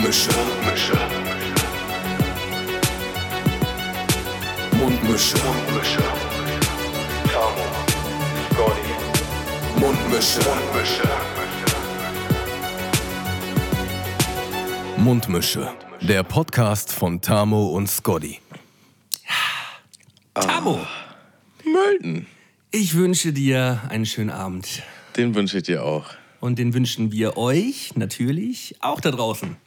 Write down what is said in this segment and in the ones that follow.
Mundmische. Mundmische. Mundmische. Mundmische. Tamo. Scotty. Mundmische. Mundmische. Mundmische. Der Podcast von Tamo und Scotty. Tamo, Mölden. ich wünsche dir einen schönen Abend. Den wünsche ich dir auch. Und den wünschen wir euch natürlich auch da draußen.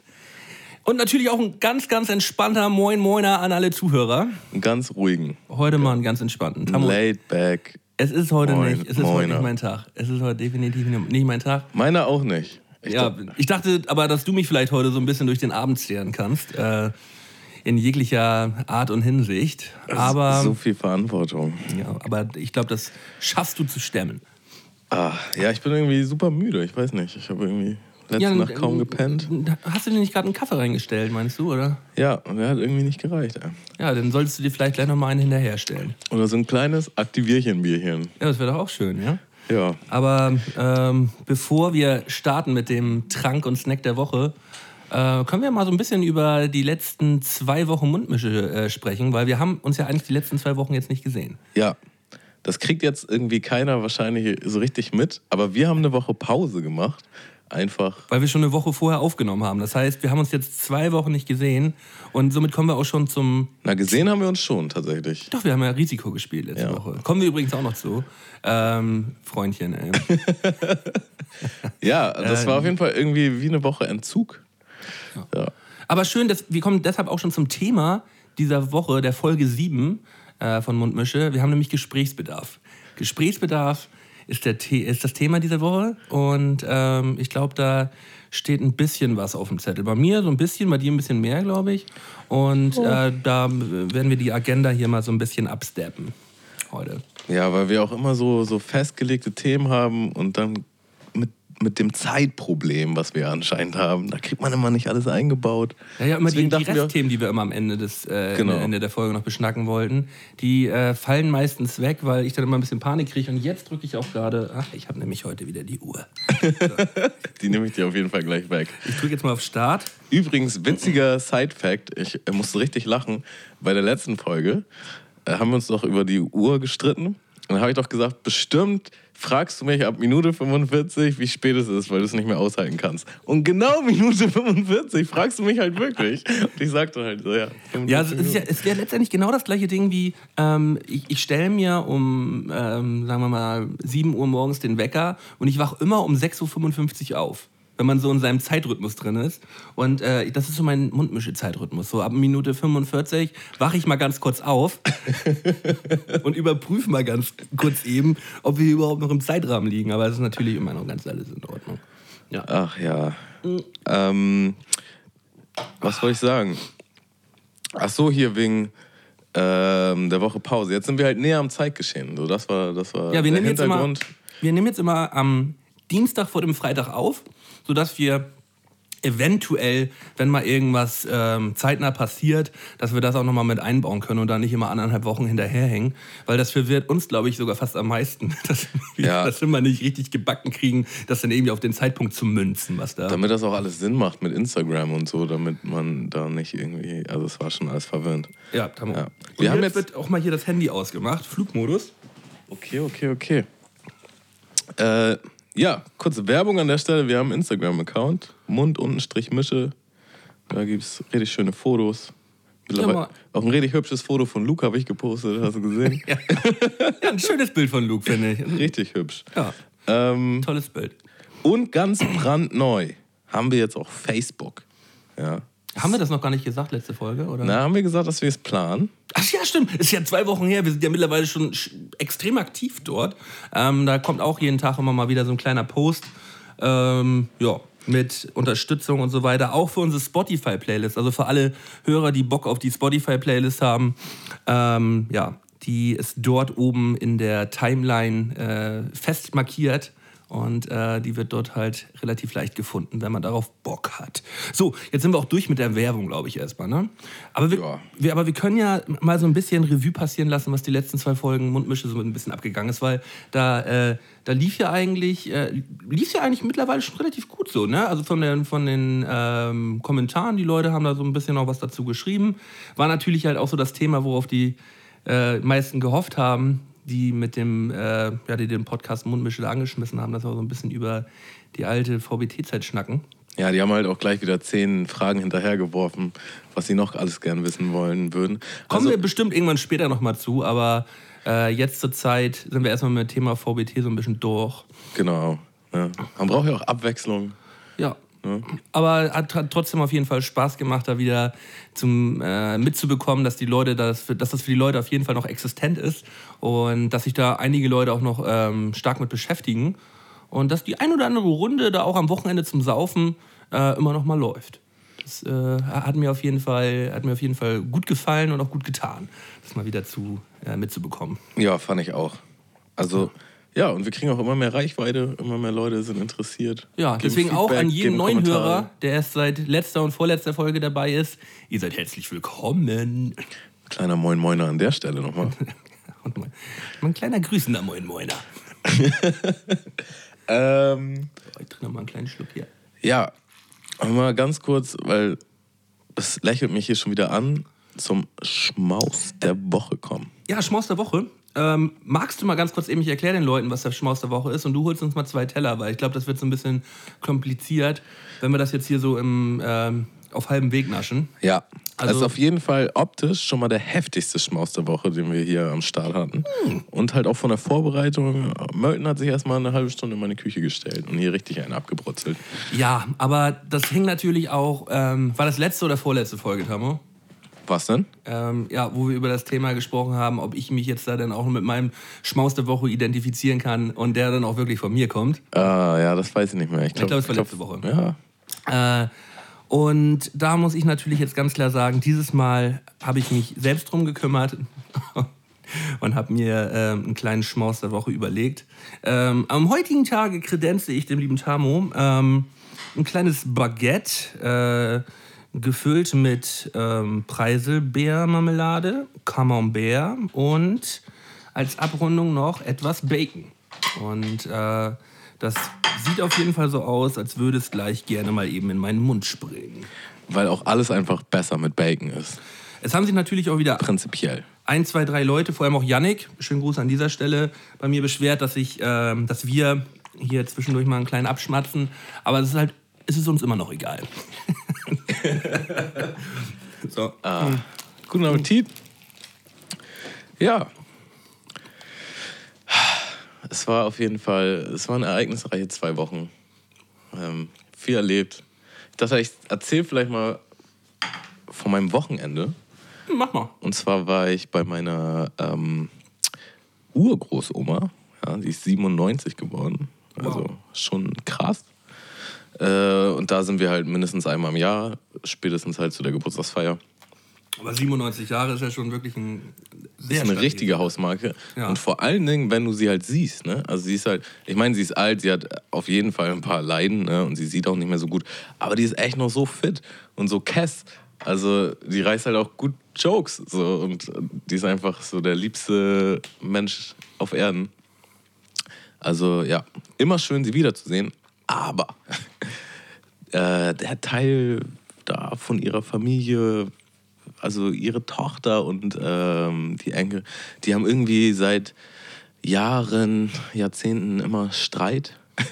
Und natürlich auch ein ganz, ganz entspannter Moin Moiner an alle Zuhörer. Einen ganz ruhigen. Heute mal einen ganz entspannten. Tamo, Laid back. es ist heute Moin, nicht, es ist heute Moiner. nicht mein Tag. Es ist heute definitiv nicht mein Tag. Meiner auch nicht. Ich ja, glaub, ich dachte aber, dass du mich vielleicht heute so ein bisschen durch den Abend stehren kannst. Äh, in jeglicher Art und Hinsicht. Aber, so viel Verantwortung. ja, aber ich glaube, das schaffst du zu stemmen. Ah, ja, ich bin irgendwie super müde. Ich weiß nicht. Ich habe irgendwie letzte Ja, Nacht kaum ähm, gepennt. Hast du dir nicht gerade einen Kaffee reingestellt, meinst du, oder? Ja, und der hat irgendwie nicht gereicht. Ey. Ja, dann solltest du dir vielleicht gleich noch mal einen hinterherstellen. Oder so ein kleines Aktivierchen-Bierchen. Ja, das wäre doch auch schön, ja? Ja. Aber ähm, bevor wir starten mit dem Trank und Snack der Woche, äh, können wir mal so ein bisschen über die letzten zwei Wochen Mundmische äh, sprechen, weil wir haben uns ja eigentlich die letzten zwei Wochen jetzt nicht gesehen. Ja. Das kriegt jetzt irgendwie keiner wahrscheinlich so richtig mit. Aber wir haben eine Woche Pause gemacht. Einfach. Weil wir schon eine Woche vorher aufgenommen haben. Das heißt, wir haben uns jetzt zwei Wochen nicht gesehen und somit kommen wir auch schon zum Na, gesehen haben wir uns schon tatsächlich. Doch, wir haben ja Risiko gespielt letzte Ja. Woche. Kommen wir übrigens auch noch zu. Ähm, Freundchen, ey. Ja, das war auf jeden Fall irgendwie wie eine Woche Entzug. Ja. Aber schön, dass wir kommen deshalb auch schon zum Thema dieser Woche, der Folge 7 äh, von Mundmische. Wir haben nämlich Gesprächsbedarf. Gesprächsbedarf ist, der ist das Thema dieser Woche und ähm, ich glaube, da steht ein bisschen was auf dem Zettel. Bei mir so ein bisschen, bei dir ein bisschen mehr, glaube ich. Und äh, da werden wir die Agenda hier mal so ein bisschen absteppen heute. Ja, weil wir auch immer so, so festgelegte Themen haben und dann mit, dem Zeitproblem, was wir anscheinend haben, da kriegt man immer nicht alles eingebaut. Ja, ja, immer die, Deswegen die wir- Restthemen, die wir immer am Ende, des, äh, Genau. Ende der Folge noch beschnacken wollten, die äh, fallen meistens weg, weil ich dann immer ein bisschen Panik kriege. Und jetzt drücke ich auch gerade, ach, ich habe nämlich heute wieder die Uhr. Die nehme ich dir auf jeden Fall gleich weg. Ich drücke jetzt mal auf Start. Übrigens, witziger Side-Fact, ich äh, musste richtig lachen. Bei der letzten Folge äh, haben wir uns doch über die Uhr gestritten. Und dann habe ich doch gesagt, bestimmt fragst du mich ab Minute 45, wie spät es ist, weil du es nicht mehr aushalten kannst. Und genau Minute 45 fragst du mich halt wirklich. Und ich sagte halt so, ja. Ja, es 45 ist ja, es wäre letztendlich genau das gleiche Ding wie, ähm, ich, ich stelle mir um, ähm, sagen wir mal, 7 Uhr morgens den Wecker und ich wache immer um 6.55 Uhr auf. Wenn man so in seinem Zeitrhythmus drin ist. Und äh, das ist so mein Mundmische-Zeitrhythmus. So ab Minute 45 wache ich mal ganz kurz auf und überprüfe mal ganz kurz eben, ob wir überhaupt noch im Zeitrahmen liegen. Aber es ist natürlich immer noch ganz alles in Ordnung. Ja. Ach ja. Ähm, was wollte ich sagen? Ach so, hier wegen ähm, der Woche Pause. Jetzt sind wir halt näher am Zeitgeschehen. So, das war, das war Ja, wir der nehmen, jetzt immer, Hintergrund. wir nehmen jetzt immer am Dienstag vor dem Freitag auf, sodass wir eventuell, wenn mal irgendwas ähm, zeitnah passiert, dass wir das auch nochmal mit einbauen können und da nicht immer anderthalb Wochen hinterherhängen. Weil das verwirrt uns, glaube ich, sogar fast am meisten, dass wir Ja. das immer nicht richtig gebacken kriegen, das dann irgendwie auf den Zeitpunkt zu münzen, was da... Damit das auch alles Sinn macht mit Instagram und so, damit man da nicht irgendwie. Also, es war schon alles verwirrend. ja, Tamo. Ja. Wir haben jetzt jetzt- wird auch mal hier das Handy ausgemacht, Flugmodus. Okay, okay, okay. Äh, ja, kurze Werbung an der Stelle. Wir haben einen Instagram-Account. Mund-Mische. Da gibt es richtig schöne Fotos. Mittlerweile auch ein richtig hübsches Foto von Luke habe ich gepostet, hast du gesehen? Ja, ein schönes Bild von Luke, finde ich. Richtig hübsch. Ja, Ähm, tolles Bild. und ganz brandneu haben wir jetzt auch Facebook. Ja. Haben wir das noch gar nicht gesagt, letzte Folge? Oder? Na, haben wir gesagt, dass wir es planen. Ach ja, stimmt. Ist ja zwei Wochen her. Wir sind ja mittlerweile schon sch- extrem aktiv dort. Ähm, da kommt auch jeden Tag immer mal wieder so ein kleiner Post. Ähm, ja, mit Unterstützung und so weiter. Auch für unsere Spotify-Playlist. Also für alle Hörer, die Bock auf die Spotify-Playlist haben. Ähm, ja, die ist dort oben in der Timeline äh, fest markiert. Und äh, die wird dort halt relativ leicht gefunden, wenn man darauf Bock hat. So, jetzt sind wir auch durch mit der Werbung, glaube ich, erstmal. Ne? Aber, wir, Ja. wir, aber wir können ja mal so ein bisschen Revue passieren lassen, was die letzten zwei Folgen Mundmische so ein bisschen abgegangen ist, weil da, äh, da lief ja eigentlich, äh, lief ja eigentlich mittlerweile schon relativ gut so, ne? Also von den, von den ähm, Kommentaren, die Leute haben da so ein bisschen auch was dazu geschrieben. War natürlich halt auch so das Thema, worauf die äh, meisten gehofft haben, die mit dem, äh, ja, die den Podcast Mundmische da angeschmissen haben, dass wir so ein bisschen über die alte VBT-Zeit schnacken. Ja, die haben halt auch gleich wieder zehn Fragen hinterhergeworfen, was sie noch alles gern wissen wollen würden. Kommen Also, wir bestimmt irgendwann später nochmal zu, aber äh, jetzt zur Zeit sind wir erstmal mit dem Thema VBT so ein bisschen durch. genau. Ja. Man braucht ja auch Abwechslung. Ja. Aber hat, hat trotzdem auf jeden Fall Spaß gemacht, da wieder zum, äh, mitzubekommen, dass die Leute das, für, dass das für die Leute auf jeden Fall noch existent ist und dass sich da einige Leute auch noch ähm, stark mit beschäftigen und dass die ein oder andere Runde da auch am Wochenende zum Saufen äh, immer noch mal läuft. Das äh, hat, mir auf jeden Fall, hat mir auf jeden Fall gut gefallen und auch gut getan, das mal wieder zu, äh, mitzubekommen. Ja, fand ich auch. Also, ja, und wir kriegen auch immer mehr Reichweite, immer mehr Leute sind interessiert. Ja, deswegen auch Feedback, an jeden neuen Kommentare. Hörer, der erst seit letzter und vorletzter Folge dabei ist. Ihr seid herzlich willkommen. Kleiner Moin Moiner an der Stelle nochmal. Und mein, mein kleiner grüßender Moin Moiner. ähm, Ich trinke mal einen kleinen Schluck hier. ja, mal ganz kurz, weil es lächelt mich hier schon wieder an, zum Schmaus der Woche kommen. Ja, Schmaus der Woche. Ähm, magst du mal ganz kurz eben, ich erkläre den Leuten, was der Schmaus der Woche ist und du holst uns mal zwei Teller, weil ich glaube, das wird so ein bisschen kompliziert, wenn wir das jetzt hier so im, ähm, auf halbem Weg naschen. Ja, Also- also ist auf jeden Fall optisch schon mal der heftigste Schmaus der Woche, den wir hier am Start hatten. Hm. Und halt auch von der Vorbereitung. Mölten hat sich erstmal eine halbe Stunde in meine Küche gestellt und hier richtig einen abgebrutzelt. Ja, aber das hing natürlich auch, ähm, war das letzte oder vorletzte Folge, Tamo? Was denn? ähm, ja, wo wir über das Thema gesprochen haben, ob ich mich jetzt da dann auch mit meinem Schmaus der Woche identifizieren kann und der dann auch wirklich von mir kommt. Ah, ja, das weiß ich nicht mehr. Ich glaube, glaub, es war letzte Woche. Ja. Äh, und da muss ich natürlich jetzt ganz klar sagen, dieses Mal habe ich mich selbst drum gekümmert und habe mir ähm, einen kleinen Schmaus der Woche überlegt. Ähm, am heutigen Tage kredenze ich dem lieben Tamo ähm, ein kleines Baguette, äh, gefüllt mit ähm, Preiselbeermarmelade, Camembert und als Abrundung noch etwas Bacon. Und äh, das sieht auf jeden Fall so aus, als würde es gleich gerne mal eben in meinen Mund springen. Weil auch alles einfach besser mit Bacon ist. Es haben sich natürlich auch wieder Prinzipiell. ein, zwei, drei Leute, vor allem auch Yannick, schönen Gruß an dieser Stelle, bei mir beschwert, dass, ich, ähm, dass wir hier zwischendurch mal einen kleinen abschmatzen. Aber es ist halt, es ist uns immer noch egal. so. Guten Appetit. Ja. Es war auf jeden Fall, es waren ereignisreiche zwei Wochen. Ähm, viel erlebt. Ich dachte, ich erzähle vielleicht mal von meinem Wochenende. Mach mal. Und zwar war ich bei meiner ähm, Urgroßoma. Ja, die ist 97 geworden. Also Wow. schon krass. Äh, und da sind wir halt mindestens einmal im Jahr, spätestens halt zu der Geburtstagsfeier. Aber 97 Jahre ist ja schon wirklich ein sehr ist eine richtige Hausmarke. Ja. Und vor allen Dingen, wenn du sie halt siehst. Ne? Also sie ist halt, ich meine, sie ist alt, sie hat auf jeden Fall ein paar Leiden ne? und sie sieht auch nicht mehr so gut. Aber die ist echt noch so fit und so kess. Also die reißt halt auch gut Jokes. So, und die ist einfach so der liebste Mensch auf Erden. Also ja, immer schön, sie wiederzusehen. Aber äh, der Teil da von ihrer Familie, also ihre Tochter und ähm, die Enkel, die haben irgendwie seit Jahren, Jahrzehnten immer Streit.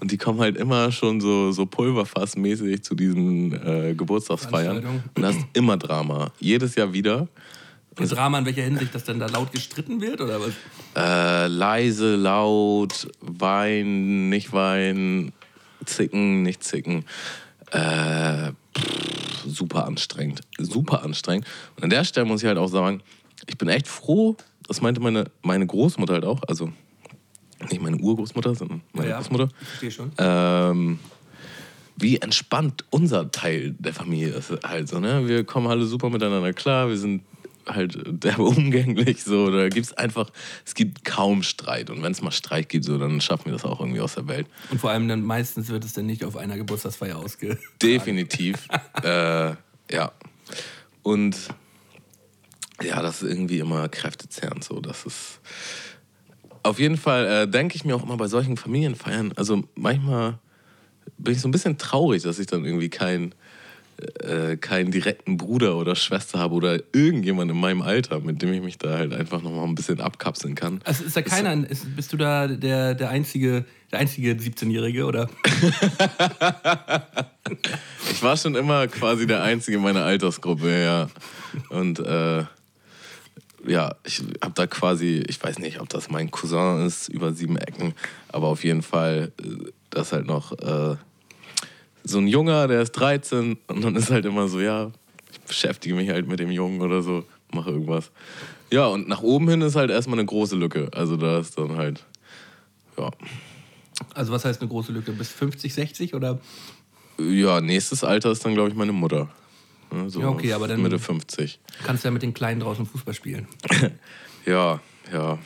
Und die kommen halt immer schon so, so pulverfassmäßig zu diesen äh, Geburtstagsfeiern. Und da ist immer Drama. Jedes Jahr wieder. Und Drama in welcher Hinsicht, dass dann da laut gestritten wird oder was? Äh, leise, laut, weinen, nicht weinen, zicken, nicht zicken. Äh, pff, super anstrengend. Super anstrengend. Und an der Stelle muss ich halt auch sagen, ich bin echt froh, das meinte meine, meine Großmutter halt auch, also nicht meine Urgroßmutter, sondern meine Großmutter, Ich verstehe schon. ähm, wie entspannt unser Teil der Familie ist halt so, ne? Wir kommen alle super miteinander klar, wir sind halt derbe umgänglich. So, da gibt es einfach, es gibt kaum Streit. Und wenn es mal Streit gibt, so, dann schaffen wir das auch irgendwie aus der Welt. Und vor allem dann meistens wird es dann nicht auf einer Geburtstagsfeier ausge. Definitiv. äh, ja. Und ja, das ist irgendwie immer kräftezehrend so. Das ist. Auf jeden Fall äh, denke ich mir auch immer bei solchen Familienfeiern, also manchmal bin ich so ein bisschen traurig, dass ich dann irgendwie keinen äh, keinen direkten Bruder oder Schwester habe oder irgendjemand in meinem Alter, mit dem ich mich da halt einfach nochmal ein bisschen abkapseln kann. Also ist da keiner, ist, bist du da der, der einzige, der einzige 17-Jährige oder? ich war schon immer quasi der Einzige in meiner Altersgruppe, ja. Und äh, ja, ich habe da quasi, ich weiß nicht, ob das mein Cousin ist, über sieben Ecken, aber auf jeden Fall, äh, das halt noch äh, so ein Junger, der ist 13 und dann ist halt immer so, ja, ich beschäftige mich halt mit dem Jungen oder so, mache irgendwas. Ja, und nach oben hin ist halt erstmal eine große Lücke. Also da ist dann halt, ja. Also was heißt eine große Lücke? Bis 50, 60 oder? Ja, nächstes Alter ist dann, glaube ich, meine Mutter. So ja, okay, aber dann Mitte 50. Kannst du ja mit den Kleinen draußen Fußball spielen. ja, ja.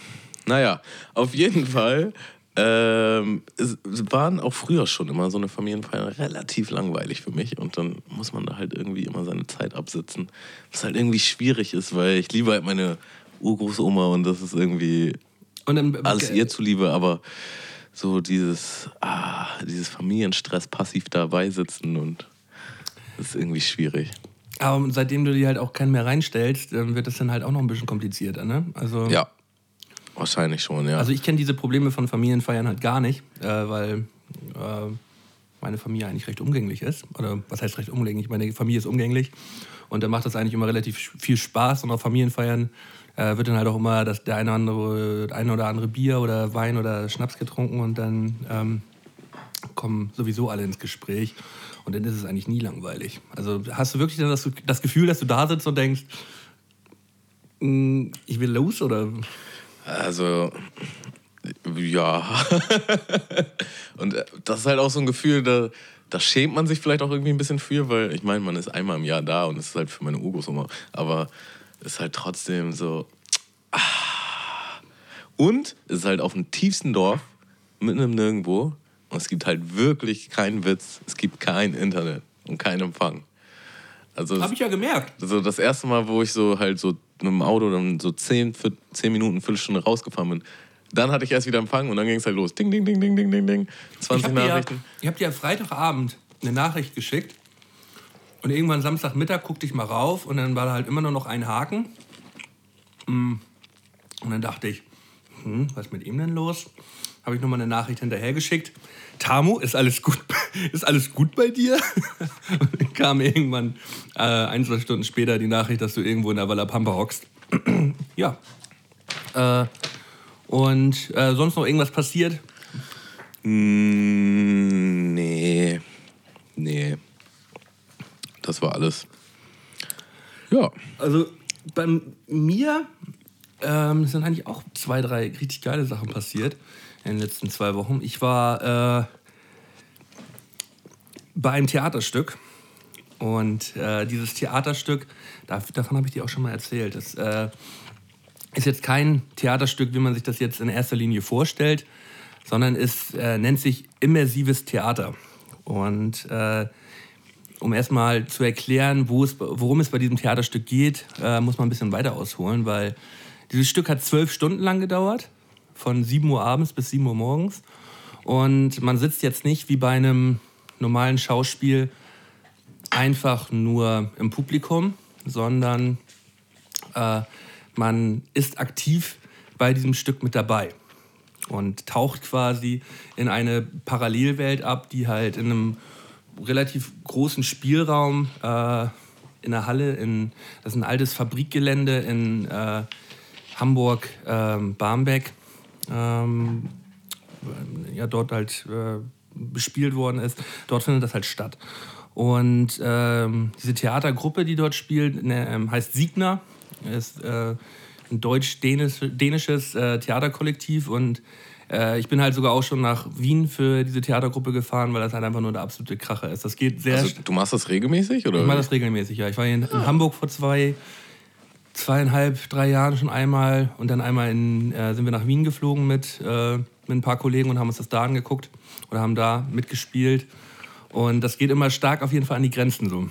Naja, auf jeden Fall ähm, es waren auch früher schon immer so eine Familienfeier relativ langweilig für mich und dann muss man da halt irgendwie immer seine Zeit absitzen. Was halt irgendwie schwierig ist, weil ich liebe halt meine Urgroßoma und das ist irgendwie dann, alles ihr zuliebe, aber so dieses, ah, dieses Familienstress passiv dabei sitzen und das ist irgendwie schwierig. Aber seitdem du die halt auch keinen mehr reinstellst, wird das dann halt auch noch ein bisschen komplizierter, ne? Also ja, Wahrscheinlich schon, ja. Also ich kenne diese Probleme von Familienfeiern halt gar nicht, äh, weil äh, meine Familie eigentlich recht umgänglich ist. Oder was heißt recht umgänglich? Meine Familie ist umgänglich. Und da macht das eigentlich immer relativ viel Spaß. Und auf Familienfeiern äh, wird dann halt auch immer das, der eine, andere, eine oder andere Bier oder Wein oder Schnaps getrunken und dann ähm, kommen sowieso alle ins Gespräch. Und dann ist es eigentlich nie langweilig. Also hast du wirklich das, das Gefühl, dass du da sitzt und denkst, hm, ich will los oder also, ja. und äh, das ist halt auch so ein Gefühl, da, da schämt man sich vielleicht auch irgendwie ein bisschen für, weil ich meine, man ist einmal im Jahr da und es ist halt für meine Urgroßoma. Aber es ist halt trotzdem so. Ah. Und es ist halt auf dem tiefsten Dorf, mitten im Nirgendwo. Und es gibt halt wirklich keinen Witz. Es gibt kein Internet und keinen Empfang. Also, Habe ich ja gemerkt. Also das erste Mal, wo ich so halt so mit dem Auto dann so 10, 10 Minuten, Viertelstunde rausgefahren bin. Dann hatte ich erst wieder Empfang und dann ging es halt los. Ding, ding, ding, ding, ding, ding, ding. 20 ich Nachrichten. Ja, ich habe dir ja Freitagabend eine Nachricht geschickt und irgendwann Samstagmittag guckte ich mal rauf und dann war da halt immer nur noch ein Haken. Mm. Und dann dachte ich, hm, was ist mit ihm denn los? Habe ich nochmal eine Nachricht hinterhergeschickt. Tamu, ist alles gut, ist alles gut bei dir? Und dann kam irgendwann äh, ein, zwei Stunden später die Nachricht, dass du irgendwo in der Walla Pampa hockst. ja. Äh, und äh, sonst noch irgendwas passiert? Mm, nee. Nee. Das war alles. Ja. Also bei mir ähm, sind eigentlich auch zwei, drei richtig geile Sachen passiert in den letzten zwei Wochen. Ich war äh, bei einem Theaterstück und äh, dieses Theaterstück, davon habe ich dir auch schon mal erzählt, das äh, ist jetzt kein Theaterstück, wie man sich das jetzt in erster Linie vorstellt, sondern es äh, nennt sich immersives Theater. Und äh, um erstmal zu erklären, worum es bei diesem Theaterstück geht, äh, muss man ein bisschen weiter ausholen, weil dieses Stück hat zwölf Stunden lang gedauert von 7 Uhr abends bis 7 Uhr morgens. Und man sitzt jetzt nicht wie bei einem normalen Schauspiel einfach nur im Publikum, sondern äh, man ist aktiv bei diesem Stück mit dabei und taucht quasi in eine Parallelwelt ab, die halt in einem relativ großen Spielraum äh, in der Halle, in, das ist ein altes Fabrikgelände in äh, Hamburg-Barmbek, ähm, ja, dort halt äh, bespielt worden ist. Dort findet das halt statt. Und ähm, diese Theatergruppe, die dort spielt, ne, ähm, heißt Siegner, ist äh, ein deutsch-dänisches äh, Theaterkollektiv und äh, ich bin halt sogar auch schon nach Wien für diese Theatergruppe gefahren, weil das halt einfach nur der absolute Kracher ist. Das geht sehr. Also, du machst das regelmäßig oder? Ich mache das regelmäßig, ja. Ich war in, in Hamburg vor zwei zweieinhalb, drei Jahren schon einmal und dann einmal in, äh, sind wir nach Wien geflogen mit, äh, mit ein paar Kollegen und haben uns das da angeguckt oder haben da mitgespielt. Und das geht immer stark auf jeden Fall an die Grenzen so.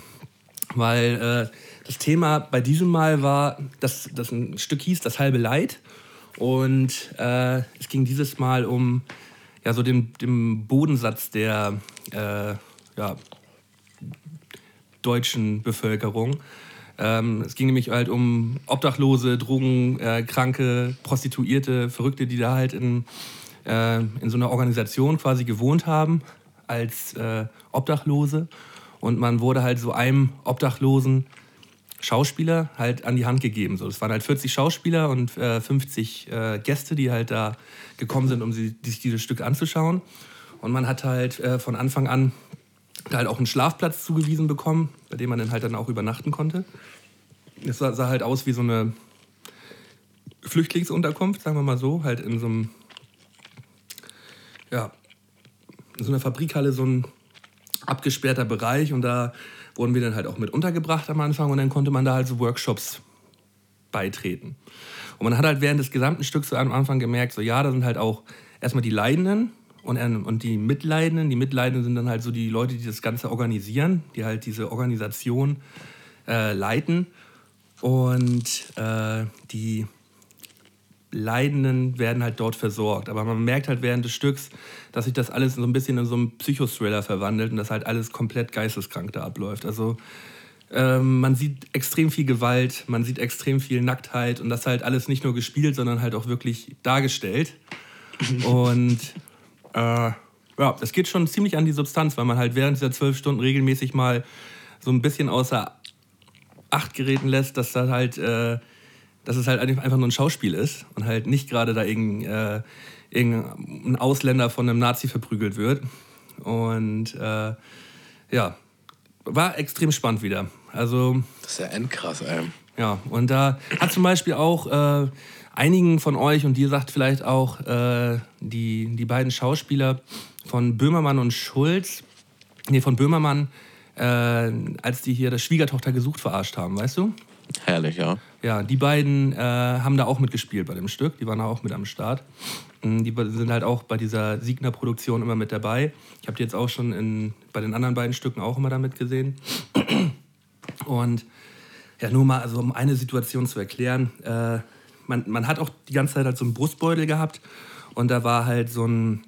Weil äh, das Thema bei diesem Mal war, dass das ein Stück hieß Das halbe Leid. Und äh, es ging dieses Mal um ja, so den, den Bodensatz der äh, ja, deutschen Bevölkerung. Ähm, es ging nämlich halt um Obdachlose, Drogenkranke, äh, Prostituierte, Verrückte, die da halt in, äh, in so einer Organisation quasi gewohnt haben als äh, Obdachlose. Und man wurde halt so einem Obdachlosen Schauspieler halt an die Hand gegeben. So, das waren halt 40 Schauspieler und äh, 50 äh, Gäste, die halt da gekommen sind, um sich dieses Stück anzuschauen. Und man hat halt äh, von Anfang an halt auch einen Schlafplatz zugewiesen bekommen, bei dem man dann halt dann auch übernachten konnte. Es sah, sah halt aus wie so eine Flüchtlingsunterkunft, sagen wir mal so, halt in so einem, ja, in so einer Fabrikhalle so ein abgesperrter Bereich und da wurden wir dann halt auch mit untergebracht am Anfang und dann konnte man da halt so Workshops beitreten. Und man hat halt während des gesamten Stücks so am Anfang gemerkt, so ja, da sind halt auch erstmal die Leidenden und, und die Mitleidenden. Die Mitleidenden sind dann halt so die Leute, die das Ganze organisieren, die halt diese Organisation äh, leiten. Und äh, die Leidenden werden halt dort versorgt. Aber man merkt halt während des Stücks, dass sich das alles so ein bisschen in so einen Psychothriller verwandelt und dass halt alles komplett geisteskrank da abläuft. Also ähm, man sieht extrem viel Gewalt, man sieht extrem viel Nacktheit und das halt alles nicht nur gespielt, sondern halt auch wirklich dargestellt. und äh, ja, es geht schon ziemlich an die Substanz, weil man halt während dieser zwölf Stunden regelmäßig mal so ein bisschen außer Acht geräten lässt, dass da halt äh, dass es halt einfach nur ein Schauspiel ist und halt nicht gerade da irgendein, äh, irgendein Ausländer von einem Nazi verprügelt wird. Und äh, ja, war extrem spannend wieder. Also, das ist ja endkrass, ey. Ja, und da hat zum Beispiel auch äh, einigen von euch, und ihr sagt vielleicht auch äh, die, die beiden Schauspieler von Böhmermann und Schulz, nee, von Böhmermann, äh, als die hier das Schwiegertochter gesucht verarscht haben, weißt du? Herrlich, ja. Ja, die beiden äh, haben da auch mitgespielt bei dem Stück. Die waren da auch mit am Start. Mm, die sind halt auch bei dieser Siegner-Produktion immer mit dabei. Ich habe die jetzt auch schon in, bei den anderen beiden Stücken auch immer damit gesehen. Und ja, nur mal, also um eine Situation zu erklären. Äh, man, man hat auch die ganze Zeit halt so einen Brustbeutel gehabt und da war halt so ein,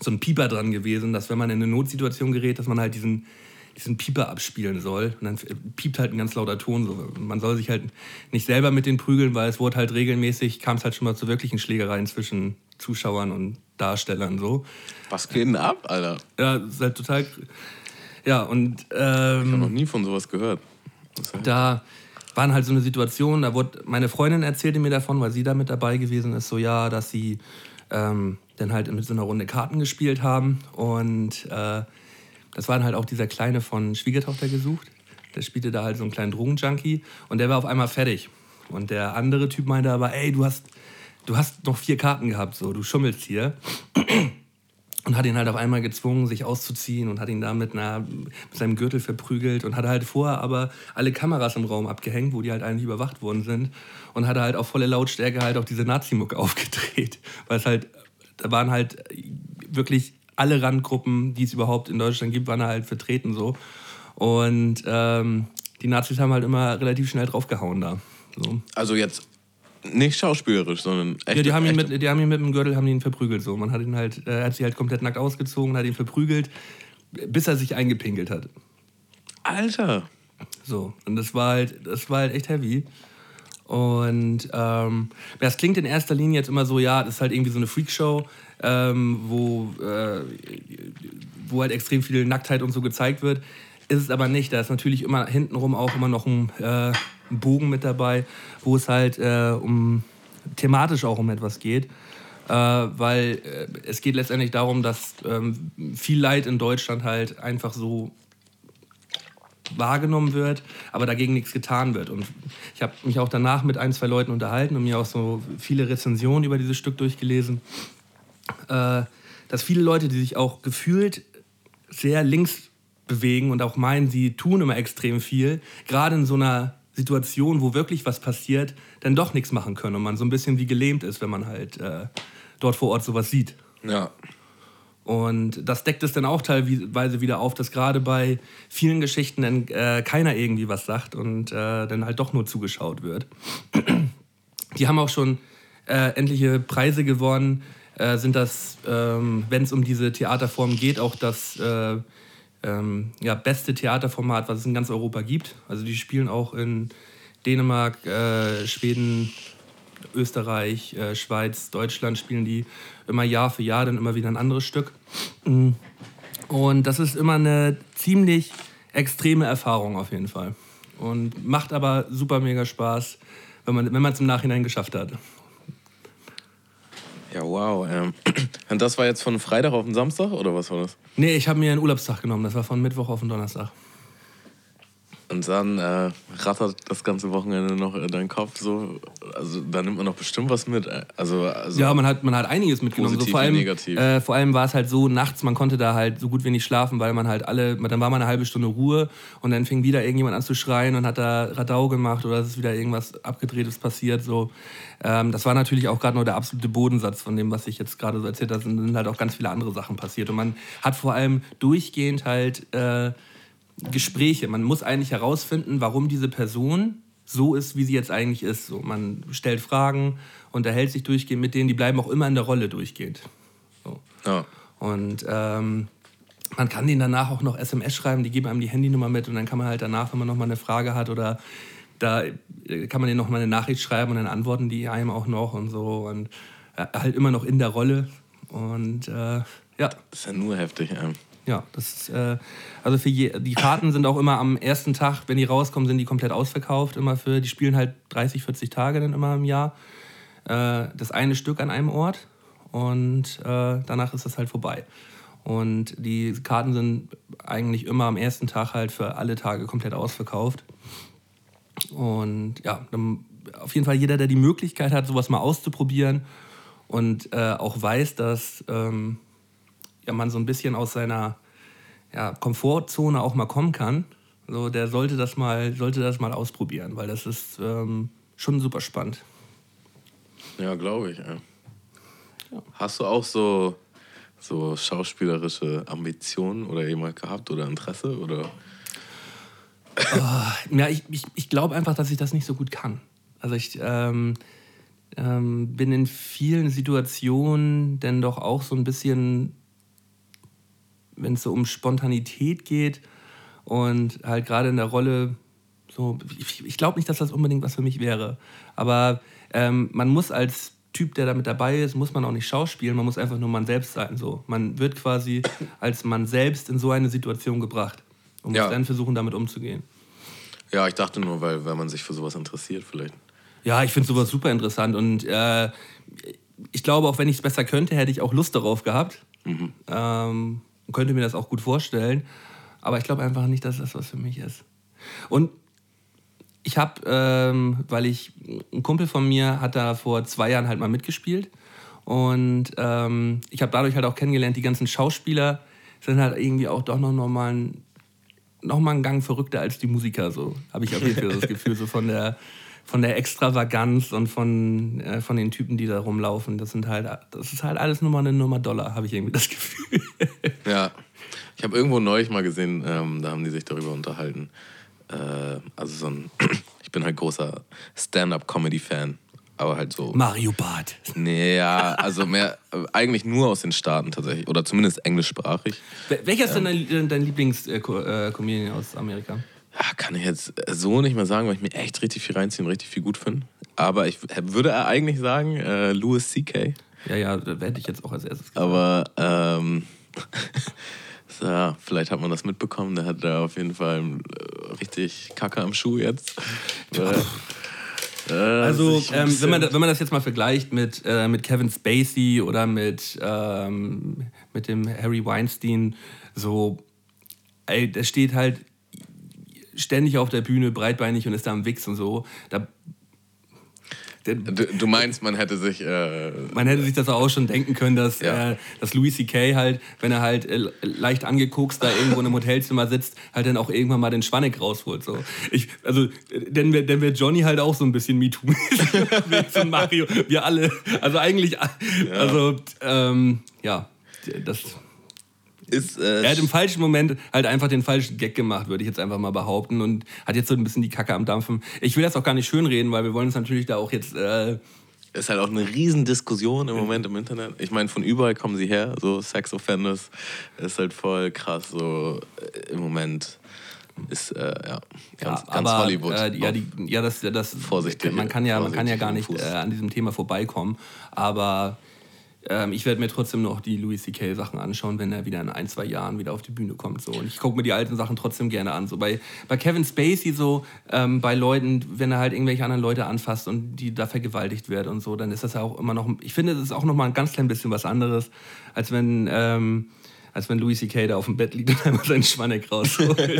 so ein Pieper dran gewesen, dass wenn man in eine Notsituation gerät, dass man halt diesen diesen Pieper abspielen soll. Und dann piept halt ein ganz lauter Ton. So. Man soll sich halt nicht selber mit den prügeln, weil es wurde halt regelmäßig, kam es halt schon mal zu wirklichen Schlägereien zwischen Zuschauern und Darstellern. So. Was geht denn ab, Alter? Ja, das ist halt total. Ja, und. Ähm, ich habe noch nie von sowas gehört. Da waren halt so eine Situation, da wurde meine Freundin erzählte mir davon, weil sie da mit dabei gewesen ist, so ja, dass sie ähm, dann halt in so einer Runde Karten gespielt haben und äh, das war halt auch dieser Kleine von Schwiegertochter gesucht. Der spielte da halt so einen kleinen Drogenjunkie und der war auf einmal fertig. Und der andere Typ meinte aber, ey, du hast, du hast noch vier Karten gehabt, so, du schummelst hier. Und hat ihn halt auf einmal gezwungen, sich auszuziehen und hat ihn da mit, mit seinem Gürtel verprügelt und hat halt vorher aber alle Kameras im Raum abgehängt, wo die halt eigentlich überwacht worden sind. Und hat halt auf volle Lautstärke halt auch diese Nazi-Mucke aufgedreht. Weil es halt, da waren halt wirklich alle Randgruppen, die es überhaupt in Deutschland gibt, waren halt vertreten so. Und ähm, die Nazis haben halt immer relativ schnell draufgehauen da. So. Also jetzt nicht schauspielerisch, sondern echt. Ja, die haben, ihn mit, die haben ihn mit dem Gürtel haben ihn verprügelt so. Man hat ihn halt, er hat sich halt komplett nackt ausgezogen, hat ihn verprügelt, bis er sich eingepinkelt hat. Alter! So, und das war halt, das war halt echt heavy. Und ähm, das klingt in erster Linie jetzt immer so, ja, das ist halt irgendwie so eine Freakshow ähm, wo, äh, wo halt extrem viel Nacktheit und so gezeigt wird. Ist es aber nicht. Da ist natürlich immer hintenrum auch immer noch ein, äh, Bogen mit dabei, wo es halt äh, um thematisch auch um etwas geht. Äh, weil äh, es geht letztendlich darum, dass ähm, viel Leid in Deutschland halt einfach so wahrgenommen wird, aber dagegen nichts getan wird. Und ich habe mich auch danach mit ein, zwei Leuten unterhalten und mir auch so viele Rezensionen über dieses Stück durchgelesen äh, dass viele Leute, die sich auch gefühlt sehr links bewegen und auch meinen, sie tun immer extrem viel, gerade in so einer Situationen, wo wirklich was passiert, dann doch nichts machen können und man so ein bisschen wie gelähmt ist, wenn man halt äh, dort vor Ort sowas sieht. Ja. Und das deckt es dann auch teilweise wieder auf, dass gerade bei vielen Geschichten dann äh, keiner irgendwie was sagt und äh, dann halt doch nur zugeschaut wird. Die haben auch schon äh, endliche Preise gewonnen. Äh, sind das, ähm, wenn es um diese Theaterform geht, auch das äh, ähm, ja, beste Theaterformat, was es in ganz Europa gibt. Also die spielen auch in Dänemark, äh, Schweden, Österreich, äh, Schweiz, Deutschland spielen die immer Jahr für Jahr dann immer wieder ein anderes Stück. Mm. Und das ist immer eine ziemlich extreme Erfahrung auf jeden Fall. Und macht aber super mega Spaß, wenn man es im Nachhinein geschafft hat. Ja, wow. Ähm. Und das war jetzt von Freitag auf den Samstag oder was war das? Nee, ich habe mir einen Urlaubstag genommen. Das war von Mittwoch auf den Donnerstag. Und dann äh, rattert das ganze Wochenende noch in deinen Kopf so. Also da nimmt man noch bestimmt was mit. äh, Also, also Ja, man hat, man hat einiges mitgenommen. So, vor, allem, äh, vor allem war es halt so, nachts, man konnte da halt so gut wie nicht schlafen, weil man halt alle, dann war mal eine halbe Stunde Ruhe und dann fing wieder irgendjemand an zu schreien und hat da Radau gemacht oder es ist wieder irgendwas Abgedrehtes passiert. So. Ähm, das war natürlich auch gerade nur der absolute Bodensatz von dem, was ich jetzt gerade so erzählt habe. Es sind halt auch ganz viele andere Sachen passiert. Und man hat vor allem durchgehend halt äh, Gespräche. Man muss eigentlich herausfinden, warum diese Person so ist, wie sie jetzt eigentlich ist. So, man stellt Fragen, unterhält sich durchgehend mit denen, die bleiben auch immer in der Rolle durchgehend. So. ja. Und ähm, man kann denen danach auch noch SMS schreiben, die geben einem die Handynummer mit und dann kann man halt danach, wenn man noch mal eine Frage hat oder da äh, kann man denen noch mal eine Nachricht schreiben und dann antworten die einem auch noch und so und äh, halt immer noch in der Rolle und äh, ja, Das ist ja nur heftig. Ähm. Ja, das ist, äh, also für je, die Karten sind auch immer am ersten Tag, wenn die rauskommen, sind die komplett ausverkauft. Immer für, die spielen halt 30, 40 Tage dann immer im Jahr. Äh, das eine Stück an einem Ort und äh, danach ist das halt vorbei. Und die Karten sind eigentlich immer am ersten Tag halt für alle Tage komplett ausverkauft. Und ja, dann auf jeden Fall jeder, der die Möglichkeit hat, sowas mal auszuprobieren und äh, auch weiß, dass ähm, ja, man so ein bisschen aus seiner ja, Komfortzone auch mal kommen kann, so, der sollte das mal, sollte das mal ausprobieren, weil das ist ähm, schon super spannend. Ja, glaube ich. Ja. Hast du auch so, so schauspielerische Ambitionen oder jemand gehabt oder Interesse? Oder? Ja, ich, ich, ich glaube einfach, dass ich das nicht so gut kann. Also ich ähm, ähm, bin in vielen Situationen denn doch auch so ein bisschen, wenn es so um Spontanität geht und halt gerade in der Rolle, so, ich, ich glaube nicht, dass das unbedingt was für mich wäre. Aber ähm, man muss als Typ, der da mit dabei ist, muss man auch nicht schauspielen, man muss einfach nur man selbst sein. So. Man wird quasi als man selbst in so eine Situation gebracht und Ja. muss dann versuchen, damit umzugehen. Ja, ich dachte nur, weil, weil man sich für sowas interessiert vielleicht. Ja, ich finde sowas super interessant und äh, ich glaube, auch wenn ich es besser könnte, hätte ich auch Lust darauf gehabt. Ähm, könnte mir das auch gut vorstellen. Aber ich glaube einfach nicht, dass das was für mich ist. Und ich habe, ähm, weil ich, ein Kumpel von mir hat da vor zwei Jahren halt mal mitgespielt. Und ähm, ich habe dadurch halt auch kennengelernt, die ganzen Schauspieler sind halt irgendwie auch doch noch, noch mal ein noch mal einen Gang verrückter als die Musiker. So habe ich auf jeden Fall das Gefühl, so von der, von der Extravaganz und von, äh, von den Typen, die da rumlaufen. Das sind halt, das ist halt alles nur mal eine Nummer Dollar, habe ich irgendwie das Gefühl. Ja, ich habe irgendwo neulich mal gesehen, ähm, da haben die sich darüber unterhalten. Äh, also so ein, ich bin halt großer Stand-up-Comedy-Fan, aber halt so. Mario Barth. Nee, ja, also mehr, äh, eigentlich nur aus den Staaten tatsächlich, oder zumindest englischsprachig. Wel- Welcher ist denn dein, dein Lieblings-Comedian aus Amerika? Ja, kann ich jetzt so nicht mehr sagen, weil ich mir echt richtig viel reinziehe und richtig viel gut finde. Aber ich würde eigentlich sagen, äh, Louis C.K. Ja, ja, da hätte ich jetzt auch als erstes gesagt. Aber ähm, ja, vielleicht hat man das mitbekommen. Der hat da auf jeden Fall äh, richtig Kacke am Schuh jetzt. Äh, äh, Also, ähm, wenn, man, wenn man das jetzt mal vergleicht mit, äh, mit Kevin Spacey oder mit, ähm, mit dem Harry Weinstein, so, ey, der steht halt ständig auf der Bühne, breitbeinig und ist da am Wichs und so. Da, der, Du, du meinst, man hätte sich. Äh, man hätte sich das auch schon denken können, dass, Ja. äh, dass Louis C.K. halt, wenn er halt äh, leicht angekokst da irgendwo in einem Hotelzimmer sitzt, halt dann auch irgendwann mal den Schwanneck rausholt. So. Ich, also, dann wäre dann wär Johnny halt auch so ein bisschen MeToo. ein Mario. Wir alle. Also eigentlich, also, ähm, ja, das. Ist, äh, Er hat im falschen Moment halt einfach den falschen Gag gemacht, würde ich jetzt einfach mal behaupten. Und hat jetzt so ein bisschen die Kacke am Dampfen. Ich will das auch gar nicht schönreden, weil wir wollen uns natürlich da auch jetzt. Äh, ist halt auch eine Riesendiskussion im Moment im Internet. Ich meine, von überall kommen sie her, so Sex Offenders ist halt voll krass. So äh, im Moment ist äh, ja ganz, ja, ganz aber, Hollywood. Äh, ja, die, ja, das, das Vorsichtig- man kann ja, man kann ja gar nicht äh, an diesem Thema vorbeikommen. Aber ähm, ich werde mir trotzdem noch die Louis C.K. Sachen anschauen, wenn er wieder in ein, zwei Jahren wieder auf die Bühne kommt. So. Und ich gucke mir die alten Sachen trotzdem gerne an. So bei, bei Kevin Spacey, so ähm, bei Leuten, wenn er halt irgendwelche anderen Leute anfasst und die da vergewaltigt wird und so, dann ist das ja auch immer noch. Ich finde, das ist auch noch mal ein ganz klein bisschen was anderes, als wenn. Ähm, als wenn Louis C.K. da auf dem Bett liegt und einmal seinen Schwanneck rausholt. Äh,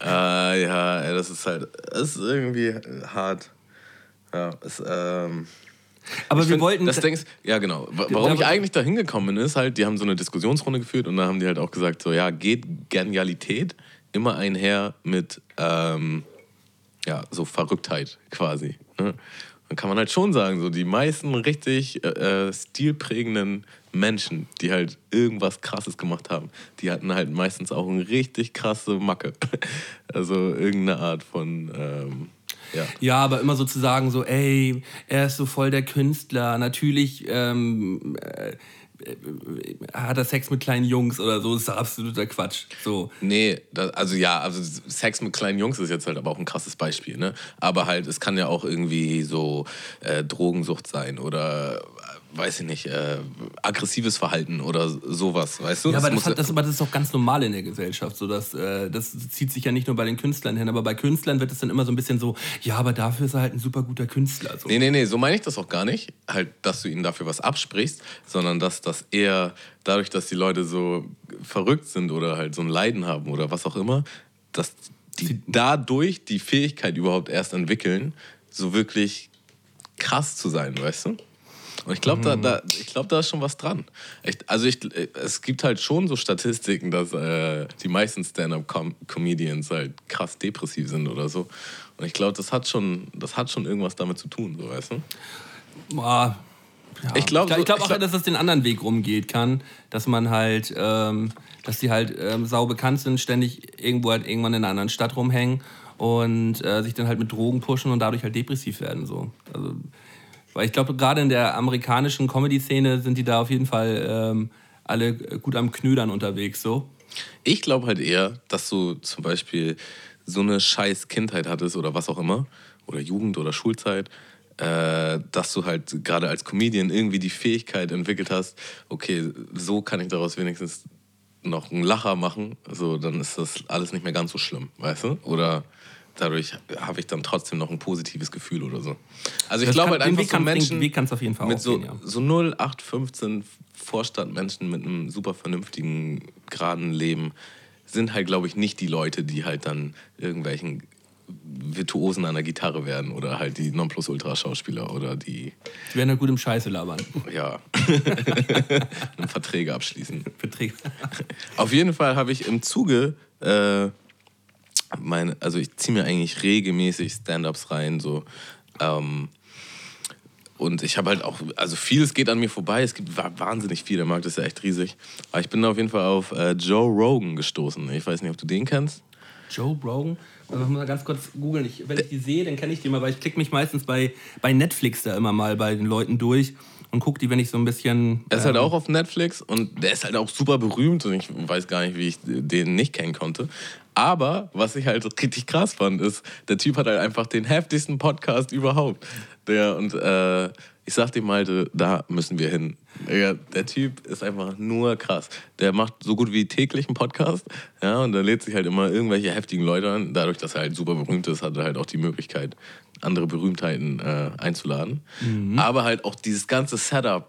ja, das ist halt, das ist irgendwie hart. Ja, ist, ähm, Aber ich wir find, wollten. Das denkst, ja, genau. Wa- Warum ich eigentlich da hingekommen bin, ist halt, die haben so eine Diskussionsrunde geführt und da haben die halt auch gesagt, so, ja, geht Genialität immer einher mit, ähm, ja, so Verrücktheit quasi. Ne? Dann kann man halt schon sagen, so die meisten richtig äh, äh, stilprägenden Menschen, die halt irgendwas Krasses gemacht haben, die hatten halt meistens auch eine richtig krasse Macke. Also irgendeine Art von, ähm, ja. Ja, aber immer so zu sagen, so, ey, er ist so voll der Künstler. Natürlich ähm, äh, hat er Sex mit kleinen Jungs oder so, ist absoluter Quatsch. So. Nee, das, also ja, also Sex mit kleinen Jungs ist jetzt halt aber auch ein krasses Beispiel, ne? Aber halt, es kann ja auch irgendwie so äh, Drogensucht sein oder weiß ich nicht, äh, aggressives Verhalten oder sowas, weißt du? Ja, aber das, muss hat, das, aber das ist doch ganz normal in der Gesellschaft. So, dass, äh, das zieht sich ja nicht nur bei den Künstlern hin, aber bei Künstlern wird es dann immer so ein bisschen so, ja, aber dafür ist er halt ein super guter Künstler. So. Nee, nee, nee, so meine ich das auch gar nicht. Halt, dass du ihnen dafür was absprichst, sondern dass das eher dadurch, dass die Leute so verrückt sind oder halt so ein Leiden haben oder was auch immer, dass die dadurch die Fähigkeit überhaupt erst entwickeln, so wirklich krass zu sein, weißt du? Und ich glaube, da, da, ich glaub, da ist schon was dran. Echt, also ich, es gibt halt schon so Statistiken, dass äh, die meisten Stand-up-Comedians halt krass depressiv sind oder so. Und ich glaube, das, hat schon- das hat schon irgendwas damit zu tun, so weißt du? Boah, ja. Ich glaub, ich so- glaub ich auch, glaub- dass es den anderen Weg rumgeht kann, dass man halt, ähm, dass die halt ähm, sau bekannt sind, ständig irgendwo halt irgendwann in einer anderen Stadt rumhängen und äh, sich dann halt mit Drogen pushen und dadurch halt depressiv werden. So. Also, weil ich glaube, gerade in der amerikanischen Comedy-Szene sind die da auf jeden Fall ähm, alle gut am Knödern unterwegs. So. Ich glaube halt eher, dass du zum Beispiel so eine scheiß Kindheit hattest oder was auch immer, oder Jugend oder Schulzeit, äh, dass du halt gerade als Comedian irgendwie die Fähigkeit entwickelt hast, okay, so kann ich daraus wenigstens noch einen Lacher machen, so dann ist das alles nicht mehr ganz so schlimm, weißt du? Oder dadurch habe ich dann trotzdem noch ein positives Gefühl oder so. Also ich glaube kann- halt einfach Weg so kann- Menschen Weg kann's auf jeden Fall mit so, ja. so 0, 8, 15 Vorstadtmenschen mit einem super vernünftigen, geraden Leben sind halt, glaube ich, nicht die Leute, die halt dann irgendwelchen Virtuosen an der Gitarre werden oder halt die Nonplusultra-Schauspieler oder die, Die werden halt gut im Scheiße labern. ja, Verträge abschließen. Verträge. Auf jeden Fall habe ich im Zuge, äh, meine, also ich ziehe mir eigentlich regelmäßig Stand-ups rein, so. Ähm, und ich habe halt auch, also vieles geht an mir vorbei. Es gibt wa- wahnsinnig viel, der Markt ist ja echt riesig. Aber ich bin auf jeden Fall auf äh, Joe Rogan gestoßen. Ich weiß nicht, ob du den kennst. Joe Rogan. Also mal ganz kurz googeln. Ich, wenn ich die sehe, dann kenne ich die mal, weil ich klicke mich meistens bei, bei Netflix da immer mal bei den Leuten durch und gucke die, wenn ich so ein bisschen. Er ist halt auch auf Netflix und der ist halt auch super berühmt und ich weiß gar nicht, wie ich den nicht kennen konnte. Aber was ich halt richtig krass fand, ist, der Typ hat halt einfach den heftigsten Podcast überhaupt. Der, und äh, ich sag dem Malte, da müssen wir hin. Ja, der Typ ist einfach nur krass. Der macht so gut wie täglich einen Podcast, ja, und da lädt sich halt immer irgendwelche heftigen Leute an. Dadurch, dass er halt super berühmt ist, hat er halt auch die Möglichkeit, andere Berühmtheiten äh, einzuladen. Aber halt auch dieses ganze Setup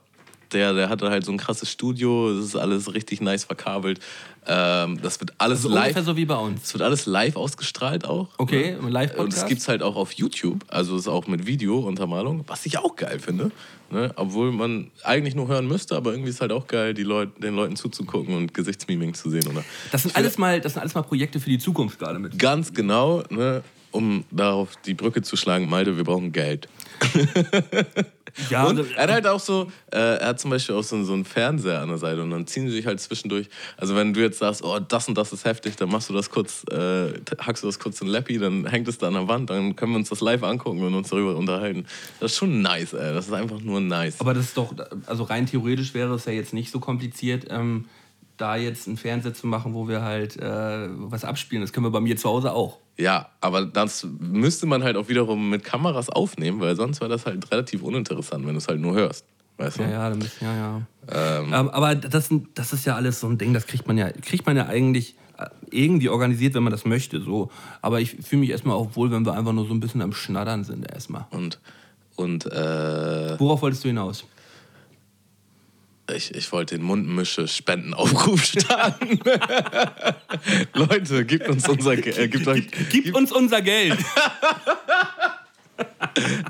Der, der hatte halt so ein krasses Studio, es ist alles richtig nice verkabelt. Ähm, das wird alles Also live. ungefähr so wie bei uns. Es wird alles live ausgestrahlt auch. Okay, Ne? im Live-Podcast? Und es gibt es halt auch auf YouTube, also es ist auch mit Video-Untermalung, was ich auch geil finde. Ne? Obwohl man eigentlich nur hören müsste, aber irgendwie ist halt auch geil, die Leut den Leuten zuzugucken und Gesichtsmiming zu sehen. Oder? Das sind, alles mal, das sind alles mal Projekte für die Zukunft gerade mit. Ganz genau, ne? Um darauf die Brücke zu schlagen, Malte, wir brauchen Geld. Ja, Und er hat halt auch so, äh, er hat zum Beispiel auch so, so einen Fernseher an der Seite und dann ziehen sie sich halt zwischendurch. Also wenn du jetzt sagst, oh, das und das ist heftig, dann machst du das kurz, äh, hackst du das kurz in Lappy, dann hängt es da an der Wand, dann können wir uns das live angucken und uns darüber unterhalten. Das ist schon nice, ey. Das ist einfach nur nice. aber das ist doch, also rein theoretisch wäre es ja jetzt nicht so kompliziert, ähm, da jetzt einen Fernseher zu machen, wo wir halt äh, was abspielen. Das können wir bei mir zu Hause auch. Ja, aber das müsste man halt auch wiederum mit Kameras aufnehmen, weil sonst wäre das halt relativ uninteressant, wenn du es halt nur hörst. Weißt du? Ja, ja, da müssen, ja, ja. Ähm, aber das, das ist ja alles so ein Ding, das kriegt man ja, kriegt man ja eigentlich äh, irgendwie organisiert, wenn man das möchte. So. Aber ich fühle mich erstmal auch wohl, wenn wir einfach nur so ein bisschen am Schnattern sind erstmal. Und, und äh, Worauf wolltest du hinaus? Ich, ich wollte den Mundmische-Spendenaufruf starten. Leute, gebt uns unser Geld. Äh, gebt euch, Gib uns unser Geld!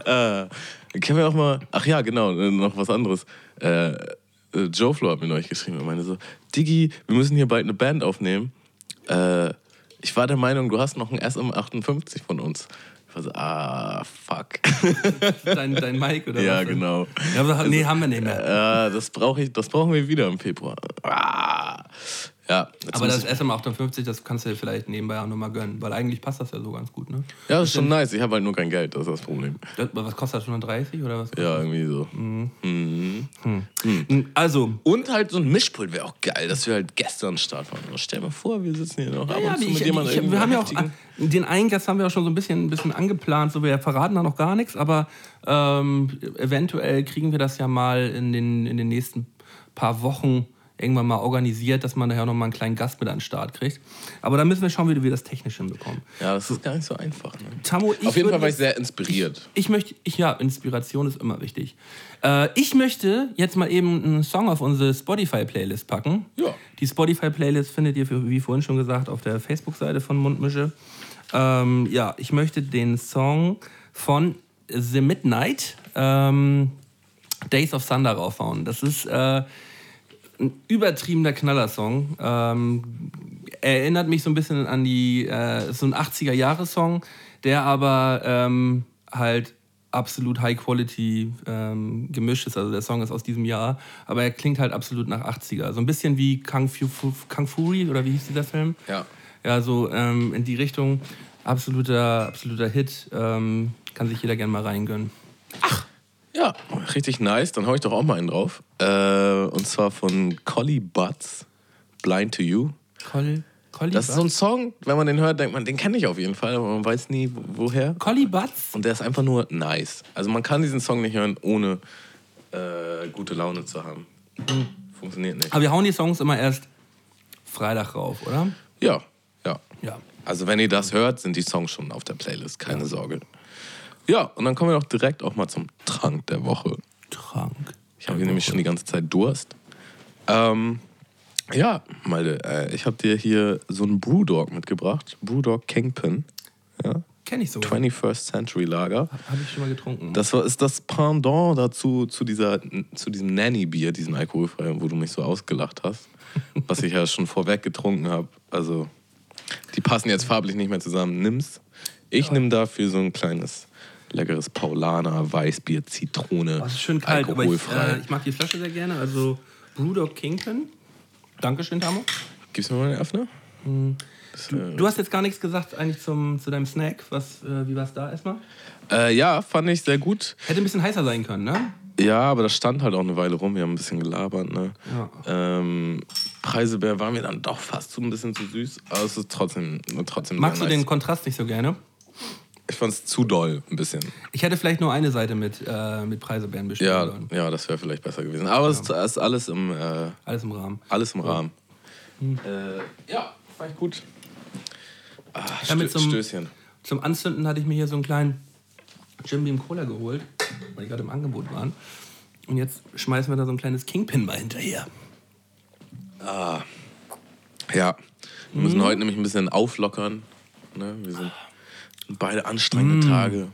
können wir auch mal. Ach ja, genau, äh, noch was anderes. Äh, äh, Joe Flo hat mir neulich geschrieben. Er meinte so: Diggi, wir müssen hier bald eine Band aufnehmen. Äh, ich war der Meinung, du hast noch einen SM58 von uns. So: Ah, fuck. Dein, dein Mike oder ja, was? genau. Ja, aber, nee, haben wir nicht mehr. Ja, das, brauch ich, das brauchen wir wieder im Februar. Ah. Ja, Aber das ich- SM58, das kannst du dir vielleicht nebenbei auch nochmal gönnen, weil eigentlich passt das ja so ganz gut, ne? ja, das ist schon nice. Ich habe halt nur kein Geld, das ist das Problem. Das, was kostet das, 130 oder was? Ja, irgendwie so. Mhm. Also, Und halt so ein Mischpult wäre auch geil, dass wir halt gestern Start waren. Stell dir mal vor, wir sitzen hier noch ab ja, und zu ich, mit jemandem ich, wir haben ja auch den einen Gast haben wir auch schon so ein bisschen, ein bisschen angeplant, so wir verraten da noch gar nichts, aber ähm, eventuell kriegen wir das ja mal in den, in den nächsten paar Wochen irgendwann mal organisiert, dass man daher noch mal einen kleinen Gast mit an den Start kriegt. Aber da müssen wir schauen, wie wir das technisch hinbekommen. Ja, das ist gar nicht so einfach. Ne? Tamo, ich Auf jeden Fall war ich sehr inspiriert. Ich möchte, ich, ja, Inspiration ist immer wichtig. Äh, ich möchte jetzt mal eben einen Song auf unsere Spotify-Playlist packen. Ja. Die Spotify-Playlist findet ihr, wie vorhin schon gesagt, auf der Facebook-Seite von Mundmische. Ähm, ja, ich möchte den Song von The Midnight, ähm, Days of Thunder, raufhauen. Das ist äh, ein übertriebener Knallersong. Ähm, erinnert mich so ein bisschen an die, äh, so ein 80er-Jahre-Song, der aber ähm, halt absolut High Quality ähm, gemischt ist. Also der Song ist aus diesem Jahr, aber er klingt halt absolut nach 80er. So ein bisschen wie Kung, Fu, Kung Fury oder wie hieß dieser Film? Ja. Ja, so ähm, in die Richtung. Absoluter, absoluter Hit. Ähm, kann sich jeder gerne mal reingönnen. Ja, richtig nice. Dann hau ich doch auch mal einen drauf. Äh, und zwar von Collie Butts, Blind to You. Col Collie Das ist so ein Song, wenn man den hört, denkt man, den kenne ich auf jeden Fall, aber man weiß nie, wo- woher. Collie Butts? Und der ist einfach nur nice. Also man kann diesen Song nicht hören, ohne äh, gute Laune zu haben. Funktioniert nicht. Aber wir hauen die Songs immer erst Freitag rauf, oder? Ja, ja. Ja. Also wenn ihr das hört, sind die Songs schon auf der Playlist, keine Sorge. Ja, und dann kommen wir doch direkt auch mal zum Trank der Woche. Trank. Ich habe hier nämlich schon die ganze Zeit Durst. Ähm, ja, Malte, äh, ich habe dir hier so einen Brewdog mitgebracht. Brewdog Kingpin. Ja. Kenn ich so. 21st Century Lager. Habe ich schon mal getrunken. Das war, ist das Pendant dazu, zu, dieser, zu diesem Nanny-Bier, diesem alkoholfreien, wo du mich so ausgelacht hast. was ich ja schon vorweg getrunken habe. Also, die passen jetzt farblich nicht mehr zusammen. Nimm's. Ich nimm dafür so ein kleines, leckeres Paulaner, Weißbier, Zitrone. Oh, das ist schön kalt, aber ich, alkoholfrei. äh, ich mag die Flasche sehr gerne. Also Brewdog Kingpin. Dankeschön, Tamo. Gibst du mir mal den Öffner? Du hast jetzt gar nichts gesagt eigentlich zum, zu deinem Snack. Was, äh, wie war es da erstmal? Äh, ja, fand ich sehr gut. Hätte ein bisschen heißer sein können, ne? Ja, aber das stand halt auch eine Weile rum. Wir haben ein bisschen gelabert. Ne? Ja. Ähm, Preiselbeer war mir dann doch fast so ein bisschen zu süß. Aber es ist trotzdem, trotzdem Magst du nice. den Kontrast nicht so gerne? Ich fand es zu doll, ein bisschen. Ich hätte vielleicht nur eine Seite mit, äh, mit Preiselbeeren bestimmt. Ja, sollen. ja das wäre vielleicht besser gewesen. Aber es ist alles im, äh, Alles im Rahmen. alles im Rahmen. Äh, ja, war ich gut. Ah, Ja, Stö einem- Stößchen. Zum Anzünden hatte ich mir hier so einen kleinen Jim Beam Cola geholt, weil die gerade im Angebot waren. Und jetzt schmeißen wir da so ein kleines Kingpin mal hinterher. Ja. Wir müssen Mhm. heute nämlich ein bisschen auflockern. Ne? Wir sind beide anstrengende Mhm. Tage.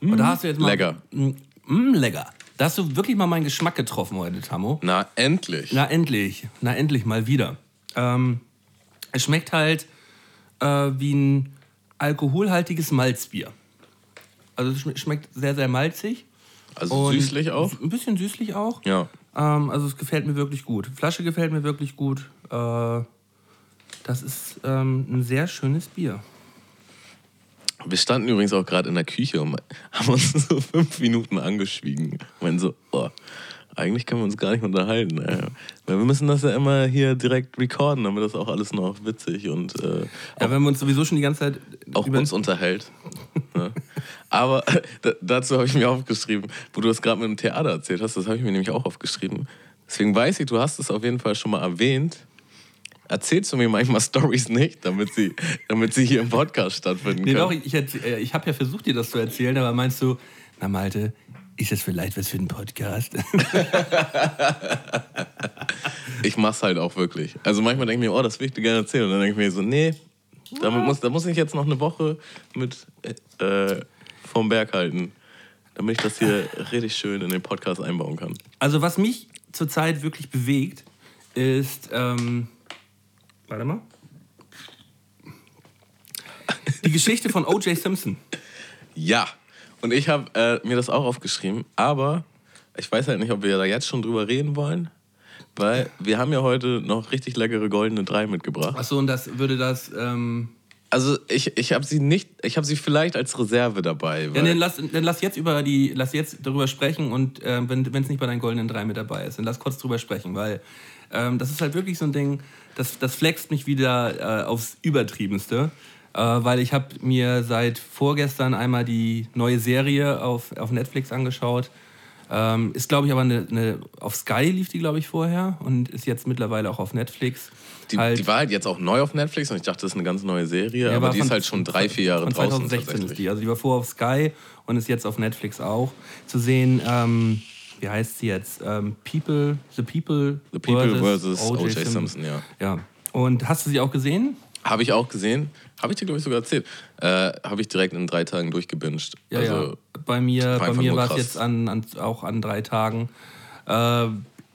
Und da hast du jetzt mal. Lecker. Mm, mm, lecker. Da hast du wirklich mal meinen Geschmack getroffen heute, Tammo. Na, endlich. Na endlich. Na endlich mal wieder. Ähm, es schmeckt halt äh, wie ein alkoholhaltiges Malzbier. Also es schme- schmeckt sehr, sehr malzig. also Und süßlich auch. Ein bisschen süßlich auch. Ja. Ähm, also es gefällt mir wirklich gut. Flasche gefällt mir wirklich gut. Äh, das ist ähm, ein sehr schönes Bier. Wir standen übrigens auch gerade in der Küche und haben uns so fünf Minuten angeschwiegen. Und so, oh, eigentlich können wir uns gar nicht unterhalten. Ey. Weil wir müssen das ja immer hier direkt recorden, damit das auch alles noch witzig und äh, Ja, wenn wir uns sowieso schon die ganze Zeit auch über uns unterhält. ne? Aber da, dazu habe ich mir aufgeschrieben, wo du das gerade mit dem Theater erzählt hast, das habe ich mir nämlich auch aufgeschrieben. Deswegen weiß ich, du hast es auf jeden Fall schon mal erwähnt. Erzählst du mir manchmal Stories nicht, damit sie, damit sie hier im Podcast stattfinden Nee, können? doch, ich, ich, äh, ich habe ja versucht, dir das zu erzählen, aber meinst du, na Malte, ist das vielleicht was für einen Podcast? Ich mach's halt auch wirklich. Also manchmal denke ich mir, oh, das will ich dir gerne erzählen. Und dann denke ich mir so, nee, damit muss, da muss ich jetzt noch eine Woche mit äh, vom Berg halten, damit ich das hier richtig schön in den Podcast einbauen kann. Also was mich zurzeit wirklich bewegt, ist, ähm, warte mal, die Geschichte von O.J. Simpson. Ja, und ich habe äh, mir das auch aufgeschrieben, aber ich weiß halt nicht, ob wir da jetzt schon drüber reden wollen, weil wir haben ja heute noch richtig leckere goldene Drei mitgebracht. Achso, und das würde das, ähm, Also ich, ich habe sie nicht, ich habe sie vielleicht als Reserve dabei. ja, dann, lass, dann lass jetzt über die, lass jetzt darüber sprechen und äh, wenn es nicht bei deinen goldenen drei mit dabei ist, dann lass kurz drüber sprechen, weil ähm, das ist halt wirklich so ein Ding, das, das flext mich wieder äh, aufs Übertriebenste. Äh, weil ich habe mir seit vorgestern einmal die neue Serie auf, auf Netflix angeschaut. Ähm, ist, glaube ich, aber eine, eine. Auf Sky lief die, glaube ich, vorher und ist jetzt mittlerweile auch auf Netflix. die, halt, die war halt jetzt auch neu auf Netflix und ich dachte, das ist eine ganz neue Serie, Ja, aber die ist von- halt schon drei, vier Jahre von draußen 2016 ist die. Also die war vorher auf Sky und ist jetzt auf Netflix auch zu sehen. Ähm, wie heißt sie jetzt? Ähm, People, The People, The People versus O.J. Simpson, ja. Ja. Und hast du sie auch gesehen? Habe ich auch gesehen. Habe ich dir, glaube ich, sogar erzählt. Äh, Habe ich direkt in drei Tagen durchgebinged. Ja, also, ja. Bei mir, war bei mir war es jetzt an, an, auch an drei Tagen. Äh,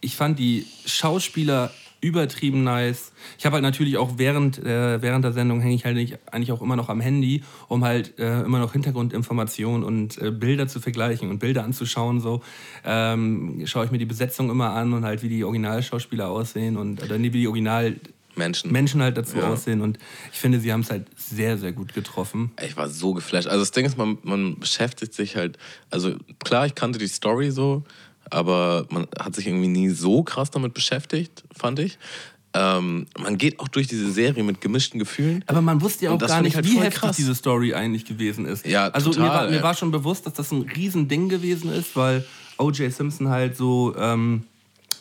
ich fand die Schauspieler übertrieben nice. Ich habe halt natürlich auch während, äh, während der Sendung hänge ich halt nicht, eigentlich auch immer noch am Handy, um halt äh, immer noch Hintergrundinformationen und äh, Bilder zu vergleichen und Bilder anzuschauen. So ähm, schaue ich mir die Besetzung immer an und halt wie die Originalschauspieler aussehen und oder nee, wie die Original Menschen. Menschen halt dazu Ja. aussehen. Und ich finde, sie haben es halt sehr, sehr gut getroffen. Ich war so geflasht. Also das Ding ist, man, man beschäftigt sich halt, also klar, ich kannte die Story so, aber man hat sich irgendwie nie so krass damit beschäftigt, fand ich. Ähm, man geht auch durch diese Serie mit gemischten Gefühlen. Aber man wusste ja auch gar nicht, ich halt wie heftig krass. diese Story eigentlich gewesen ist. Ja, also total, mir, war, mir war schon bewusst, dass das ein Riesending gewesen ist, weil O.J. Simpson halt so, ähm,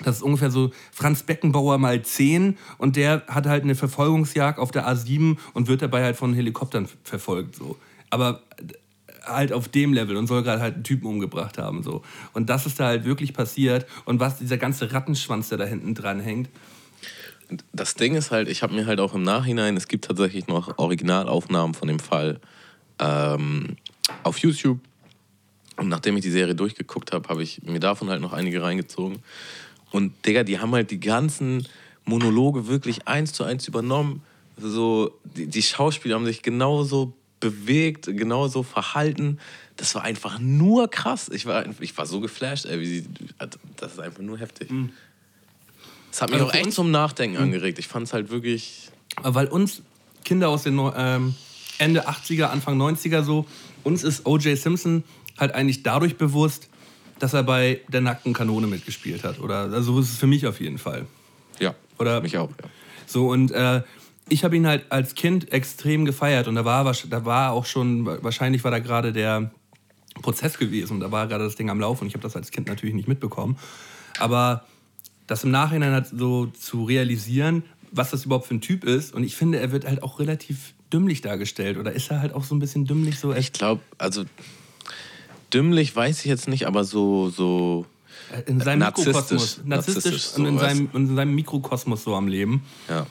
das ist ungefähr so Franz Beckenbauer mal 10 und der hat halt eine Verfolgungsjagd auf der A7 und wird dabei halt von Helikoptern verfolgt. So. Aber halt auf dem Level und soll gerade halt einen Typen umgebracht haben. So. Und das ist da halt wirklich passiert und was dieser ganze Rattenschwanz, der da hinten dran hängt. Das Ding ist halt, ich habe mir halt auch im Nachhinein, es gibt tatsächlich noch Originalaufnahmen von dem Fall ähm, auf YouTube. Und nachdem ich die Serie durchgeguckt habe, habe ich mir davon halt noch einige reingezogen. Und Digga, die haben halt die ganzen Monologe wirklich eins zu eins übernommen. So, die, die Schauspieler haben sich genauso bewegt, genauso verhalten. Das war einfach nur krass. Ich war, ich war so geflasht, ey, wie sie, das ist einfach nur heftig. Das hat mich Also auch echt zum Nachdenken angeregt. Ich fand es halt wirklich. Weil uns Kinder aus den ähm, Ende 80er, Anfang 90er so, uns ist O.J. Simpson halt eigentlich dadurch bewusst, dass er bei der nackten Kanone mitgespielt hat. Oder also so ist es für mich auf jeden Fall. Ja, Oder- mich auch. Ja. So und äh, ich habe ihn halt als Kind extrem gefeiert und da war, da war auch schon, wahrscheinlich war da gerade der Prozess gewesen, da war gerade das Ding am Laufen und ich habe das als Kind natürlich nicht mitbekommen. Aber das im Nachhinein halt so zu realisieren, was das überhaupt für ein Typ ist und ich finde, er wird halt auch relativ dümmlich dargestellt oder ist er halt auch so ein bisschen dümmlich so? Ich glaube, also dümmlich weiß ich jetzt nicht, aber so, so Äh, in seinem Narzisstisch. Mikrokosmos. Narzisstisch, Narzisstisch, und in seinem, in seinem Mikrokosmos so am Leben. Ja.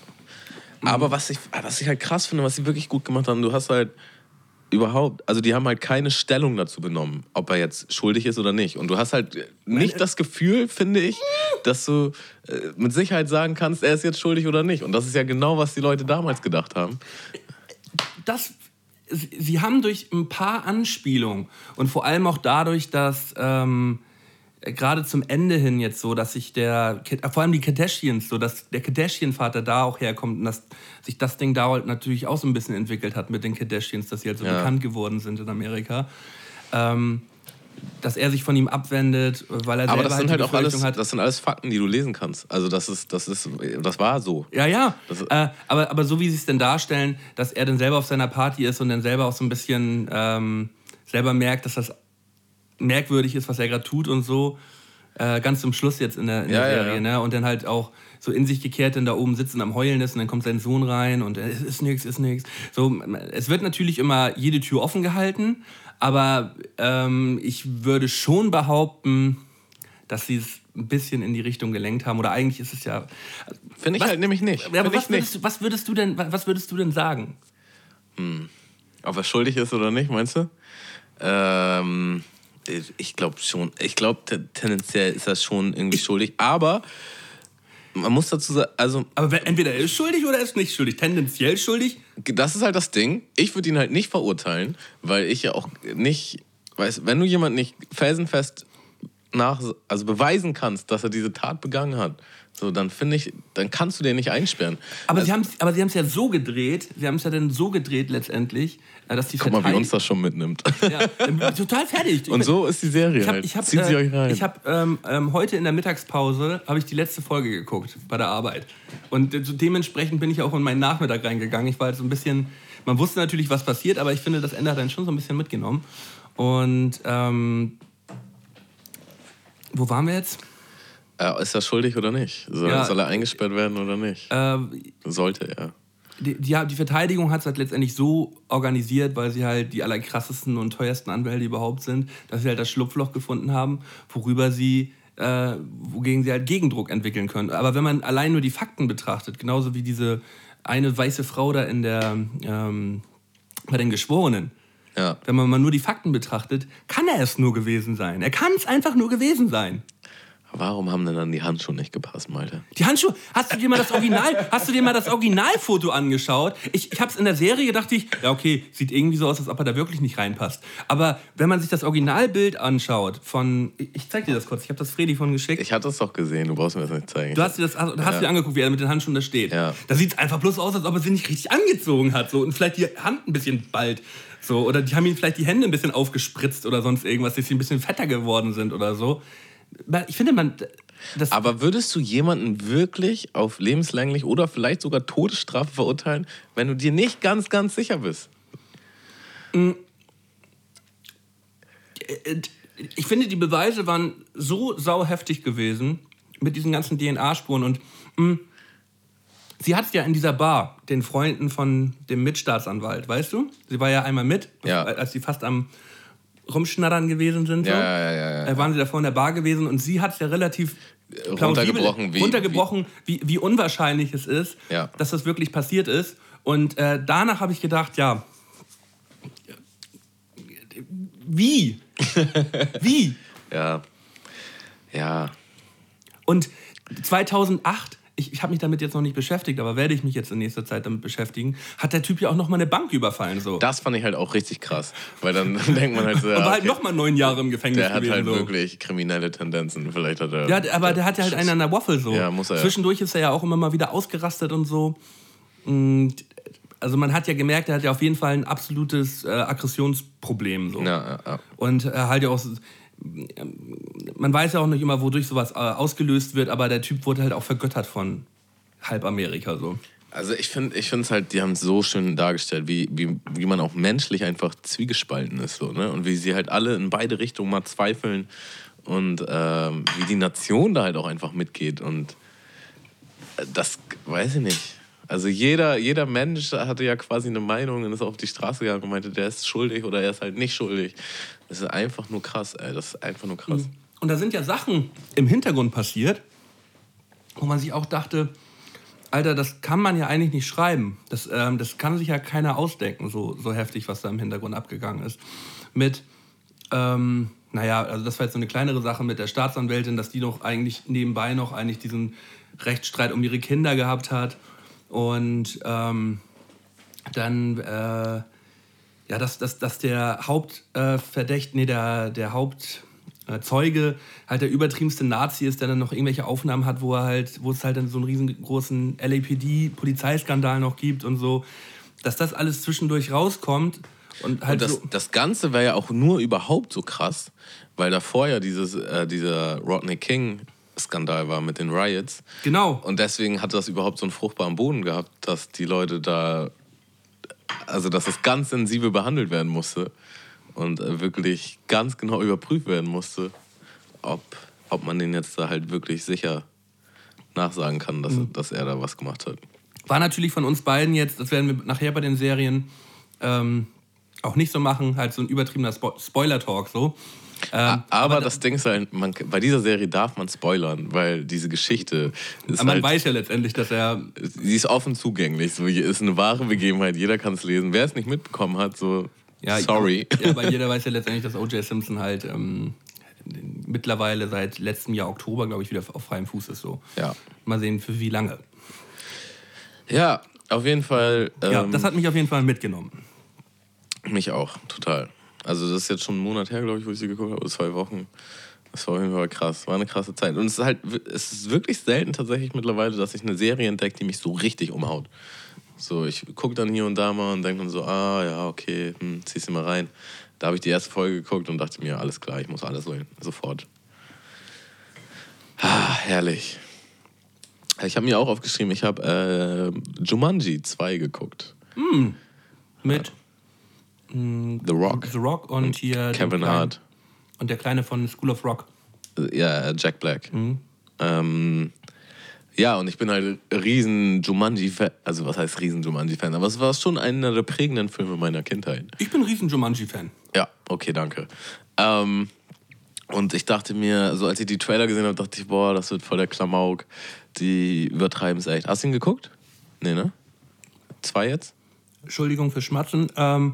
Aber was ich, was ich halt krass finde, was sie wirklich gut gemacht haben, du hast halt überhaupt, also die haben halt keine Stellung dazu benommen, ob er jetzt schuldig ist oder nicht. Und du hast halt nicht das Gefühl, finde ich, dass du äh, mit Sicherheit sagen kannst, er ist jetzt schuldig oder nicht. Und das ist ja genau, was die Leute damals gedacht haben. das, sie sie haben durch ein paar Anspielungen und vor allem auch dadurch, dass ähm, gerade zum Ende hin jetzt so, dass sich der, äh, vor allem die Kardashians, so, dass der Kardashian-Vater da auch herkommt und dass sich das Ding da halt natürlich auch so ein bisschen entwickelt hat mit den Kardashians, dass sie halt so Ja. bekannt geworden sind in Amerika. Ähm, dass er sich von ihm abwendet, weil er Aber das sind halt halt auch alles, hat. das sind alles Fakten, die du lesen kannst. Also das ist, das ist, das war so. Ja, ja. Äh, aber, aber so wie sie es denn darstellen, dass er dann selber auf seiner Party ist und dann selber auch so ein bisschen ähm, selber merkt, dass das merkwürdig ist, was er gerade tut und so. Äh, ganz zum Schluss jetzt in der, in Ja, der ja, Serie. ja. Ne? Und dann halt auch so in sich gekehrt dann da oben sitzen am Heulen ist und dann kommt sein Sohn rein und äh, es ist nichts, ist nichts. So, es wird natürlich immer jede Tür offen gehalten, aber ähm, ich würde schon behaupten, dass sie es ein bisschen in die Richtung gelenkt haben. Oder eigentlich ist es ja. Finde ich Was- halt nämlich nicht. Ja, aber was würdest, nicht. du, was, würdest du denn, was würdest du denn sagen? Ob er schuldig ist oder nicht, meinst du? Ähm, ich- glaube schon. Ich glaube, tendenziell ist er schon irgendwie schuldig. Aber man muss dazu sagen, also Aber entweder er ist schuldig oder er ist nicht schuldig. Tendenziell schuldig. das ist halt das Ding. Ich würde ihn halt nicht verurteilen, weil ich ja auch nicht, weiß, wenn du jemand nicht felsenfest nach, also beweisen kannst, dass er diese Tat begangen hat, so dann finde ich, dann kannst du den nicht einsperren. Aber also, sie haben es ja so gedreht, sie haben es ja dann so gedreht letztendlich, dass die guck mal, wie uns das schon mitnimmt. ja, ähm, total fertig. Und so ist die Serie Ich habe halt. ich hab, Zieht sie äh, euch rein. ich hab, ähm, ähm, heute in der Mittagspause habe ich die letzte Folge geguckt bei der Arbeit. Und äh, dementsprechend bin ich auch in meinen Nachmittag reingegangen. Ich war halt so ein bisschen, man wusste natürlich, was passiert, aber ich finde, das Ende hat dann schon so ein bisschen mitgenommen. Und ähm, wo waren wir jetzt? äh, ist er schuldig oder nicht? Soll, Ja. soll er eingesperrt werden oder nicht? Äh, Sollte er. Die, die, die Verteidigung hat es halt letztendlich so organisiert, weil sie halt die allerkrassesten und teuersten Anwälte überhaupt sind, dass sie halt das Schlupfloch gefunden haben, worüber sie, äh, wogegen sie halt Gegendruck entwickeln können. Aber wenn man allein nur die Fakten betrachtet, genauso wie diese eine weiße Frau da in der, ähm, bei den Geschworenen, Ja. wenn man mal nur die Fakten betrachtet, kann er es nur gewesen sein. Er kann es einfach nur gewesen sein. Warum haben denn dann die Handschuhe nicht gepasst, Malte? Die Handschuhe, hast du dir mal das Original, hast du dir mal das Originalfoto angeschaut? Ich, ich habe es in der Serie gedacht, ich, ja okay, sieht irgendwie so aus, als ob er da wirklich nicht reinpasst. Aber wenn man sich das Originalbild anschaut von, ich, zeig dir das kurz, ich habe das Freddy von geschickt. Ich hatte es doch gesehen, du brauchst mir das nicht zeigen. Du hast dir das hast, hast Ja. dir angeguckt, wie er mit den Handschuhen da steht. Ja. Da sieht es einfach bloß aus, als ob er sie nicht richtig angezogen hat. So. Und vielleicht die Hand ein bisschen bald. So. Oder die haben ihm vielleicht die Hände ein bisschen aufgespritzt oder sonst irgendwas, dass sie ein bisschen fetter geworden sind oder so. Ich finde, man. Aber würdest du jemanden wirklich auf lebenslänglich oder vielleicht sogar Todesstrafe verurteilen, wenn du dir nicht ganz, ganz sicher bist? Äh, ich finde, die Beweise waren so sauheftig gewesen mit diesen ganzen DNA-Spuren und mh, sie hat es ja in dieser Bar den Freunden von dem Mitstaatsanwalt, weißt du? Sie war ja einmal mit, Ja. als sie fast am Rumschnattern gewesen sind. So. Ja, ja, ja, ja, Äh, waren sie davor in der Bar gewesen und sie hat es ja relativ plausibel- runtergebrochen, wie- runtergebrochen wie, wie unwahrscheinlich es ist, Ja. dass das wirklich passiert ist. Und äh, danach habe ich gedacht, ja, wie? wie? Ja. Ja. Und 2008, ich, ich habe mich damit jetzt noch nicht beschäftigt, aber werde ich mich jetzt in nächster Zeit damit beschäftigen, hat der Typ ja auch noch mal eine Bank überfallen. So. Das fand ich halt auch richtig krass. Weil dann denkt man halt so, war halt okay, noch mal neun Jahre im Gefängnis der hat gewesen. halt so. wirklich kriminelle Tendenzen. Vielleicht hat er. Ja, aber der hat ja halt einen an der Waffel so. Ja, muss er. Zwischendurch ist er ja auch immer mal wieder ausgerastet und so. Und also man hat ja gemerkt, er hat ja auf jeden Fall ein absolutes äh, Aggressionsproblem. So. Ja, ja, ja. Und äh, halt ja auch, man weiß ja auch nicht immer, wodurch sowas äh, ausgelöst wird, aber der Typ wurde halt auch vergöttert von halb Amerika so. Also ich finde ich es halt, die haben es so schön dargestellt, wie, wie, wie man auch menschlich einfach zwiegespalten ist. So, ne? Und wie sie halt alle in beide Richtungen mal zweifeln und ähm, wie die Nation da halt auch einfach mitgeht. Und äh, das weiß ich nicht. Also jeder, jeder Mensch hatte ja quasi eine Meinung und ist auf die Straße gegangen und meinte, der ist schuldig oder er ist halt nicht schuldig. Das ist einfach nur krass, ey. Das ist einfach nur krass. Und da sind ja Sachen im Hintergrund passiert, wo man sich auch dachte, Alter, das kann man ja eigentlich nicht schreiben. Das, ähm, das kann sich ja keiner ausdenken, so, so heftig, was da im Hintergrund abgegangen ist. Mit, ähm, naja, also das war jetzt so eine kleinere Sache mit der Staatsanwältin, dass die noch eigentlich nebenbei noch eigentlich diesen Rechtsstreit um ihre Kinder gehabt hat. Und ähm, dann, äh, ja, dass, dass, dass der Hauptverdächt, äh, nee, der, der Hauptzeuge halt der übertriebenste Nazi ist, der dann noch irgendwelche Aufnahmen hat, wo er halt, wo es halt dann so einen riesengroßen LAPD-Polizeiskandal noch gibt und so, dass das alles zwischendurch rauskommt. Und, halt und das, so, das Ganze wäre ja auch nur überhaupt so krass, weil davor ja dieses, äh, dieser Rodney King Skandal war mit den Riots. Genau. Und deswegen hat das überhaupt so einen fruchtbaren Boden gehabt, dass die Leute da, also dass das ganz sensibel behandelt werden musste und äh, wirklich ganz genau überprüft werden musste, ob, ob man den jetzt da halt wirklich sicher nachsagen kann, dass, Mhm. dass er da was gemacht hat. War natürlich von uns beiden jetzt, das werden wir nachher bei den Serien ähm, auch nicht so machen, halt so ein übertriebener Spo Spoiler-Talk so. Ähm, aber, das Ding ist halt, man, bei dieser Serie darf man spoilern, weil diese Geschichte ist aber man halt, weiß ja letztendlich, dass er. sie ist offen zugänglich. So, ist eine wahre Begebenheit, jeder kann es lesen. Wer es nicht mitbekommen hat, so Ja, sorry. Ja, aber jeder weiß ja letztendlich, dass O.J. Simpson halt ähm, mittlerweile seit letztem Jahr Oktober, glaube ich, wieder auf freiem Fuß ist. So. Ja. Mal sehen, für wie lange. Ja, auf jeden Fall. Ähm, Ja, das hat mich auf jeden Fall mitgenommen. mich auch, total. Also das ist jetzt schon einen Monat her, glaube ich, wo ich sie geguckt habe, oder zwei Wochen. Das war auf jeden Fall krass. War eine krasse Zeit. Und es ist halt, es ist wirklich selten tatsächlich mittlerweile, dass ich eine Serie entdecke, die mich so richtig umhaut. So, ich gucke dann hier und da mal und denke dann so, ah ja, okay, hm, zieh sie mal rein. Da habe ich die erste Folge geguckt und dachte mir, alles klar, ich muss alles sehen, sofort. Ah, herrlich. Ich habe mir auch aufgeschrieben, ich habe äh, Jumanji 2 geguckt. Mit The Rock. The Rock und hier. den Kevin Kleinen. Hart. Und der Kleine von School of Rock. Ja, Jack Black. Mhm. Ähm, ja, und ich bin halt riesen Jumanji-Fan. Also, was heißt riesen Jumanji-Fan? Aber es war schon einer der prägenden Filme meiner Kindheit. Ich bin ein riesen Jumanji-Fan. Ja, okay, danke. Ähm, und ich dachte mir, so als ich die Trailer gesehen habe, dachte ich, boah, das wird voll der Klamauk. Die übertreiben es echt. Hast du ihn geguckt? Nee, ne? Zwei jetzt? Entschuldigung für Schmatzen. Ähm,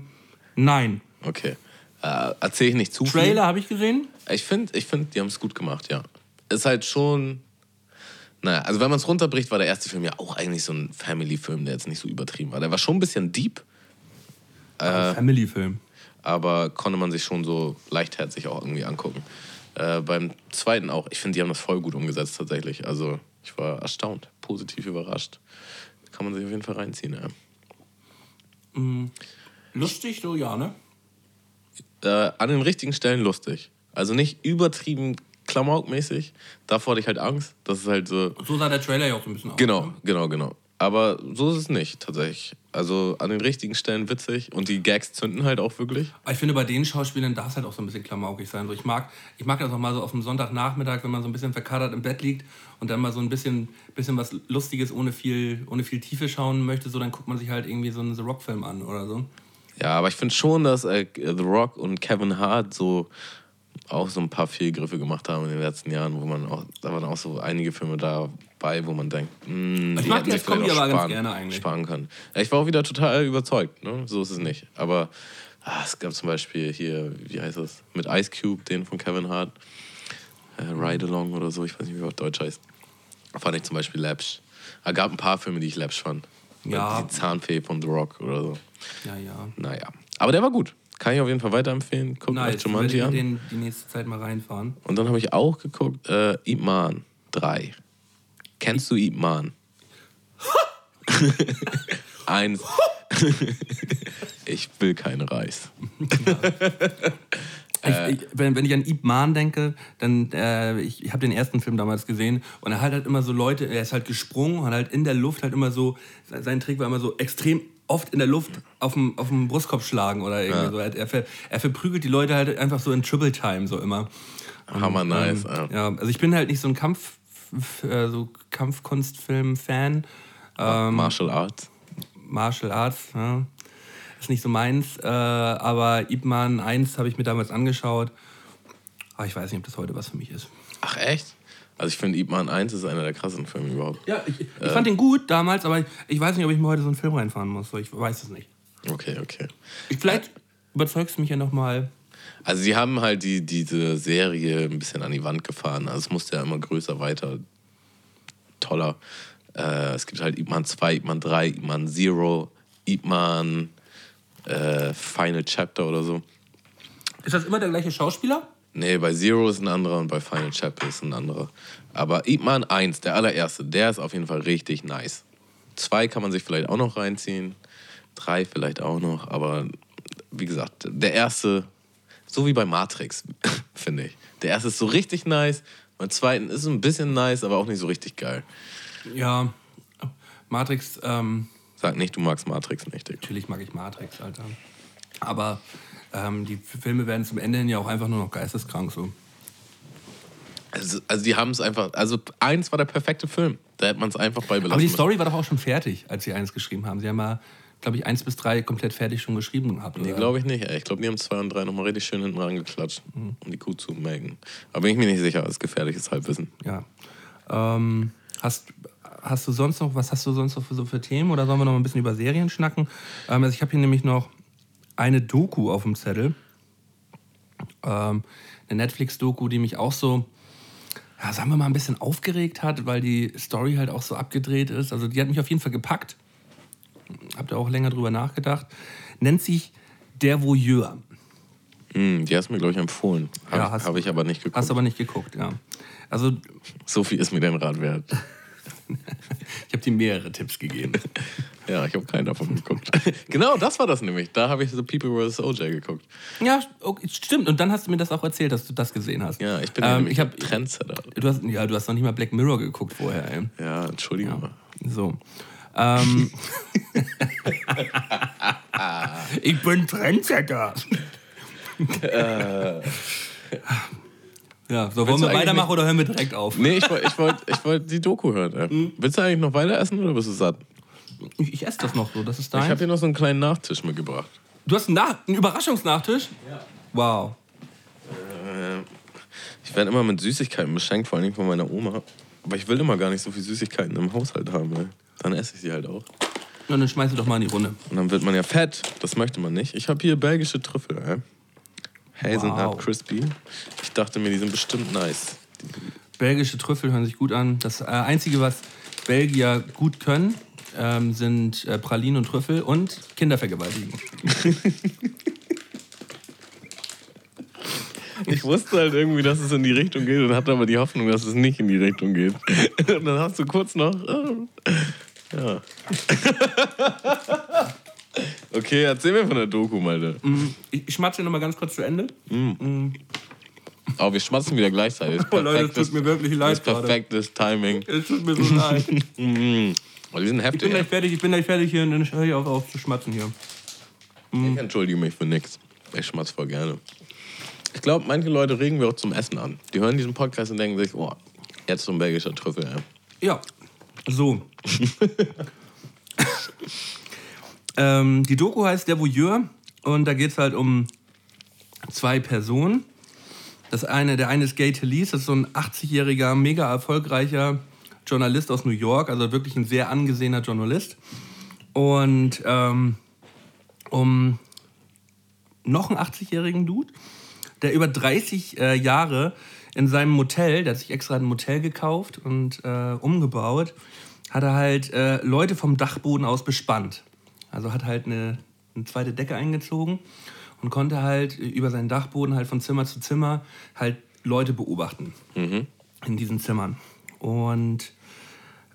nein. Okay. Äh, erzähl ich nicht zu viel. Trailer habe ich gesehen. Ich finde, ich find, die haben es gut gemacht, ja. Ist halt schon. Naja, also wenn man es runterbricht, war der erste Film ja auch eigentlich so ein Family-Film, der jetzt nicht so übertrieben war. Der war schon ein bisschen deep, Äh. Family-Film. aber konnte man sich schon so leichtherzig auch irgendwie angucken. Äh, beim zweiten auch. Ich finde, die haben das voll gut umgesetzt tatsächlich. Also ich war erstaunt, positiv überrascht. Kann man sich auf jeden Fall reinziehen, ja. Lustig, so ja, ne? äh, an den richtigen Stellen lustig. Also nicht übertrieben klamaukmäßig. Davor hatte ich halt Angst. Das ist halt so. So sah der Trailer ja auch so ein bisschen aus. Genau, ne? genau, genau. Aber so ist es nicht, tatsächlich. Also an den richtigen Stellen witzig und die Gags zünden halt auch wirklich. Aber ich finde, bei den Schauspielern darf es halt auch so ein bisschen klamaukig sein. So, ich, mag, ich mag das auch mal so auf dem Sonntagnachmittag, wenn man so ein bisschen verkadert im Bett liegt und dann mal so ein bisschen, bisschen was Lustiges ohne viel, ohne viel Tiefe schauen möchte. So, dann guckt man sich halt irgendwie so einen The Rock-Film an oder so. Ja, aber ich finde schon, dass äh, The Rock und Kevin Hart so auch so ein paar Fehlgriffe gemacht haben in den letzten Jahren, wo man auch, da waren auch so einige Filme dabei, wo man denkt, mh, Ich die mag die als aber ganz gerne eigentlich. sparen können. Ja, ich war auch wieder total überzeugt, ne? so ist es nicht. Aber ah, es gab zum Beispiel hier, wie heißt das, mit Ice Cube, den von Kevin Hart, äh, Ride Along oder so, ich weiß nicht, wie er auf Deutsch heißt. Fand ich zum Beispiel läppsch. Es gab ein paar Filme, die ich läppsch fand. Ja. Die Zahnfee von The Rock oder so. Ja, ja. Naja. Aber der war gut. Kann ich auf jeden Fall weiterempfehlen. Guckt Nice, euch Jumanji ich an. den die nächste Zeit mal reinfahren. Und dann habe ich auch geguckt, äh, Ip Man 3. Kennst du Ip Man? Eins. ich will keinen Reis. Ich, ich, wenn, wenn ich an Ip Man denke, dann äh, ich, ich habe den ersten Film damals gesehen und er hat halt immer so Leute, er ist halt gesprungen und halt in der Luft halt immer so, sein Trick war immer so extrem oft in der Luft auf dem, auf dem Brustkorb schlagen oder irgendwie Ja. so. Er, er, ver, er verprügelt die Leute halt einfach so in Triple Time so immer. Hammer nice. Ähm, ja. also ich bin halt nicht so ein Kampf, äh, so Kampfkunstfilm-Fan. Ähm, Martial Arts. Martial Arts, ja. Ist nicht so meins. Äh, aber Ip Man 1 habe ich mir damals angeschaut. Aber ich weiß nicht, ob das heute was für mich ist. Ach, echt? Also ich finde, Ip Man 1 ist einer der krassen Filme überhaupt. Ja, ich, ich fand den gut damals, aber ich, ich weiß nicht, ob ich mir heute so einen Film reinfahren muss. so, Ich weiß es nicht. Okay, okay. Ich, vielleicht überzeugst du mich ja nochmal. Also sie haben halt die, diese Serie ein bisschen an die Wand gefahren. Also es musste ja immer größer, weiter, toller. Äh, es gibt halt Ip Man 2, Ip Man 3, Ip Man Zero, Ip Man äh, Final Chapter oder so. Ist das immer der gleiche Schauspieler? Nee, bei Zero ist ein anderer und bei Final Chapter ist ein anderer. Aber Ip Man 1, der allererste, der ist auf jeden Fall richtig nice. Zwei kann man sich vielleicht auch noch reinziehen. Drei vielleicht auch noch. Aber wie gesagt, der erste, so wie bei Matrix, finde ich. Der erste ist so richtig nice. Beim zweiten ist ein bisschen nice, aber auch nicht so richtig geil. Ja. Matrix, ähm, Sag nicht, du magst Matrix nicht, Digga. natürlich mag ich Matrix, Alter. Aber ähm, die Filme werden zum Ende hin ja auch einfach nur noch geisteskrank so. Also, also die haben es einfach, also eins war der perfekte Film. Da hätte man es einfach bei belassen Aber die. Story war doch auch schon fertig, als sie eins geschrieben haben. Sie haben ja, glaube ich, eins bis drei komplett fertig schon geschrieben gehabt. Nee, oder? glaube ich nicht. Ey. Ich glaube, die haben zwei und drei nochmal richtig schön hinten rangeklatscht, Mhm. um die Kuh zu melken. Aber bin ich mir nicht sicher, das ist gefährliches Halbwissen. Ja. Ähm, hast, hast du sonst noch, was hast du sonst noch für, so für Themen oder sollen wir noch ein bisschen über Serien schnacken? Ähm, also ich habe hier nämlich noch eine Doku auf dem Zettel. Ähm, eine Netflix-Doku, die mich auch so, ja, sagen wir mal, ein bisschen aufgeregt hat, weil die Story halt auch so abgedreht ist. Also die hat mich auf jeden Fall gepackt. Hab da auch länger drüber nachgedacht. Nennt sich Der Voyeur. Hm, die hast du mir, glaube ich, empfohlen. Habe Ja, hab ich aber nicht geguckt. Hast aber nicht geguckt, ja. Also So viel ist mir dein Rat wert. ich habe dir mehrere Tipps gegeben. Ja, ich habe keinen davon geguckt. genau, das war das nämlich. Da habe ich The People vs. OJ geguckt. Ja, okay, stimmt. Und dann hast du mir das auch erzählt, dass du das gesehen hast. Ja, ich bin ja ähm, ich hab, Trendsetter. du hast, ja, du hast noch nicht mal Black Mirror geguckt vorher. Ey. Ja, Entschuldigung. mal. So. Ähm, ich bin Trendsetter. Ja, so wollen wir weitermachen oder hören wir direkt auf? Nee, ich wollte ich wollt, ich wollt die Doku hören. Ey. Hm? Willst du eigentlich noch weiter essen oder bist du satt? Ich, ich esse das noch so, das ist Ich dein. habe hier noch so einen kleinen Nachtisch mitgebracht. du hast einen, Nach einen Überraschungsnachtisch? Ja. Wow. Ich werde immer mit Süßigkeiten beschenkt, vor allem von meiner Oma. Aber ich will immer gar nicht so viel Süßigkeiten im Haushalt haben. Ey. Dann esse ich sie halt auch. Und dann schmeiß sie doch mal in die Runde. Und dann wird man ja fett. Das möchte man nicht. Ich habe hier belgische Trüffel. Ey. Hazelnut Wow. Crispy. Ich dachte mir, die sind bestimmt nice. Belgische Trüffel hören sich gut an. Das äh, Einzige, was Belgier gut können, ähm, sind äh, Pralinen und Trüffel und Kinder vergewaltigen. Ich wusste halt irgendwie, dass es in die Richtung geht und hatte aber die Hoffnung, dass es nicht in die Richtung geht. Und dann hast du kurz noch. äh, Ja. Okay, erzähl mir von der Doku, Malte. Ich, ich schmatze noch mal ganz kurz zu Ende. Oh, wir schmatzen wieder gleichzeitig. Oh, Leute, es tut mir wirklich das leid ist gerade. perfektes Timing. Es tut mir so leid. Ich Oh, die sind bin heftig. gleich fertig, ich bin gleich fertig hier und dann höre ich auf, auf zu schmatzen hier. Ich entschuldige mich für nichts. Ich schmatz voll gerne. Ich glaube, manche Leute regen wir auch zum Essen an. Die hören diesen Podcast und denken sich, oh, jetzt so ein belgischer Trüffel. Ey. Ja, so. ähm, die Doku heißt Der Voyeur und da geht es halt um zwei Personen. Das eine, der eine ist Gay Talese, das ist so ein 80-jähriger, mega erfolgreicher Journalist aus New York, also wirklich ein sehr angesehener Journalist. Und ähm, um noch einen 80-jährigen Dude, der über 30 äh, Jahre in seinem Motel, der hat sich extra ein Motel gekauft und äh, umgebaut, hat er halt äh, Leute vom Dachboden aus bespannt. Also hat halt eine, eine zweite Decke eingezogen und konnte halt über seinen Dachboden halt von Zimmer zu Zimmer halt Leute beobachten in diesen Zimmern. Und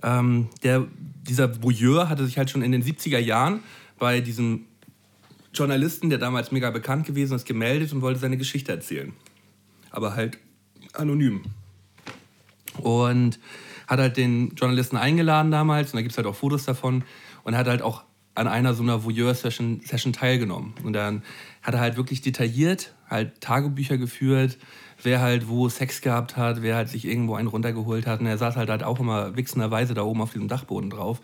ähm, der, dieser Voyeur hatte sich halt schon in den 70er Jahren bei diesem Journalisten, der damals mega bekannt gewesen ist, gemeldet und wollte seine Geschichte erzählen. Aber halt anonym. Und hat halt den Journalisten eingeladen damals, und da gibt es halt auch Fotos davon, und hat halt auch an einer so einer Voyeur-Session Session teilgenommen. Und dann hat er halt wirklich detailliert halt Tagebücher geführt, wer halt wo Sex gehabt hat, wer halt sich irgendwo einen runtergeholt hat. Und er saß halt, halt auch immer wichsenderweise da oben auf diesem Dachboden drauf,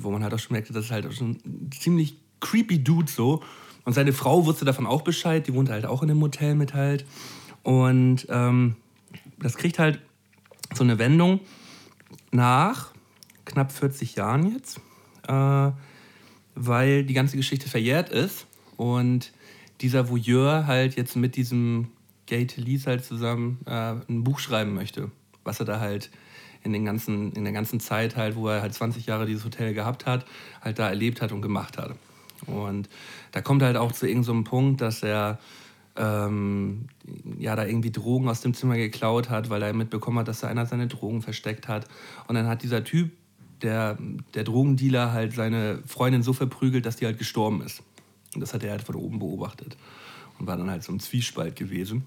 wo man halt auch schon merkte, das ist halt schon ein ziemlich creepy Dude so. Und seine Frau wusste davon auch Bescheid, die wohnte halt auch in dem Motel mit halt. Und ähm, das kriegt halt so eine Wendung nach knapp 40 Jahren jetzt, äh, weil die ganze Geschichte verjährt ist und dieser Voyeur halt jetzt mit diesem Gate Lees halt zusammen äh, ein Buch schreiben möchte, was er da halt in, den ganzen, in der ganzen Zeit halt, wo er halt 20 Jahre dieses Hotel gehabt hat, halt da erlebt hat und gemacht hat. Und da kommt halt auch zu irgendeinem so Punkt, dass er ähm, ja, da irgendwie Drogen aus dem Zimmer geklaut hat, weil er mitbekommen hat, dass da einer seine Drogen versteckt hat. Und dann hat dieser Typ, der, der Drogendealer, halt seine Freundin so verprügelt, dass die halt gestorben ist. Und das hat er halt von oben beobachtet und war dann halt so ein Zwiespalt gewesen.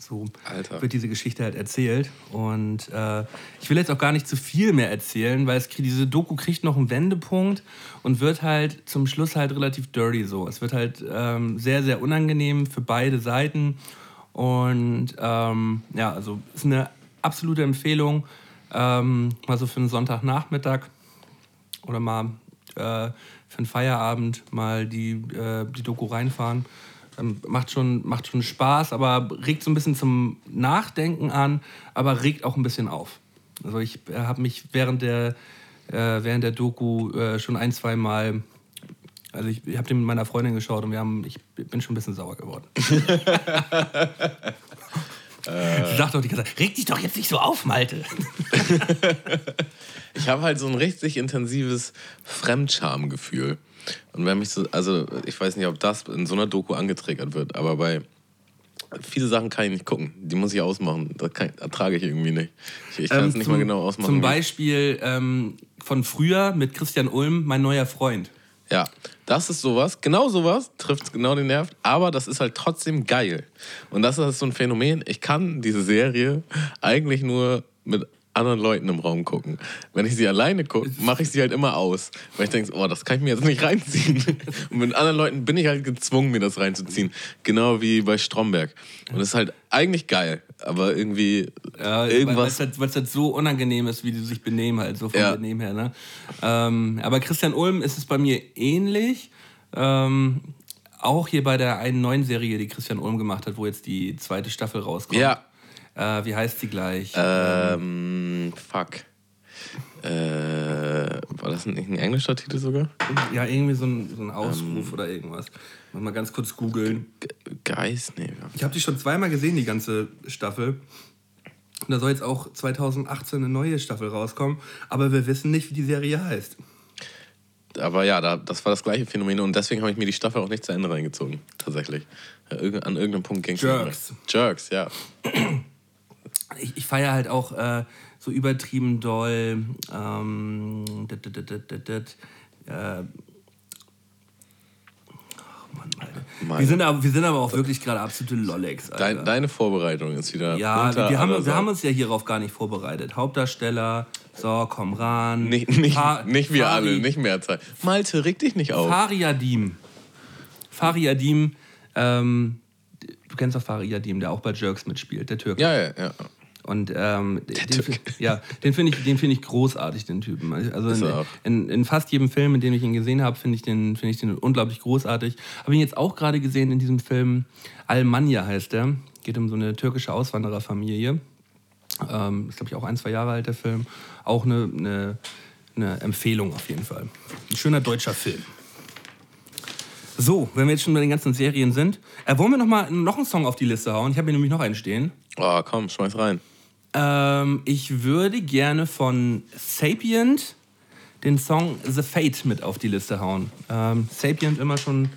So Alter. wird diese Geschichte halt erzählt. Und äh, ich will jetzt auch gar nicht zu viel mehr erzählen, weil es, diese Doku kriegt noch einen Wendepunkt und wird halt zum Schluss halt relativ dirty so. Es wird halt ähm, sehr, sehr unangenehm für beide Seiten. Und ähm, ja, also ist eine absolute Empfehlung, ähm, mal so für einen Sonntagnachmittag oder mal äh, für einen Feierabend mal die, äh, die Doku reinfahren. Ähm, macht, schon, macht schon Spaß, aber regt so ein bisschen zum Nachdenken an, aber regt auch ein bisschen auf. Also ich äh, habe mich während der, äh, während der Doku äh, schon ein, zwei Mal, also ich, ich habe den mit meiner Freundin geschaut und wir haben, ich bin schon ein bisschen sauer geworden. Sie sagt doch die ganze Zeit, reg dich doch jetzt nicht so auf, Malte. Ich habe halt so ein richtig intensives Fremdschamgefühl. Und wenn mich so, also ich weiß nicht, ob das in so einer Doku angetriggert wird, aber bei viele Sachen kann ich nicht gucken. Die muss ich ausmachen. Das kann, ertrage ich irgendwie nicht. Ich, ich kann es Ähm, nicht mal genau ausmachen. Zum Beispiel ähm, von früher mit Christian Ulm, mein neuer Freund. Ja, das ist sowas, genau sowas, trifft genau den Nerv, aber das ist halt trotzdem geil. Und das ist so ein Phänomen, ich kann diese Serie eigentlich nur mit anderen Leuten im Raum gucken. Wenn ich sie alleine gucke, mache ich sie halt immer aus. Weil ich denke, oh, das kann ich mir jetzt nicht reinziehen. Und mit anderen Leuten bin ich halt gezwungen, mir das reinzuziehen. Genau wie bei Stromberg. Und das ist halt eigentlich geil, aber irgendwie Ja, Weil irgendwas. es halt, halt so unangenehm ist, wie die sich benehmen, halt so vom Ja. Benehmen her. Ne? Ähm, aber Christian Ulm ist es bei mir ähnlich. Ähm, auch hier bei der einen neuen Serie, die Christian Ulm gemacht hat, wo jetzt die zweite Staffel rauskommt. Ja. Äh, wie heißt sie gleich? Ähm, fuck. Äh, war das ein, ein englischer Titel sogar? ja, irgendwie so ein, so ein Ähm. Ausruf oder irgendwas. Mal ganz kurz googeln. Ge- Geist? Nee. Ich habe die schon zweimal gesehen, die ganze Staffel. Und da soll jetzt auch 2018 eine neue Staffel rauskommen. Aber wir wissen nicht, wie die Serie heißt. Aber ja, da, das war das gleiche Phänomen und deswegen habe ich mir die Staffel auch nicht zu Ende reingezogen. Tatsächlich. An irgendeinem Punkt ging es Jerks. Jerks, ja. Ich, ich feiere halt auch äh, so übertrieben doll. Ähm, dit, dit, dit, äh, ach Mann. Wir, sind aber, wir sind aber auch wirklich gerade absolute Lollex. Alter. Dein, deine Vorbereitung ist wieder. ja, wir haben, wir haben uns ja hierauf gar nicht vorbereitet. Hauptdarsteller, so, komm ran. Nicht, nicht, Fa- nicht wir Fari- alle, nicht mehr Zeit. Malte, reg dich nicht auf. Fari Adim. Fari Adim, ähm, du kennst doch Fari Adim, der auch bei Jerks mitspielt, der Türke. Ja, ja, ja. Und ähm, den, ja, den finde ich, den finde ich großartig, den Typen. Also in, in, in fast jedem Film, in dem ich ihn gesehen habe, finde ich den, finde ich den unglaublich großartig. Habe ihn jetzt auch gerade gesehen in diesem Film Almanya heißt der. Geht um so eine türkische Auswandererfamilie. Ähm, ist glaube ich auch ein zwei Jahre alt der Film. Auch eine, eine, eine Empfehlung auf jeden Fall. Ein schöner deutscher Film. So, wenn wir jetzt schon bei den ganzen Serien sind, äh, wollen wir noch mal noch einen Song auf die Liste hauen? Ich habe hier nämlich noch einen stehen. Oh, komm, schmeiß rein. Ähm, ich würde gerne von Sapient den Song The Fate mit auf die Liste hauen. Ähm, Sapient immer schon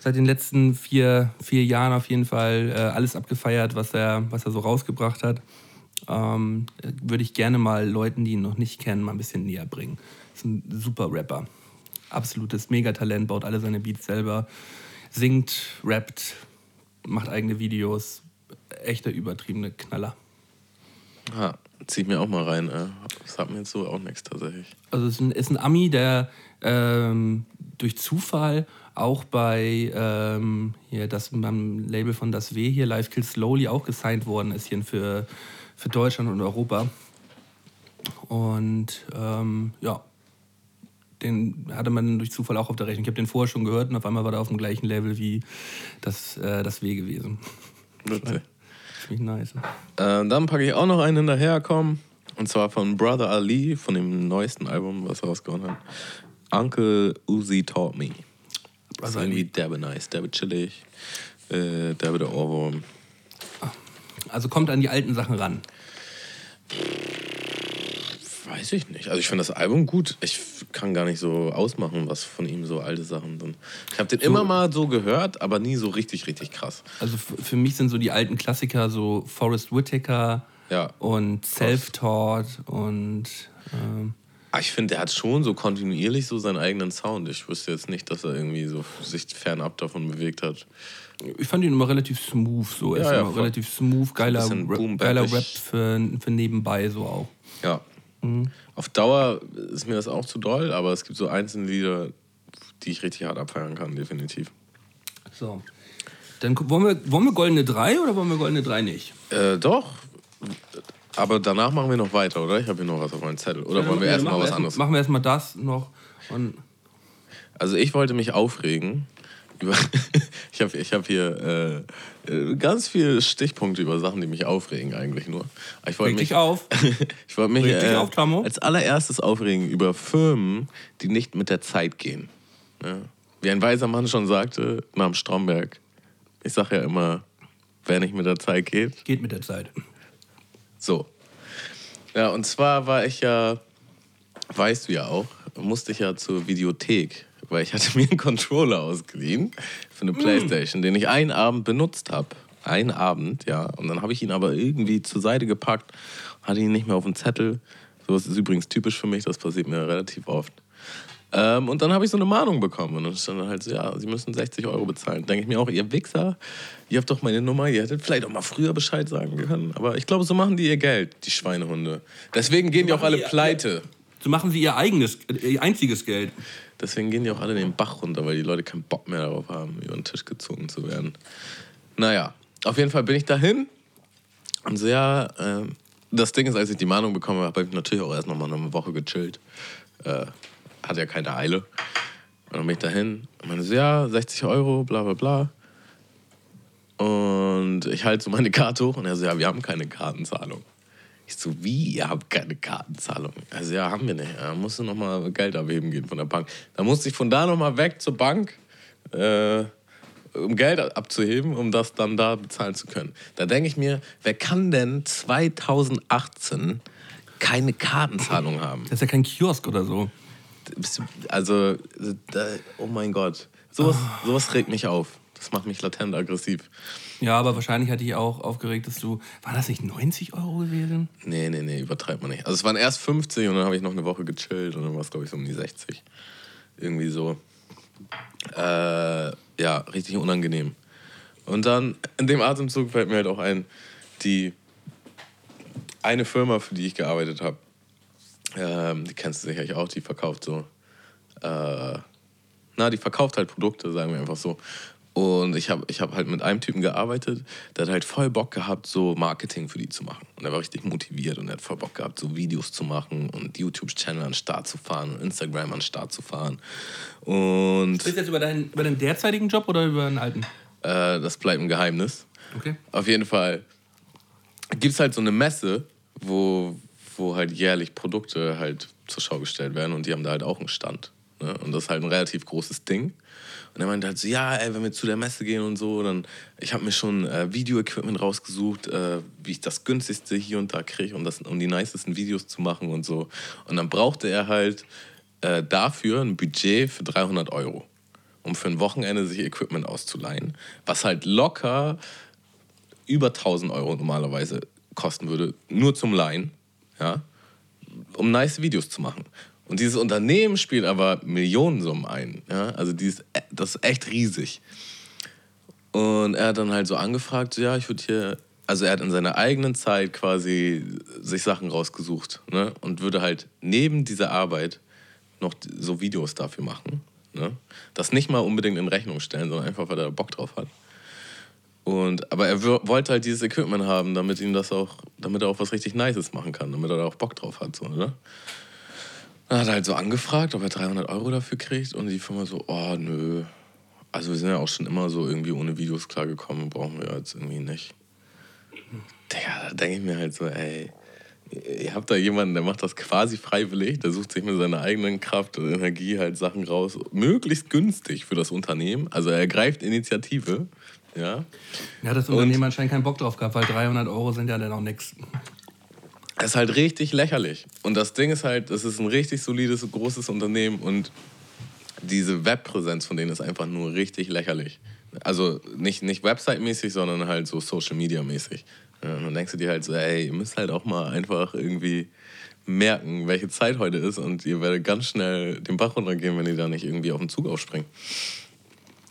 seit den letzten vier, vier Jahren auf jeden Fall äh, alles abgefeiert, was er, was er so rausgebracht hat. Ähm, äh, würde ich gerne mal Leuten, die ihn noch nicht kennen, mal ein bisschen näher bringen. Ist ein super Rapper. Absolutes Megatalent, baut alle seine Beats selber, singt, rappt, macht eigene Videos. Echter übertriebene Knaller. Ha, zieh ich mir auch mal rein. Äh. Das hat mir jetzt so auch nichts tatsächlich. Also es ist ein, ist ein Ami, der ähm, durch Zufall auch bei ähm, hier das beim Label von Das W hier Live Kill Slowly auch gesigned worden ist hier für, für Deutschland und Europa. Und ähm, ja, den hatte man durch Zufall auch auf der Rechnung. Ich habe den vorher schon gehört und auf einmal war er auf dem gleichen Level wie das, äh, das W gewesen. Witzig. Ziemlich nice. Äh, dann packe ich auch noch einen hinterher, komm. Und zwar von Brother Ali, von dem neuesten Album, was er rausgehauen hat. Uncle Uzi Taught Me. Das ist irgendwie derbe nice, derbe chillig, äh, derbe der Ohrwurm. Also kommt an die alten Sachen ran. Weiß ich nicht. Also ich finde das Album gut. Ich kann gar nicht so ausmachen, was von ihm so alte Sachen sind. Ich habe den immer mal so gehört, aber nie so richtig, richtig krass. Also für mich sind so die alten Klassiker so Forrest Whitaker Ja. und Self-Taught und ähm, Ah, Ich finde, der hat schon so kontinuierlich so seinen eigenen Sound. Ich wüsste jetzt nicht, dass er irgendwie so sich fernab davon bewegt hat. ich fand ihn immer relativ smooth. So. Er Ja, ist ja, immer relativ smooth, geiler, Rap, geiler Rap für, für nebenbei so auch. Ja. Auf Dauer ist mir das auch zu doll, aber es gibt so einzelne Lieder, die ich richtig hart abfeiern kann, definitiv. So. Dann wollen wir, wollen wir goldene 3 oder wollen wir goldene 3 nicht? Äh, doch. Aber danach machen wir noch weiter, oder? Ich habe hier noch was auf meinem Zettel. Oder wollen wir Ja, erstmal was erst- anderes? Machen wir erstmal das noch. Und Also ich wollte mich aufregen. Über ich habe ich hab hier äh, äh, ganz viele Stichpunkte über Sachen, die mich aufregen eigentlich nur. Ich wollte mich, dich auf. ich wollte mich äh, auf, als allererstes aufregen über Firmen, die nicht mit der Zeit gehen. Ja. Wie ein weiser Mann schon sagte, dem Stromberg. Ich sage ja immer, wer nicht mit der Zeit geht, Geht mit der Zeit. so. Ja, und zwar war ich ja, weißt du ja auch, musste ich ja zur Videothek, weil ich hatte mir einen Controller ausgeliehen für eine Playstation, den ich einen Abend benutzt habe. Einen Abend, ja. Und dann habe ich ihn aber irgendwie zur Seite gepackt, hatte ihn nicht mehr auf dem Zettel. Sowas ist übrigens typisch für mich, das passiert mir relativ oft. Ähm, und dann habe ich so eine Mahnung bekommen. Und dann stand dann halt so, ja, Sie müssen 60 Euro bezahlen. Denke ich mir auch, ihr Wichser, ihr habt doch meine Nummer, ihr hättet vielleicht auch mal früher Bescheid sagen können. Aber ich glaube, so machen die ihr Geld, die Schweinehunde. Deswegen gehen die auch alle die- pleite. So machen sie ihr eigenes, ihr einziges Geld. Deswegen gehen die auch alle den Bach runter, weil die Leute keinen Bock mehr darauf haben, über den Tisch gezogen zu werden. Naja, auf jeden Fall bin ich dahin. Und so, ja, ähm, das Ding ist, als ich die Mahnung bekommen habe, habe ich natürlich auch erst noch mal eine Woche gechillt. Äh, hatte ja keine Eile. Und dann bin ich dahin und meine so, ja, 60 Euro, bla bla bla. Und ich halte so meine Karte hoch und er so, ja, wir haben keine Kartenzahlung. Ich so, wie, ihr habt keine Kartenzahlung? Also, ja, haben wir nicht. Ja, musst du noch mal Geld abheben gehen von der Bank. Dann musste ich von da noch mal weg zur Bank, äh, um Geld abzuheben, um das dann da bezahlen zu können. Da denke ich mir, wer kann denn 2018 keine Kartenzahlung haben? Das ist ja kein Kiosk oder so. Also, da, oh mein Gott. Sowas, sowas regt mich auf. Das macht mich latent aggressiv. Ja, aber wahrscheinlich hatte ich auch aufgeregt, dass du. War das nicht 90 Euro gewesen? Nee, nee, nee, übertreibt man nicht. Also es waren erst 50 und dann habe ich noch eine Woche gechillt und dann war es, glaube ich, so um die 60. Irgendwie so. Äh, ja, richtig unangenehm. Und dann in dem Atemzug fällt mir halt auch ein, die eine Firma, für die ich gearbeitet habe, ähm, die kennst du sicherlich auch, die verkauft so, äh, na, die verkauft halt Produkte, sagen wir einfach so. Und ich habe ich hab halt mit einem Typen gearbeitet, der hat halt voll Bock gehabt, so Marketing für die zu machen. Und er war richtig motiviert und er hat voll Bock gehabt, so Videos zu machen und YouTube-Channel an den Start zu fahren und Instagram an den Start zu fahren. Und Bist du jetzt über deinen, über deinen derzeitigen Job oder über einen alten? äh, das bleibt ein Geheimnis. Okay. Auf jeden Fall gibt es halt so eine Messe, wo, wo halt jährlich Produkte halt zur Schau gestellt werden und die haben da halt auch einen Stand. Ne? Und das ist halt ein relativ großes Ding. Und er meinte halt so, ja, ey, wenn wir zu der Messe gehen und so, dann, ich habe mir schon äh, Video-Equipment rausgesucht, äh, wie ich das günstigste hier und da kriege, um, um die nicesten Videos zu machen und so. Und dann brauchte er halt äh, dafür ein Budget für 300 Euro, um für ein Wochenende sich Equipment auszuleihen, was halt locker über 1000 Euro normalerweise kosten würde, nur zum Leihen, ja, um nice Videos zu machen. Und dieses Unternehmen spielt aber Millionensummen ein. Ja? Also die ist, e- das ist echt riesig. Und er hat dann halt so angefragt, ja, ich würde hier, also er hat in seiner eigenen Zeit quasi sich Sachen rausgesucht ne? und würde halt neben dieser Arbeit noch so Videos dafür machen. Ne? Das nicht mal unbedingt in Rechnung stellen, sondern einfach, weil er Bock drauf hat. Und, aber er wollte halt dieses Equipment haben, damit ihm das auch, damit er auch was richtig Nices machen kann, damit er da auch Bock drauf hat. So, ne? Dann hat er halt so angefragt, ob er 300 Euro dafür kriegt und die Firma so, oh nö. Also wir sind ja auch schon immer so irgendwie ohne Videos klargekommen, brauchen wir jetzt irgendwie nicht. Digga, da denke ich mir halt so, ey, ihr habt da jemanden, der macht das quasi freiwillig, der sucht sich mit seiner eigenen Kraft und Energie halt Sachen raus, möglichst günstig für das Unternehmen. Also er ergreift Initiative, ja. Ja, das Unternehmen anscheinend keinen Bock drauf gehabt, weil 300 Euro sind ja dann auch nix. Es ist halt richtig lächerlich. Und das Ding ist halt, es ist ein richtig solides, großes Unternehmen und diese Webpräsenz von denen ist einfach nur richtig lächerlich. Also nicht, nicht Website-mäßig, sondern halt so Social-Media-mäßig. Ja, und dann denkst du dir halt so, ey, ihr müsst halt auch mal einfach irgendwie merken, welche Zeit heute ist und ihr werdet ganz schnell den Bach runtergehen, wenn ihr da nicht irgendwie auf den Zug aufspringt.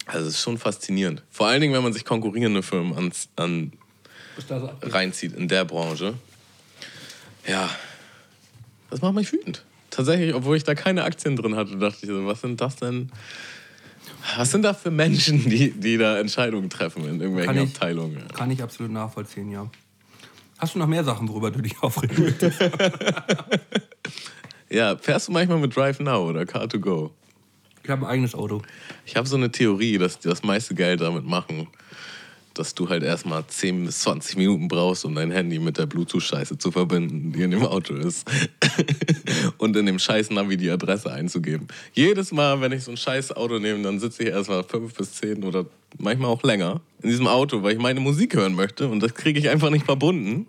Also es ist schon faszinierend. Vor allen Dingen, wenn man sich konkurrierende Firmen an, an reinzieht in der Branche. Ja, das macht mich wütend. Tatsächlich, obwohl ich da keine Aktien drin hatte, dachte ich so, was sind das denn? Was sind da für Menschen, die, die da Entscheidungen treffen in irgendwelchen Kann ich- Abteilungen? Kann ich absolut nachvollziehen, ja. Hast du noch mehr Sachen, worüber du dich aufregen möchtest? Ja, fährst du manchmal mit Drive Now oder Car2Go? Ich habe ein eigenes Auto. Ich habe so eine Theorie, dass die das meiste Geld damit machen, dass du halt erstmal 10 bis 20 Minuten brauchst, um dein Handy mit der Bluetooth-Scheiße zu verbinden, die in dem Auto ist. und in dem scheiß Navi die Adresse einzugeben. Jedes Mal, wenn ich so ein scheiß Auto nehme, dann sitze ich erstmal 5 bis 10 oder manchmal auch länger in diesem Auto, weil ich meine Musik hören möchte und das kriege ich einfach nicht verbunden.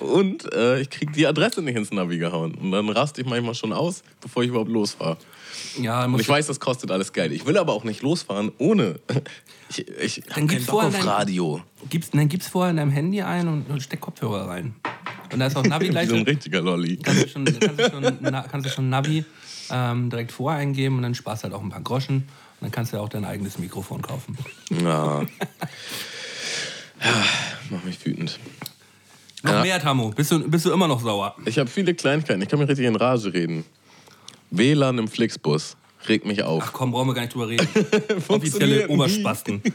Und äh, ich kriege die Adresse nicht ins Navi gehauen. Und dann raste ich manchmal schon aus, bevor ich überhaupt losfahre. Ja, Und ich weiß, das kostet alles Geld. Ich will aber auch nicht losfahren ohne. Ich, ich Dann gib's vorher auf dein- Radio. Gib's, dann gib's vorher in deinem Handy ein und, und steck Kopfhörer rein. Und da ist auch Navi Wie gleich. so ein richtiger Lolli. kannst du schon, kannst du schon, na, kannst du schon Navi ähm, direkt voreingeben und dann sparst du halt auch ein paar Groschen. Und dann kannst du ja auch dein eigenes Mikrofon kaufen. Ja. ja, mach mich wütend. Noch Ja. mehr, Tammo. Bist du, bist du immer noch sauer? Ich habe viele Kleinigkeiten. Ich kann mir richtig in Rage reden. WLAN im Flixbus regt mich Ach auf. komm, brauchen wir gar nicht drüber reden. Offizielle. Oberspasten.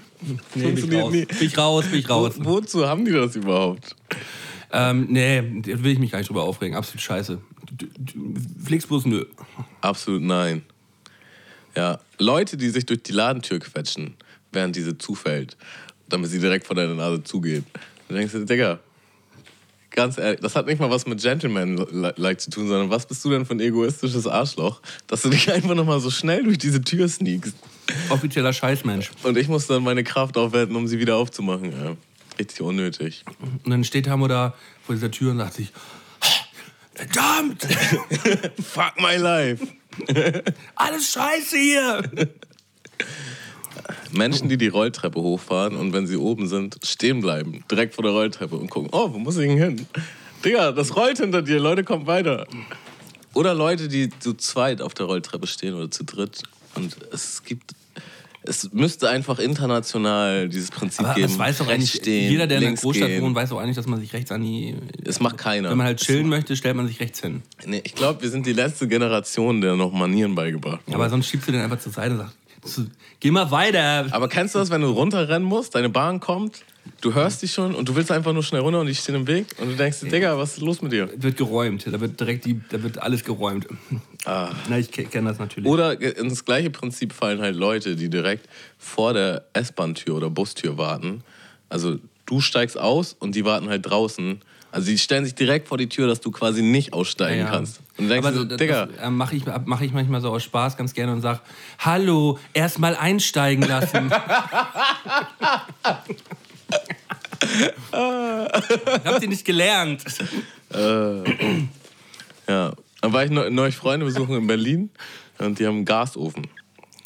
Nee, bin ich raus. nie. Bin ich raus, bin ich Wo, raus. wozu haben die das überhaupt? Ähm, nee, da will ich mich gar nicht drüber aufregen. Absolut scheiße. D- Flixbus, nö. Absolut nein. Ja, Leute, die sich durch die Ladentür quetschen, während diese zufällt, damit sie direkt vor deiner Nase zugeht. Da denkst du, Digga, ganz ehrlich, das hat nicht mal was mit Gentleman-like zu tun, sondern was bist du denn für ein egoistisches Arschloch, dass du dich einfach nochmal so schnell durch diese Tür sneakst. Offizieller Scheißmensch. Und ich muss dann meine Kraft aufwenden, um sie wieder aufzumachen. Ja. Richtig unnötig. Und dann steht Tammo da vor dieser Tür und sagt sich, verdammt, Fuck my life. alles scheiße hier. Menschen, die die Rolltreppe hochfahren und wenn sie oben sind, stehen bleiben, direkt vor der Rolltreppe und gucken, oh, wo muss ich denn hin? Digga, das rollt hinter dir, Leute, kommt weiter. Oder Leute, die zu zweit auf der Rolltreppe stehen oder zu dritt und es gibt, es müsste einfach international dieses Prinzip Aber geben. das weiß doch eigentlich, stehen, jeder, der in einer Großstadt gehen. wohnt, weiß doch eigentlich, dass man sich rechts an die... Es macht keiner. Wenn man halt chillen möchte, stellt man sich rechts hin. Nee, ich glaube, wir sind die letzte Generation, der noch Manieren beigebracht wurde. Aber sonst schiebst du den einfach zur Seite und sagst, "Zu- geh mal weiter. Aber kennst du das, wenn du runterrennen musst, deine Bahn kommt, du hörst die schon und du willst einfach nur schnell runter und die stehen im Weg und du denkst, Digga, was ist los mit dir? Wird geräumt. Da wird direkt die, da wird alles geräumt. Ah. Na, ich kenne das natürlich. Oder ins gleiche Prinzip fallen halt Leute, die direkt vor der S-Bahn-Tür oder Bustür warten. Also du steigst aus und die warten halt draußen. Also die stellen sich direkt vor die Tür, dass du quasi nicht aussteigen Ja. kannst. Und du denkst Aber das, Digga, das äh, mache ich, mach ich manchmal so aus Spaß ganz gerne und sag, hallo, erst mal einsteigen lassen. Habt ihr nicht gelernt? ja. Dann war ich neu- neulich Freunde besuchen in Berlin und die haben einen Gasofen.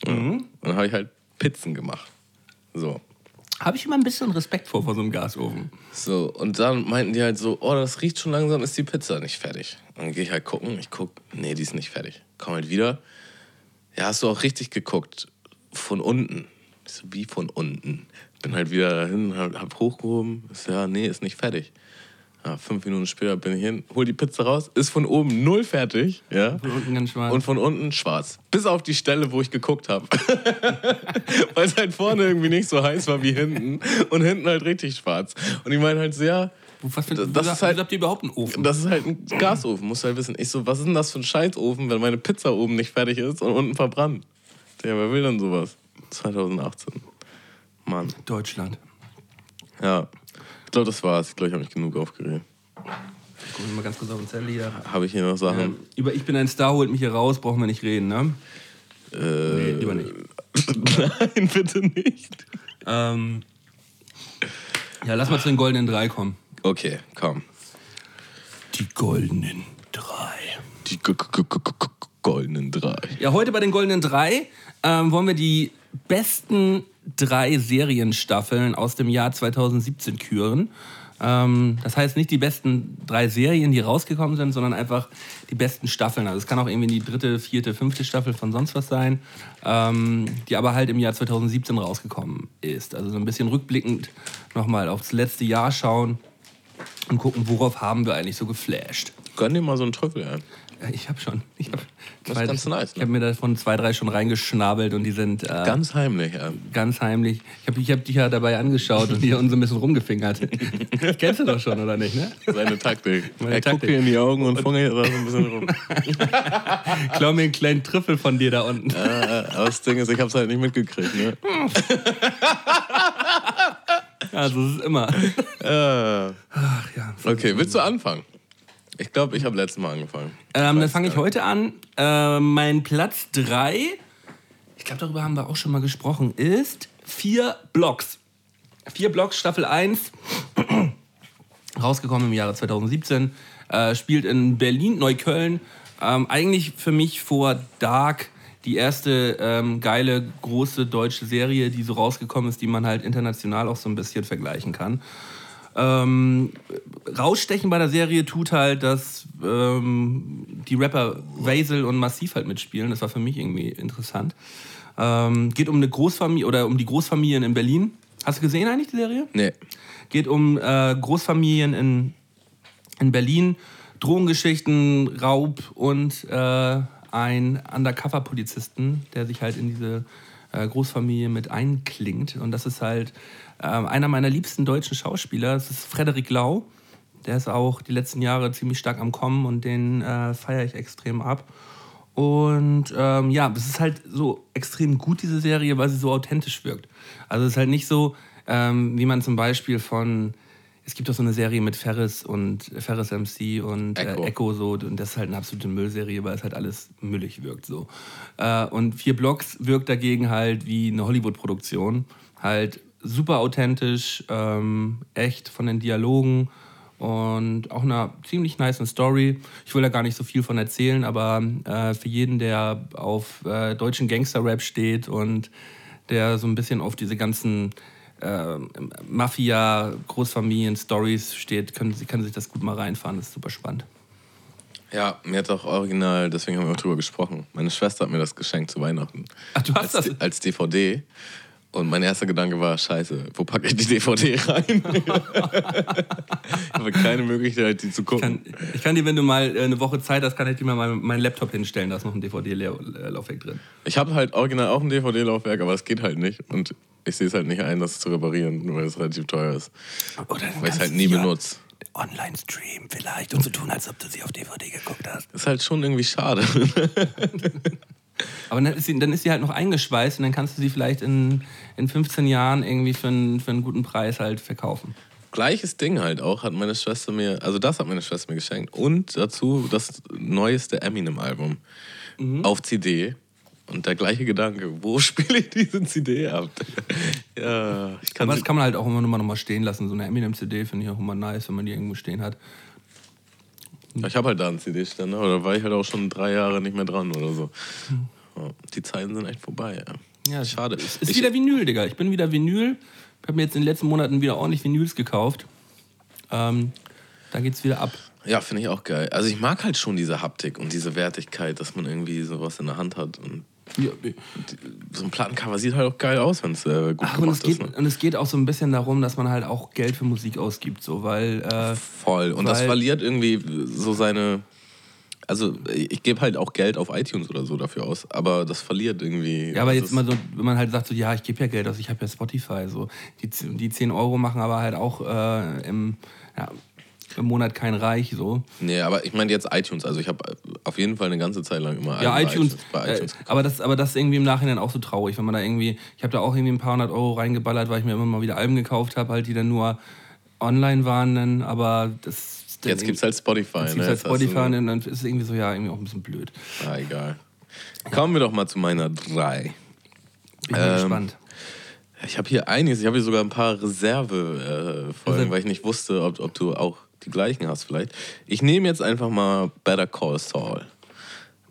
Ja. Und dann habe ich halt Pizzen gemacht. So. Habe ich immer ein bisschen Respekt vor, vor so einem Gasofen. So, und dann meinten die halt so, oh, das riecht schon langsam, ist die Pizza nicht fertig. Und dann gehe ich halt gucken, ich guck, nee, die ist nicht fertig. Komm halt wieder. Ja, hast du auch richtig geguckt. Von unten. Ich so, wie von unten? Bin halt wieder hin, hab, hochgehoben. So, ja, nee, ist nicht fertig. Ja, fünf Minuten später bin ich hin, hol die Pizza raus, ist von oben null fertig, ja. Von unten ganz schwarz. Und von unten schwarz. Bis auf die Stelle, wo ich geguckt habe. Weil es halt vorne irgendwie nicht so heiß war wie hinten. Und hinten halt richtig schwarz. Und ich meine halt so, ja, Was für, das ist ist halt- habt ihr überhaupt einen Ofen? das ist halt ein Gasofen, musst du halt wissen. Ich so, was ist denn das für ein Scheißofen, wenn meine Pizza oben nicht fertig ist und unten verbrannt? Ja, wer will denn sowas? 2018. Mann, Deutschland. ja. Ich glaube, das war's. Ich glaube, ich habe mich genug aufgeregt. Ich gucke mal ganz kurz auf den Zettel hier. Habe ich hier noch Sachen? Ähm, über Ich bin ein Star holt mich hier raus, brauchen wir nicht reden, ne? Äh, Nee, lieber nicht. Nein, bitte nicht. Ähm, ja, lass mal zu den goldenen drei kommen. Okay, komm. Die goldenen drei. Die g- g- g- goldenen drei. Ja, heute bei den goldenen drei ähm, wollen wir die besten drei Serienstaffeln aus dem Jahr 2017 küren. Ähm, das heißt nicht die besten drei Serien, die rausgekommen sind, sondern einfach die besten Staffeln. Also es kann auch irgendwie die dritte, vierte, fünfte Staffel von sonst was sein, ähm, die aber halt im Jahr 2017 rausgekommen ist. Also so ein bisschen rückblickend nochmal aufs letzte Jahr schauen und gucken, worauf haben wir eigentlich so geflasht. Gönn dir mal so einen Trüffel, ey. Ja, Ich habe schon. Ich hab Das ist ganz nice, Ich ne? habe mir davon zwei, drei schon reingeschnabelt und die sind äh, ganz, Ganz heimlich, ey. heimlich. Ich habe ich hab dich ja dabei angeschaut und hier uns so ein bisschen rumgefingert. Kennst du doch schon, oder nicht, ne? Seine Taktik. Meine er guckt Taktik. dir in die Augen und fungelt da so ein bisschen rum. Klau mir einen kleinen Trüffel von dir da unten. äh, aber das Ding ist, ich hab's halt nicht mitgekriegt, ne? Also es ist immer. Äh, Ach ja. okay, willst du anfangen? Ich glaube, ich habe letztes Mal angefangen. Ähm, dann fange ich heute an. Äh, mein Platz 3, ich glaube, darüber haben wir auch schon mal gesprochen, ist vier Blocks. Vier Blocks, Staffel 1, rausgekommen im Jahre 2017, äh, spielt in Berlin, Neukölln. Ähm, eigentlich für mich vor Dark die erste ähm, geile, große deutsche Serie, die so rausgekommen ist, die man halt international auch so ein bisschen vergleichen kann. Ähm, rausstechen bei der Serie tut halt, dass ähm, die Rapper Vaisel und Massiv halt mitspielen. Das war für mich irgendwie interessant. Ähm, geht um eine Großfamilie oder um die Großfamilien in Berlin. Hast du gesehen eigentlich die Serie? Nee. Geht um äh, Großfamilien in, in Berlin, Drogengeschichten, Raub und äh, ein Undercover-Polizisten, der sich halt in diese äh, Großfamilie mit einklingt. Und das ist halt äh, einer meiner liebsten deutschen Schauspieler. Das ist Frederik Lau. Der ist auch die letzten Jahre ziemlich stark am Kommen und den äh, feiere ich extrem ab. Und ähm, ja, es ist halt so extrem gut, diese Serie, weil sie so authentisch wirkt. Also es ist halt nicht so, ähm, wie man zum Beispiel von, es gibt doch so eine Serie mit Ferris und Ferris MC und Echo. Äh, Echo so, und das ist halt eine absolute Müllserie, weil es halt alles müllig wirkt so. Äh, und vier Blocks wirkt dagegen halt wie eine Hollywood-Produktion, halt super authentisch, ähm, echt von den Dialogen und auch einer ziemlich nice Story. Ich will da gar nicht so viel von erzählen, aber äh, für jeden, der auf äh, deutschen Gangster-Rap steht und der so ein bisschen auf diese ganzen äh, Mafia-Großfamilien-Stories steht, können, Sie- kann sich das gut mal reinfahren. Das ist super spannend. Ja, mir hat auch original, deswegen haben wir auch drüber gesprochen. Meine Schwester hat mir das geschenkt zu Weihnachten. Ach, du hast als, das? als DVD. Und mein erster Gedanke war, scheiße, wo packe ich die DVD rein? ich habe keine Möglichkeit, die zu gucken. Kann, ich kann dir, wenn du mal äh, eine Woche Zeit hast, kann ich dir mal meinen mein Laptop hinstellen. Da ist noch ein DVD-Laufwerk drin. Ich habe halt original auch ein DVD-Laufwerk, aber es geht halt nicht. Und ich sehe es halt nicht ein, das zu reparieren, nur weil es relativ teuer ist. Oder Weil ich es halt nie benutze. Online-Stream vielleicht und so tun, als ob du sie auf DVD geguckt hast. Ist halt schon irgendwie schade. Aber dann ist, sie, dann ist sie halt noch eingeschweißt und dann kannst du sie vielleicht in, in 15 Jahren irgendwie für einen, für einen guten Preis halt verkaufen. Gleiches Ding halt auch hat meine Schwester mir, also das hat meine Schwester mir geschenkt. Und dazu das neueste Eminem-Album auf CD. Und der gleiche Gedanke, wo spiele ich diese CD ab? ja, ich kann Aber das kann man halt auch immer noch mal, noch mal stehen lassen. So eine Eminem-CD finde ich auch immer nice, wenn man die irgendwo stehen hat. Ich habe halt da einen CD-Ständer, oder war ich halt auch schon drei Jahre nicht mehr dran oder so. Ja, die Zeiten sind echt vorbei. Ja. Ja, Schade. Es ist Ich- wieder Vinyl, Digga. Ich bin wieder Vinyl. Ich habe mir jetzt in den letzten Monaten wieder ordentlich Vinyls gekauft. Ähm, da geht's wieder ab. Ja, finde ich auch geil. Also ich mag halt schon diese Haptik und diese Wertigkeit, dass man irgendwie sowas in der Hand hat. Und Ja, so ein Plattencover sieht halt auch geil aus, wenn es äh, gut Ach, und, es geht, ist. Ne? und es geht auch so ein bisschen darum, dass man halt auch Geld für Musik ausgibt, so, weil äh, Voll. Und das Weil- verliert irgendwie so seine. Also ich gebe halt auch Geld auf iTunes oder so dafür aus, aber das verliert irgendwie. ja, aber das jetzt mal so, wenn man halt sagt, so, ja, ich gebe ja Geld aus, ich habe ja Spotify, so, die, die 10 Euro machen aber halt auch äh, im, ja, im Monat kein Reich, so. Nee, aber ich meine jetzt iTunes. Also ich habe auf jeden Fall eine ganze Zeit lang immer Ja, bei iTunes, bei äh, iTunes gekauft. aber, das, aber das ist irgendwie im Nachhinein auch so traurig, wenn man da irgendwie, ich habe da auch irgendwie ein paar hundert Euro reingeballert, weil ich mir immer mal wieder Alben gekauft habe, halt, die dann nur online waren, dann, aber das Jetzt gibt es halt Spotify. Jetzt ne? gibt's halt Jetzt hast du- Spotify und dann ist es irgendwie so, ja, irgendwie auch ein bisschen blöd. Ah, egal. Kommen wir doch mal zu meiner 3. Bin Ähm, gespannt. Ich habe hier einiges. Ich habe hier sogar ein paar Reserve-Folgen, äh, Folgen, Reserve- weil ich nicht wusste, ob, ob du auch die gleichen hast vielleicht. Ich nehme jetzt einfach mal Better Call Saul.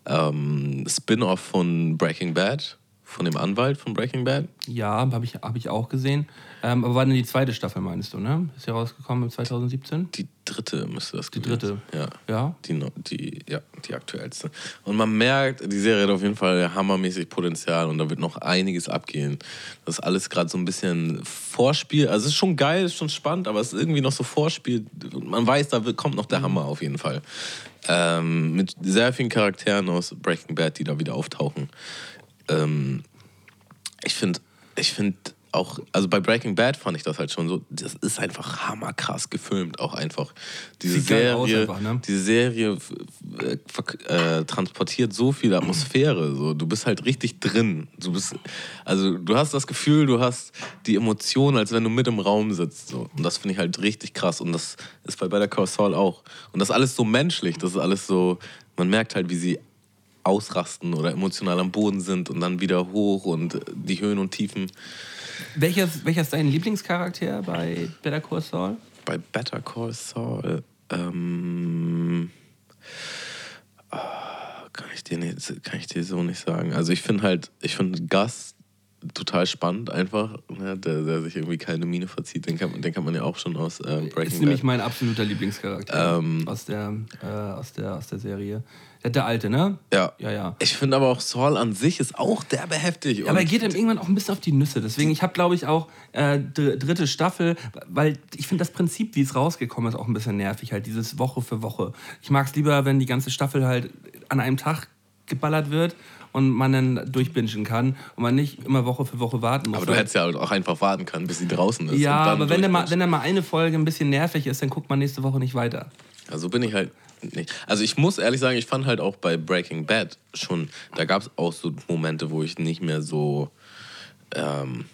Ähm, Spin-off von Breaking Bad, von dem Anwalt von Breaking Bad. Ja, habe ich, hab ich auch gesehen. Ähm, aber war denn die zweite Staffel, meinst du, ne? Ist ja rausgekommen 2017? Die dritte müsste das Die dritte. sein. Ja. Ja. Die, die, ja, die aktuellste. Und man merkt, die Serie hat auf jeden Fall hammermäßig Potenzial und da wird noch einiges abgehen. Das ist alles gerade so ein bisschen Vorspiel. Also es ist schon geil, es ist schon spannend, aber es ist irgendwie noch so Vorspiel. Man weiß, da kommt noch der Hammer auf jeden Fall. Ähm, mit sehr vielen Charakteren aus Breaking Bad, die da wieder auftauchen. Ähm, ich finde, ich finde auch, also bei Breaking Bad fand ich das halt schon so, das ist einfach hammerkrass gefilmt, auch einfach. Diese Sieht Serie, einfach, ne? diese Serie äh, transportiert so viel Atmosphäre, so du bist halt richtig drin. Du bist, also du hast das Gefühl, du hast die Emotionen, als wenn du mit im Raum sitzt, so. Und das finde ich halt richtig krass. Und das ist bei Better Call Saul auch. Und das ist alles so menschlich, das ist alles so, man merkt halt, wie sie ausrasten oder emotional am Boden sind und dann wieder hoch und die Höhen und Tiefen. Welches, welcher ist dein Lieblingscharakter bei Better Call Saul? Bei Better Call Saul, ähm, ah, kann, ich dir nicht, kann ich dir so nicht sagen. Also ich finde halt, ich finde Gus total spannend einfach, ne? der, der sich irgendwie keine Miene verzieht. Den kann, man- den kann man ja auch schon aus äh, Ist Breaking nämlich Bad. mein absoluter Lieblingscharakter Ähm. aus, der, äh, aus, der, aus der Serie. Der, der alte, ne? Ja. Ja, ja. Ich finde aber auch Saul an sich ist auch derbe heftig. Aber er geht ihm irgendwann auch ein bisschen auf die Nüsse. Deswegen, ich habe, glaube ich, auch äh, dr- dritte Staffel, weil ich finde das Prinzip, wie es rausgekommen ist, auch ein bisschen nervig. Halt dieses Woche für Woche. Ich mag es lieber, wenn die ganze Staffel halt an einem Tag geballert wird und man dann durchbingen kann und man nicht immer Woche für Woche warten muss. aber du hättest ja auch einfach warten können, bis sie draußen ist. ja, aber wenn dann, mal, wenn dann mal eine Folge ein bisschen nervig ist, dann guckt man nächste Woche nicht weiter. Also bin ich halt nicht. Also ich muss ehrlich sagen, ich fand halt auch bei Breaking Bad schon, da gab es auch so Momente, wo ich nicht mehr so, ähm,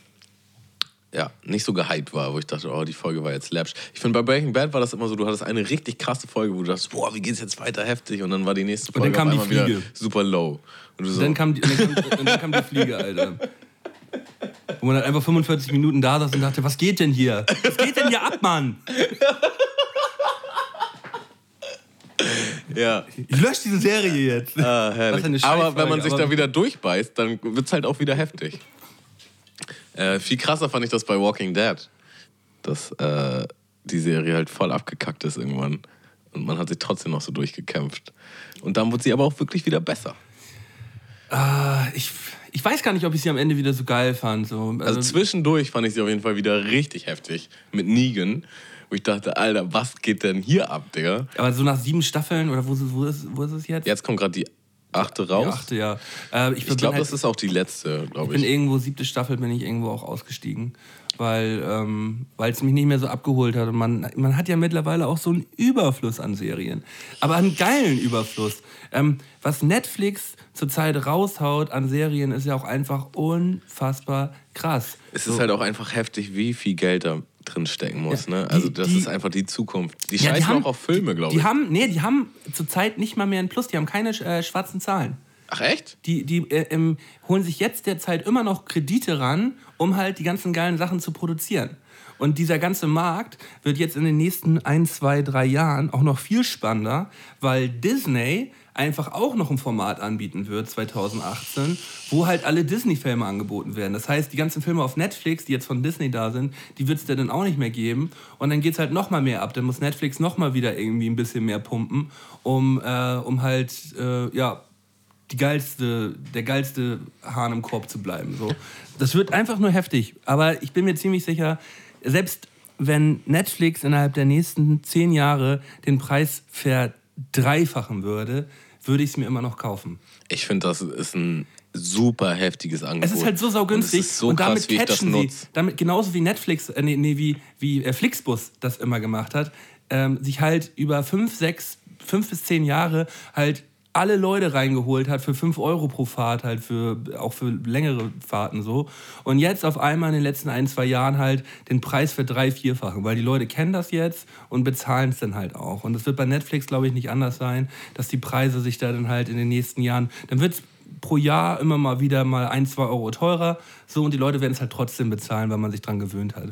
ja, nicht so gehypt war, wo ich dachte, oh, die Folge war jetzt läppsch. Ich finde, bei Breaking Bad war das immer so, du hattest eine richtig krasse Folge, wo du dachtest, boah, wie geht's jetzt weiter heftig? Und dann war die nächste dann Folge kam auf die einmal wieder Fliege. super low. Und so, Dann kam die, und dann kam, und dann kam die Fliege, Alter. Wo man dann einfach 45 Minuten da saß und dachte, was geht denn hier? Was geht denn hier ab, Mann? ja. Ich lösche diese Serie jetzt. Ah, herrlich. Aber wenn man sich da wieder durchbeißt, dann wird es halt auch wieder heftig. Äh, viel krasser fand ich das bei Walking Dead. Dass äh, die Serie halt voll abgekackt ist irgendwann. Und man hat sich trotzdem noch so durchgekämpft. Und dann wurde sie aber auch wirklich wieder besser. Ah, ich, ich weiß gar nicht, ob ich sie am Ende wieder so geil fand. So, Also zwischendurch fand ich sie auf jeden Fall wieder richtig heftig. Mit Negan. Wo ich dachte, Alter, was geht denn hier ab, Digga? aber so nach sieben Staffeln, oder wo, ist es- wo, ist, wo ist es jetzt? Jetzt kommt gerade die achte Die raus. achte, ja. Äh, ich Ich bin glaube, halt, das ist auch die letzte, ich glaube bin ich. irgendwo, siebte Staffel, bin ich irgendwo auch ausgestiegen. Weil ähm, es mich nicht mehr so abgeholt hat. Und man, man hat ja mittlerweile auch so einen Überfluss an Serien. Aber einen geilen Überfluss. Ähm, was Netflix zurzeit raushaut an Serien, ist ja auch einfach unfassbar krass. Es ist halt auch einfach heftig, wie viel Geld da drin stecken muss. Ja, ne? Also die- das die- ist einfach die Zukunft. Die Ja, scheißen haben- auch auf Filme, glaube Die ich. haben, nee, die haben zurzeit nicht mal mehr ein Plus, die haben keine äh, schwarzen Zahlen. Ach echt? Die, die äh, ähm, holen sich jetzt derzeit immer noch Kredite ran, um halt die ganzen geilen Sachen zu produzieren. Und dieser ganze Markt wird jetzt in den nächsten ein, zwei, drei Jahren auch noch viel spannender, weil Disney einfach auch noch ein Format anbieten wird 2018, wo halt alle Disney-Filme angeboten werden. Das heißt, die ganzen Filme auf Netflix, die jetzt von Disney da sind, die wird es dann auch nicht mehr geben. Und dann geht es halt noch mal mehr ab. Dann muss Netflix noch mal wieder irgendwie ein bisschen mehr pumpen, um, äh, um halt, äh, ja, die geilste, der geilste Hahn im Korb zu bleiben. So. Das wird einfach nur heftig. Aber ich bin mir ziemlich sicher, selbst wenn Netflix innerhalb der nächsten zehn Jahre den Preis verdreifachen würde, würde ich es mir immer noch kaufen. Ich finde, das ist ein super heftiges Angebot. Es ist halt so saugünstig Und es ist so und damit krass, wie ich das catchen sie, damit genauso wie Netflix, äh, nee, nee, wie, wie äh, Flixbus das immer gemacht hat, ähm, sich halt über fünf, sechs, fünf bis zehn Jahre halt alle Leute reingeholt hat für 5 Euro pro Fahrt, halt für auch für längere Fahrten so. Und jetzt auf einmal in den letzten ein, zwei Jahren halt den Preis für drei, vierfachen, weil die Leute kennen das jetzt und bezahlen es dann halt auch. Und das wird bei Netflix, glaube ich, nicht anders sein, dass die Preise sich da dann halt in den nächsten Jahren, dann wird es pro Jahr immer mal wieder mal ein, zwei Euro teurer. So, und die Leute werden es halt trotzdem bezahlen, weil man sich dran gewöhnt hat.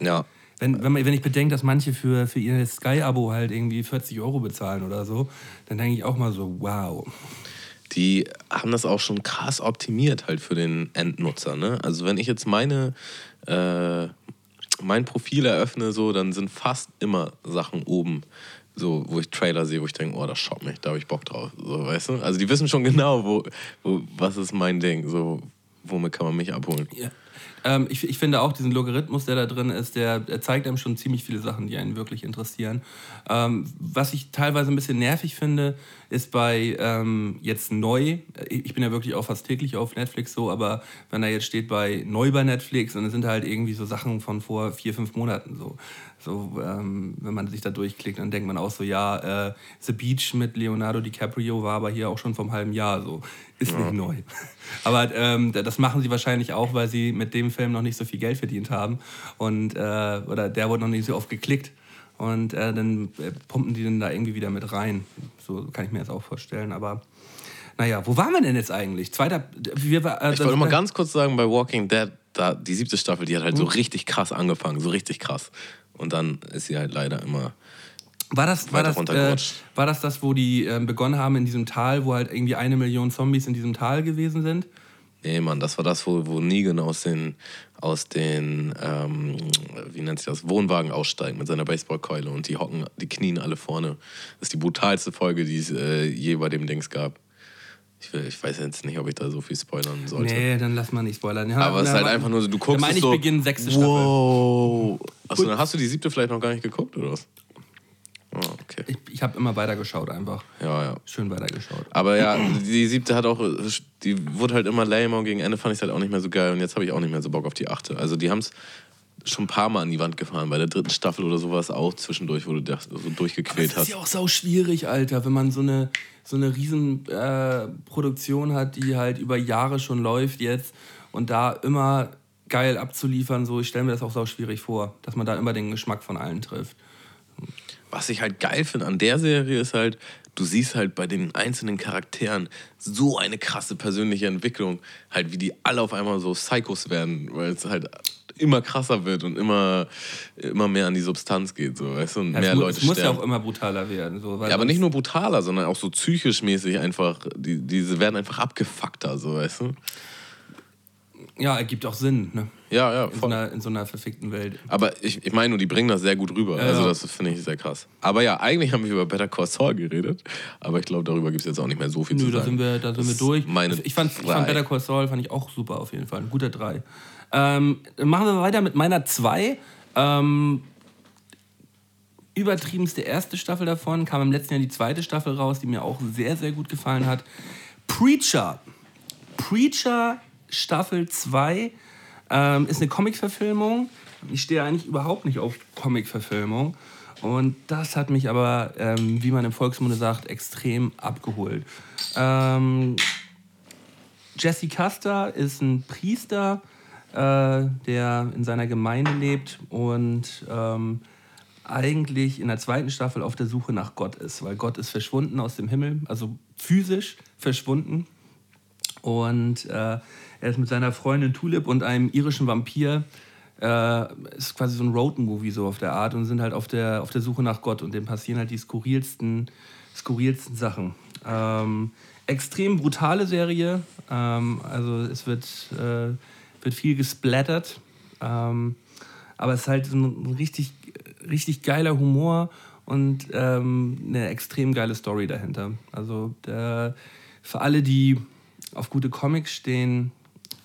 Ja. Wenn, wenn, man, wenn ich bedenke, dass manche für, für ihr Sky-Abo halt irgendwie 40 Euro bezahlen oder so, dann denke ich auch mal so, wow. Die haben das auch schon krass optimiert halt für den Endnutzer. Ne? Also wenn ich jetzt meine, äh, mein Profil eröffne, so, dann sind fast immer Sachen oben, so, wo ich Trailer sehe, wo ich denke, oh, das schaut mich, da habe ich Bock drauf. So, weißt du? Also die wissen schon genau, wo, wo, was ist mein Ding, so, womit kann man mich abholen. Ja. Ähm, ich, ich finde auch diesen Logarithmus, der da drin ist, der, der zeigt einem schon ziemlich viele Sachen, die einen wirklich interessieren. Ähm, was ich teilweise ein bisschen nervig finde, ist bei ähm, jetzt neu, ich bin ja wirklich auch fast täglich auf Netflix so, aber wenn da jetzt steht bei neu bei Netflix es sind halt irgendwie so Sachen von vor vier, fünf Monaten so. So, ähm, wenn man sich da durchklickt, dann denkt man auch so, ja, äh, The Beach mit Leonardo DiCaprio war aber hier auch schon vom halben Jahr so. Ist ja. nicht neu. Aber ähm, das machen sie wahrscheinlich auch, weil sie mit dem Film noch nicht so viel Geld verdient haben. Und, äh, oder der wurde noch nicht so oft geklickt. Und äh, dann äh, pumpen die dann da irgendwie wieder mit rein. So kann ich mir das auch vorstellen. Aber naja, wo waren wir denn jetzt eigentlich? Zweiter. Wir, äh, ich wollte mal ganz kurz sagen, bei Walking Dead, da, die siebte Staffel, die hat halt mhm. so richtig krass angefangen. So richtig krass. Und dann ist sie halt leider immer. War das, war, das, äh, war das das, wo die äh, begonnen haben in diesem Tal, wo halt irgendwie eine Million Zombies in diesem Tal gewesen sind? Nee, Mann, das war das, wo, wo Negan aus den, aus den ähm, wie nennt sich das, Wohnwagen aussteigt mit seiner Baseballkeule und die hocken, die knien alle vorne. Das ist die brutalste Folge, die es äh, je bei dem Dings gab. Ich, will, ich, weiß jetzt nicht, ob ich da so viel spoilern sollte. Nee, dann lass mal nicht spoilern. Ja, Aber es ist halt einfach nur so, du guckst. Ich meine, ich so, beginne sechste Staffel. Wow. Achso, dann hast du die siebte vielleicht noch gar nicht geguckt, oder was? Oh, okay. Ich, ich habe immer weitergeschaut einfach. Ja, ja. Schön weitergeschaut. Aber ja, die siebte hat auch, die wurde halt immer lame und gegen Ende fand ich es halt auch nicht mehr so geil und jetzt habe ich auch nicht mehr so Bock auf die achte. Also die haben es schon ein paar Mal an die Wand gefahren. Bei der dritten Staffel oder sowas auch zwischendurch, wo du das so durchgequält hast. Das ist ja auch sau schwierig, Alter, wenn man so eine, so eine riesen äh, Produktion hat, die halt über Jahre schon läuft jetzt und da immer geil abzuliefern. So, ich stelle mir das auch sau schwierig vor, dass man da immer den Geschmack von allen trifft. Was ich halt geil finde an der Serie ist halt, du siehst halt bei den einzelnen Charakteren so eine krasse persönliche Entwicklung, halt wie die alle auf einmal so Psychos werden, weil es halt immer krasser wird und immer, immer mehr an die Substanz geht, so, weißt du, und ja, mehr es Leute Es muss ja auch immer brutaler werden. So, ja, aber nicht nur brutaler, sondern auch so psychisch mäßig einfach, die, diese werden einfach abgefuckter, so, weißt du. Ja, ergibt auch Sinn, ne? Ja, ja. In so, einer, in so einer verfickten Welt. Aber ich, ich meine nur, die bringen das sehr gut rüber. Ja, also das finde ich sehr krass. Aber ja, eigentlich haben wir über Better Call Saul geredet. Aber ich glaube, darüber gibt es jetzt auch nicht mehr so viel Nö, zu sagen. Da sind wir, da sind wir durch. Meine ich, fand, ich fand Better Call Saul fand ich auch super auf jeden Fall. Ein guter Drei. Ähm, machen wir weiter mit meiner 2. Ähm, übertriebenste erste Staffel davon kam im letzten Jahr die zweite Staffel raus, die mir auch sehr, sehr gut gefallen hat. Preacher. Preacher Staffel 2 ähm, ist eine Comic-Verfilmung. Ich stehe eigentlich überhaupt nicht auf Comic-Verfilmung. Und das hat mich aber, ähm, wie man im Volksmunde sagt, extrem abgeholt. Ähm, Jesse Custer ist ein Priester, äh, der in seiner Gemeinde lebt und ähm, eigentlich in der zweiten Staffel auf der Suche nach Gott ist, weil Gott ist verschwunden aus dem Himmel, also physisch verschwunden. Und äh, er ist mit seiner Freundin Tulip und einem irischen Vampir, äh, ist quasi so ein Road-Movie so auf der Art und sind halt auf der, auf der Suche nach Gott und dem passieren halt die skurrilsten, skurrilsten Sachen. Ähm, extrem brutale Serie, ähm, also es wird äh, wird viel gesplattert. Ähm, aber es ist halt ein richtig, richtig geiler Humor und ähm, eine extrem geile Story dahinter. Also der, für alle, die auf gute Comics stehen,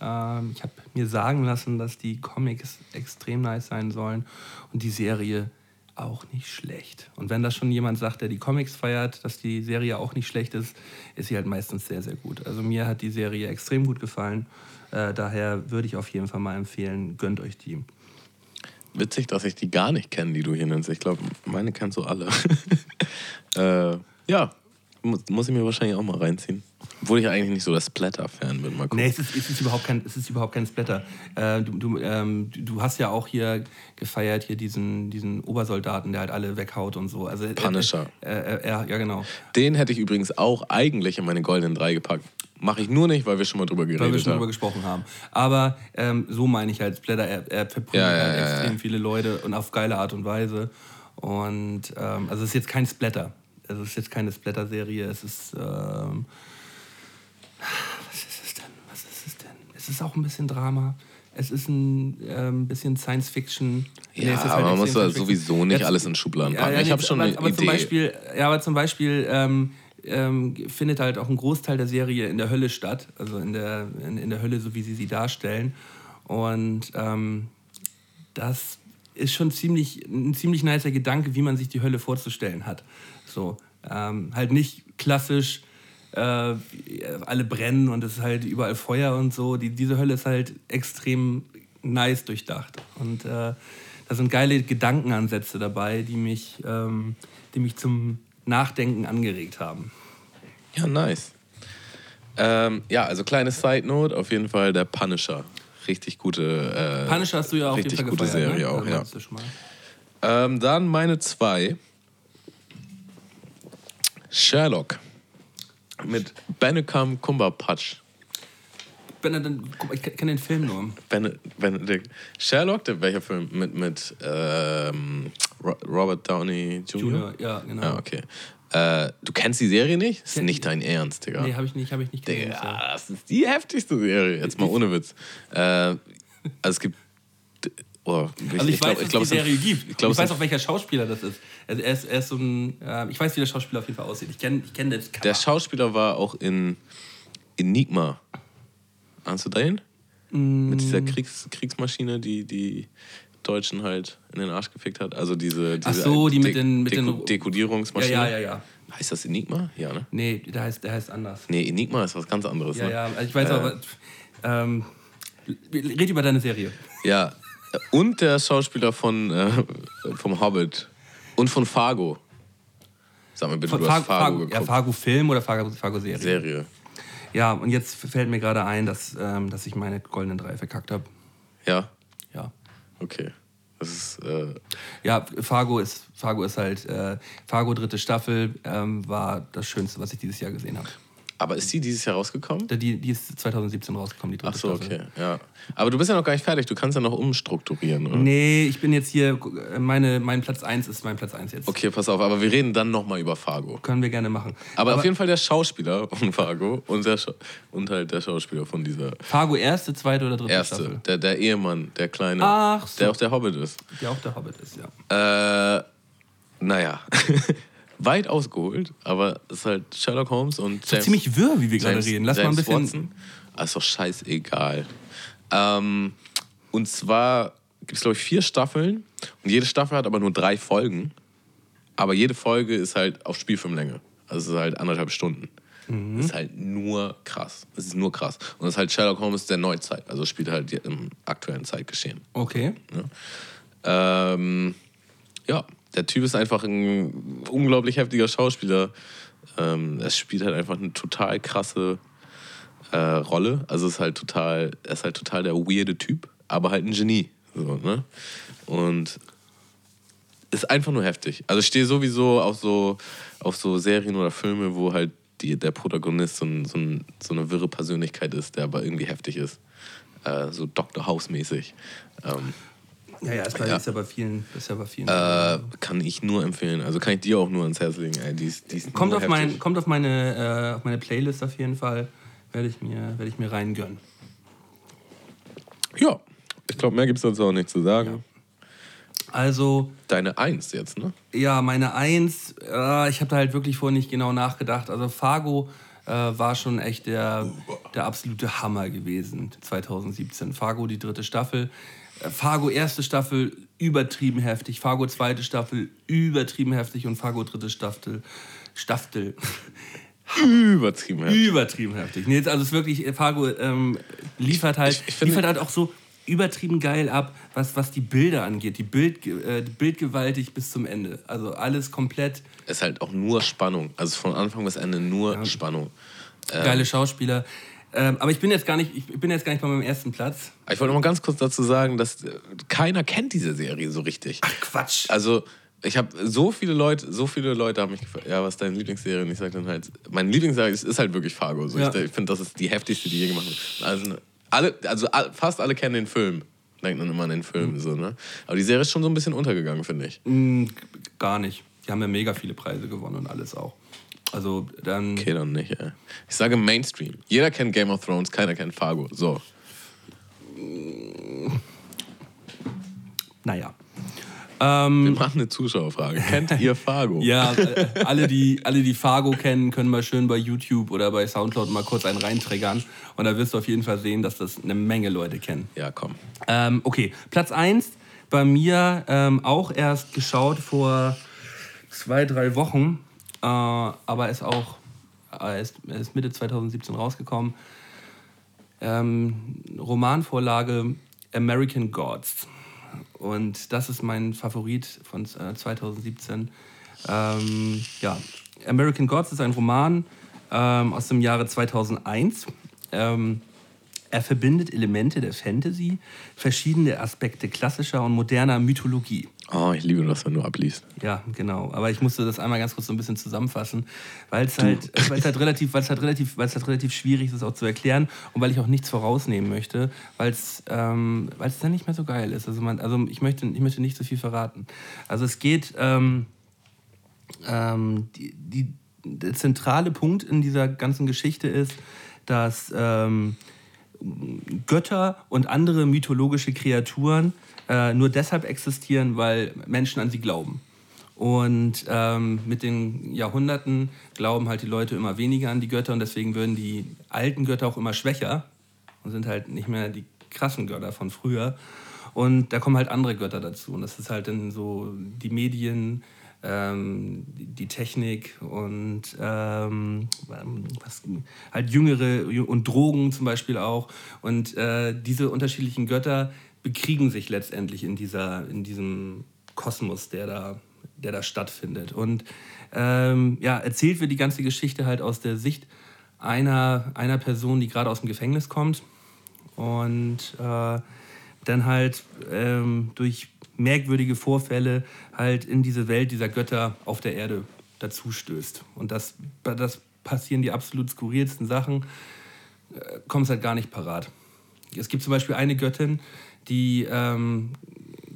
ähm, ich habe mir sagen lassen, dass die Comics extrem nice sein sollen und die Serie auch nicht schlecht. Und wenn das schon jemand sagt, der die Comics feiert, dass die Serie auch nicht schlecht ist, ist sie halt meistens sehr, sehr gut. Also mir hat die Serie extrem gut gefallen äh, daher würde ich auf jeden Fall mal empfehlen, gönnt euch die. Witzig, dass ich die gar nicht kenne, die du hier nennst. Ich glaube, meine kennst du alle. äh, ja, Muss, ich mir wahrscheinlich auch mal reinziehen. Obwohl ich eigentlich nicht so der Splatter-Fan bin. Mal gucken. Nee, es ist, es ist, überhaupt, kein, es ist überhaupt kein Splatter. Äh, du, du, ähm, du hast ja auch hier gefeiert, hier diesen, diesen Obersoldaten, der halt alle weghaut und so. Also, äh, Punisher. Äh, äh, ja, ja, genau. Den hätte ich übrigens auch eigentlich in meine goldenen drei gepackt. Mache ich nur nicht, weil wir schon mal drüber geredet Weil wir schon haben. drüber gesprochen haben. Aber ähm, so meine ich halt, Splatter, er, er verprügelt Ja, ja, halt ja, extrem ja. viele Leute und auf geile Art und Weise. Und ähm, also es ist jetzt kein Splatter. Also es ist jetzt keine Splatter-Serie. Es ist. Ähm, was ist es denn? Was ist es denn? Es ist auch ein bisschen Drama. Es ist ein ähm, bisschen Science Fiction. Ja, Nee, halt aber man muss sowieso nicht Jetzt- alles in Schubladen packen. ja, ich habe schon aber, eine aber Idee. Zum Beispiel, ja, aber zum Beispiel ähm, ähm, findet halt auch ein Großteil der Serie in der Hölle statt, also in der, in, in der Hölle, so wie sie sie darstellen. Und ähm, das ist schon ziemlich, ein ziemlich nicer Gedanke, wie man sich die Hölle vorzustellen hat. So, ähm, halt nicht klassisch, äh, alle brennen und es ist halt überall Feuer und so. Die, diese Hölle ist halt extrem nice durchdacht. Und äh, da sind geile Gedankenansätze dabei, die mich, ähm, die mich zum Nachdenken angeregt haben. Ja, nice. Ähm, ja, also kleine Side Note, auf jeden Fall der Punisher. Richtig gute. Äh, Punisher hast du ja jeden richtig Fall gute gefeiert, Serie ne? auch, ja. Ähm, dann meine zwei. Sherlock. Mit Benedict Cumberbatch. Benedict, guck mal, ich kenne den Film nur. Bene- Benedict. Sherlock, der, welcher Film? Mit, mit ähm, Ro- Robert Downey Jr.? Junior, ja, genau. Ja, okay. Äh, du kennst die Serie nicht? Das ist nicht dein Ernst, Digga. Nee, habe ich nicht, habe ich nicht gesehen. Digga, das ist die heftigste Serie. Jetzt mal ohne Witz. Äh, also es gibt. Oh, Also ich, weiß, glaub- dass es es die Serie gibt. Ich Und glaube, ich weiß auch, welcher Schauspieler das ist. Also er ist, er ist so ein, äh, ich weiß, wie der Schauspieler auf jeden Fall aussieht. Ich kenne ich kenn das Cover. der Schauspieler war auch in Enigma. Ahnst du den? Mit dieser Mm. Kriegs Kriegsmaschine, die die Deutschen halt in den Arsch gefickt hat. Also diese, diese Ach so, die mit De- den- mit Deko den- ja, Dekodierungsmaschine. ja, ja, ja. Heißt das Enigma? Ja, ne? Nee, der heißt, der heißt anders. Nee, Enigma ist was ganz anderes. Ja, ne? ja, also ich weiß Äh, aber. Ähm, red über deine Serie. Ja, und der Schauspieler von, äh, vom Hobbit und von Fargo. Sag mir bitte, Von du hast Fargo, ja, geguckt. Fargo Film oder Fargo, Fargo Serie? Serie. Ja, und jetzt fällt mir gerade ein, dass, ähm, dass ich meine goldenen drei verkackt habe. Ja, Ja. okay. Das ist, äh, Ja, Fargo ist, Fargo ist halt, äh, Fargo dritte Staffel ähm, war das Schönste, was ich dieses Jahr gesehen habe. Aber ist die dieses Jahr rausgekommen? Die, die ist 2017 rausgekommen, die dritte Ach so, Staffel. okay. Ja. Aber du bist ja noch gar nicht fertig. Du kannst ja noch umstrukturieren, oder? Nee, ich bin jetzt hier, äh, meine, mein Platz 1 ist mein Platz 1 jetzt. Okay, pass auf. Aber wir reden dann nochmal über Fargo. Können wir gerne machen. Aber, auf jeden Fall der Schauspieler von Fargo und, der Scha und halt der Schauspieler von dieser Fargo erste, zweite oder dritte erste. Staffel? Der, der Ehemann, der kleine. Ach so. Der auch der Hobbit ist. Der auch der Hobbit ist, ja. Äh, naja. Weit ausgeholt, aber es ist halt Sherlock Holmes und James, Ziemlich wirr, wie wir gerade James, reden. Lass mal ein James bisschen. Watson. Ah, ist doch scheißegal. Ähm, und zwar gibt es, glaube ich, vier Staffeln. Und jede Staffel hat aber nur drei Folgen. Aber jede Folge ist halt auf Spielfilmlänge. Also es ist halt anderthalb Stunden. Mhm. Das ist halt nur krass. Es ist nur krass. Und das ist halt Sherlock Holmes der Neuzeit. Also spielt halt im aktuellen Zeitgeschehen. Okay. Ähm, ja, der Typ ist einfach ein unglaublich heftiger Schauspieler. Ähm, er spielt halt einfach eine total krasse äh, Rolle. Also ist halt total, er ist halt total der weirde Typ, aber halt ein Genie. So, ne? Und ist einfach nur heftig. Also ich stehe sowieso auf so, auf so Serien oder Filme, wo halt die, der Protagonist so, ein, so, ein, so eine wirre Persönlichkeit ist, der aber irgendwie heftig ist. Äh, so Dr. House-mäßig. Ähm, Ja, ja, ist, bei, Ja. ist ja bei vielen. Ist ja bei vielen. Äh, kann ich nur empfehlen. Also kann ich dir auch nur ans Herz legen. Ey. Die ist, die ist kommt, auf mein, kommt auf meine, äh, auf meine Playlist auf jeden Fall. Werde ich mir, werde ich mir reingönnen. Ja, ich glaube, mehr gibt es dazu auch nicht zu sagen. Also, Deine Eins jetzt, ne? ja, meine Eins, äh, ich habe da halt wirklich vorher nicht genau nachgedacht. Also, Fargo äh, war schon echt der, der absolute Hammer gewesen 2017. Fargo, die dritte Staffel. Äh, Fargo, erste Staffel, übertrieben heftig. Fargo, zweite Staffel, übertrieben heftig. Und Fargo, dritte Staffel, Staffel. Übertrieben heftig. Übertrieben heftig. Nee, jetzt, also es ist wirklich, Fargo ähm, liefert halt, Ich- ich liefert halt auch so übertrieben geil ab, was, was die Bilder angeht. Die Bild, äh, bildgewaltig bis zum Ende. Also alles komplett. Es ist halt auch nur Spannung. Also von Anfang bis Ende nur ja. Spannung. Ähm, Geile Schauspieler. Ähm, aber ich bin jetzt gar nicht, ich bin jetzt gar nicht bei meinem ersten Platz. Ich wollte noch mal ganz kurz dazu sagen, dass äh, keiner kennt diese Serie so richtig. Ach Quatsch. Also ich habe so viele Leute, so viele Leute haben mich gefragt, ja, was ist deine Lieblingsserie? Und ich sage dann halt, meine Lieblingsserie ist, ist halt wirklich Fargo. So. Ja. Ich, ich finde, das ist die heftigste, die je gemacht wird. Also alle, also fast alle kennen den Film. Denkt dann immer an den Film. Mhm. So, ne? Aber die Serie ist schon so ein bisschen untergegangen, finde ich. Mhm, gar nicht. Die haben ja mega viele Preise gewonnen und alles auch. Also dann. Okay, dann nicht, ey. Ich sage Mainstream. Jeder kennt Game of Thrones, keiner kennt Fargo. So. Naja. Ähm, Wir machen eine Zuschauerfrage. Kennt ihr Fargo? ja, äh, alle die, alle, die Fargo kennen, können mal schön bei YouTube oder bei Soundcloud mal kurz einen reintriggern. Und da wirst du auf jeden Fall sehen, dass das eine Menge Leute kennen. Ja, komm. Ähm, okay, Platz 1 bei mir ähm, auch erst geschaut vor zwei, drei Wochen. Äh, aber ist auch äh, ist, ist Mitte 2017 rausgekommen. Ähm, Romanvorlage American Gods. Und das ist mein Favorit von äh, 2017. Ähm, ja, American Gods ist ein Roman ähm, aus dem Jahre 2001. Ähm, er verbindet Elemente der Fantasy, verschiedene Aspekte klassischer und moderner Mythologie. Oh, ich liebe das, wenn du abliest. Ja, genau. Aber ich musste das einmal ganz kurz so ein bisschen zusammenfassen, weil es halt, weil's halt, relativ, weil's halt, relativ, weil's halt relativ schwierig ist, das auch zu erklären und weil ich auch nichts vorausnehmen möchte, weil es ähm, dann nicht mehr so geil ist. Also, man, also ich, möchte, ich möchte nicht so viel verraten. Also es geht, ähm, ähm, die, die, der zentrale Punkt in dieser ganzen Geschichte ist, dass ähm, Götter und andere mythologische Kreaturen äh, nur deshalb existieren, weil Menschen an sie glauben. Und ähm, mit den Jahrhunderten glauben halt die Leute immer weniger an die Götter und deswegen würden die alten Götter auch immer schwächer und sind halt nicht mehr die krassen Götter von früher. Und da kommen halt andere Götter dazu. Und das ist halt dann so die Medien, ähm, die Technik und ähm, was, halt Jüngere und Drogen zum Beispiel auch. Und äh, diese unterschiedlichen Götter bekriegen sich letztendlich in, dieser, in diesem Kosmos, der da, der da stattfindet. Und ähm, ja, erzählt wird die ganze Geschichte halt aus der Sicht einer, einer Person, die gerade aus dem Gefängnis kommt und äh, dann halt ähm, durch merkwürdige Vorfälle halt in diese Welt dieser Götter auf der Erde dazu stößt. Und das, das passieren die absolut skurrilsten Sachen, äh, kommt es halt gar nicht parat. Es gibt zum Beispiel eine Göttin, die ähm,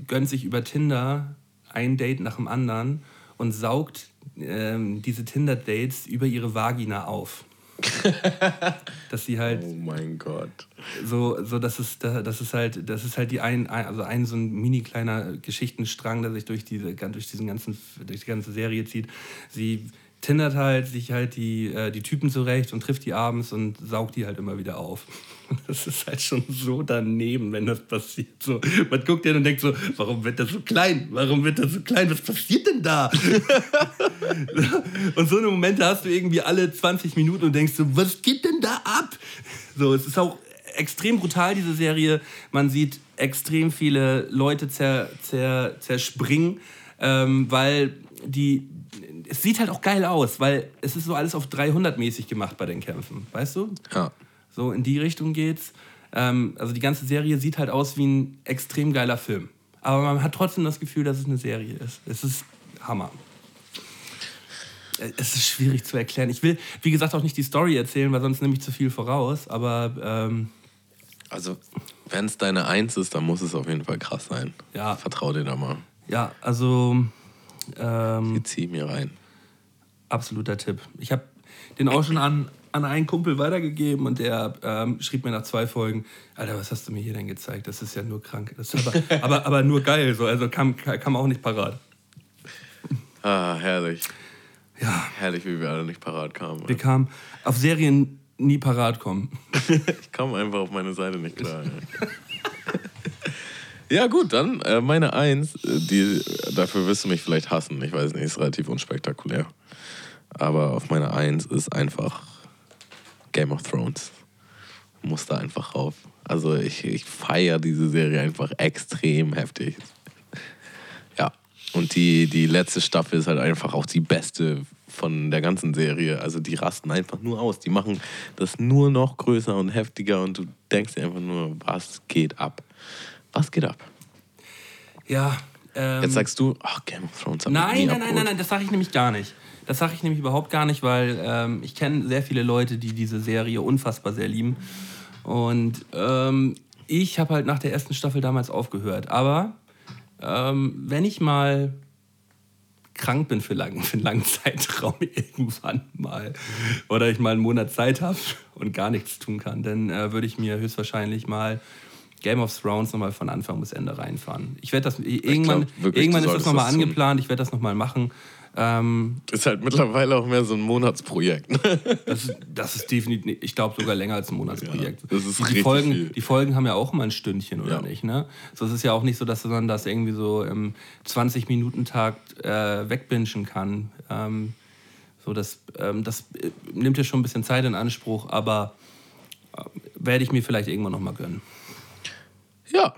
gönnt sich über Tinder ein Date nach dem anderen und saugt ähm, diese Tinder-Dates über ihre Vagina auf. dass sie halt. Oh mein Gott. So, so das ist, das ist halt, das ist halt die ein, also ein so ein mini kleiner Geschichtenstrang, der sich durch diese, durch diesen ganzen, durch die ganze Serie zieht. Sie tindert halt sich halt die, äh, die Typen zurecht und trifft die abends und saugt die halt immer wieder auf. Das ist halt schon so daneben, wenn das passiert. So, man guckt hin und denkt so, warum wird das so klein? Warum wird das so klein? Was passiert denn da? und so eine Momente hast du irgendwie alle 20 Minuten und denkst so, was geht denn da ab? So, es ist auch extrem brutal, diese Serie. Man sieht extrem viele Leute zer, zer, zerspringen, ähm, weil die es sieht halt auch geil aus, weil es ist so alles auf 300 mäßig gemacht bei den Kämpfen, weißt du? Ja. So in die Richtung geht's. Ähm, also die ganze Serie sieht halt aus wie ein extrem geiler Film. Aber man hat trotzdem das Gefühl, dass es eine Serie ist. Es ist Hammer. Es ist schwierig zu erklären. Ich will, wie gesagt, auch nicht die Story erzählen, weil sonst nehme ich zu viel voraus. Aber. Ähm, also, wenn es deine Eins ist, dann muss es auf jeden Fall krass sein. Ja. Vertrau dir da mal. Ja, also. Ähm, ich zieh mir rein. Absoluter Tipp. Ich habe den auch schon an, an einen Kumpel weitergegeben und der ähm, schrieb mir nach zwei Folgen: Alter, was hast du mir hier denn gezeigt? Das ist ja nur krank. Das ist aber, aber, aber nur geil. So. Also kam, kam auch nicht parat. Ah, herrlich. Ja. Herrlich, wie wir alle nicht parat kamen. Wir kamen auf Serien nie parat kommen. ich kam einfach auf meine Seite nicht klar. Ja, gut, dann äh, meine Eins, äh, die, dafür wirst du mich vielleicht hassen. Ich weiß nicht, ist relativ unspektakulär. Aber auf meiner Eins ist einfach Game of Thrones. muss da einfach rauf. Also ich, ich feiere diese Serie einfach extrem heftig. Ja. Und die, die letzte Staffel ist halt einfach auch die beste von der ganzen Serie. Also die rasten einfach nur aus. Die machen das nur noch größer und heftiger und du denkst dir einfach nur, was geht ab? Was geht ab? Ja. Ähm, Jetzt sagst du, ach, Game of Thrones Nein, nein, nein, abgeholt. nein, nein, das sage ich nämlich gar nicht. Das sage ich nämlich überhaupt gar nicht, weil ähm, ich kenne sehr viele Leute, die diese Serie unfassbar sehr lieben. Und ähm, ich habe halt nach der ersten Staffel damals aufgehört. Aber ähm, wenn ich mal krank bin für, lang, für einen langen Zeitraum irgendwann mal oder ich mal einen Monat Zeit habe und gar nichts tun kann, dann äh, würde ich mir höchstwahrscheinlich mal Game of Thrones nochmal von Anfang bis Ende reinfahren. Ich werde das irgendwann, glaub wirklich, irgendwann ist das nochmal das angeplant, ich werde das nochmal machen. Ähm, Ist halt mittlerweile auch mehr so ein Monatsprojekt. das, ist- das ist definitiv, ich glaube sogar länger als ein Monatsprojekt. Ja, das ist die, richtig Folgen, viel. die Folgen haben ja auch immer ein Stündchen, oder Ja. nicht? Ne? So, es ist ja auch nicht so, dass man das irgendwie so im 20-Minuten-Takt äh, wegbingen kann. Ähm, so, das, ähm, das äh, nimmt ja schon ein bisschen Zeit in Anspruch, aber äh, werde ich mir vielleicht irgendwann nochmal gönnen. Ja.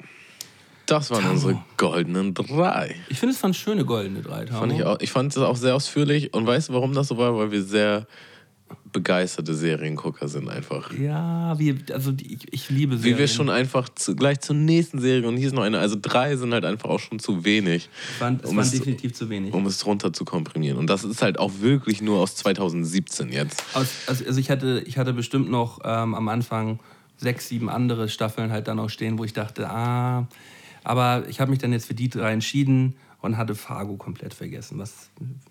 Das waren Tamo. unsere goldenen drei. Ich finde, es waren schöne goldene drei Tamo. Fand ich, auch, ich fand es auch sehr ausführlich. Und weißt du, warum das so war? Weil wir sehr begeisterte Seriengucker sind einfach. Ja, wie, also ich, ich liebe Wie Serien. wir schon einfach zu, gleich zur nächsten Serie, und hier ist noch eine, also drei sind halt einfach auch schon zu wenig, Es waren, es um waren es- definitiv zu wenig. um es runter zu komprimieren. Und das ist halt auch wirklich nur aus 2017 jetzt. Also, also ich, hatte, ich hatte bestimmt noch ähm, am Anfang sechs, sieben andere Staffeln halt dann noch stehen, wo ich dachte, ah, aber ich habe mich dann jetzt für die drei entschieden und hatte Fargo komplett vergessen. Was,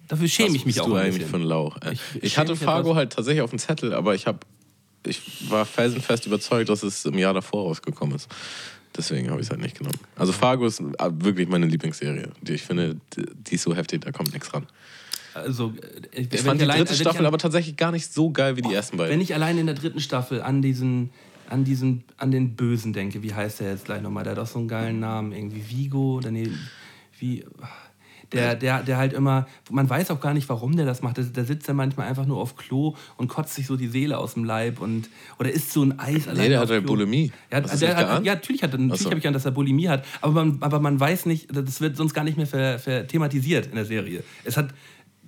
dafür schäme ich mich auch du ein eigentlich einen Lauch? Ich- Ich, ich hatte Fargo halt tatsächlich auf dem Zettel, aber ich habe ich war felsenfest überzeugt, dass es im Jahr davor rausgekommen ist. Deswegen habe ich es halt nicht genommen. Also Fargo ist äh, wirklich meine Lieblingsserie. Die ich finde, die ist so heftig, da kommt nichts ran. Also, äh, Ich fand die allein- dritte ich Staffel an- aber tatsächlich gar nicht so geil wie die ersten beiden. Wenn ich allein in der dritten Staffel an diesen, an diesen, an den Bösen denke, wie heißt der jetzt gleich nochmal? Der hat auch so einen geilen Namen, irgendwie Vigo, oder nee, wie, der, der, der halt immer, man weiß auch gar nicht, warum der das macht. Der, der sitzt dann manchmal einfach nur auf Klo und kotzt sich so die Seele aus dem Leib und, oder isst so ein Eis alleine der auf hat Klo. Bulimie. Ja, Hast du's der hat, ja, natürlich hat er, natürlich so. habe ich an, dass er Bulimie hat, aber man, aber man weiß nicht, das wird sonst gar nicht mehr ver, ver thematisiert in der Serie. Es hat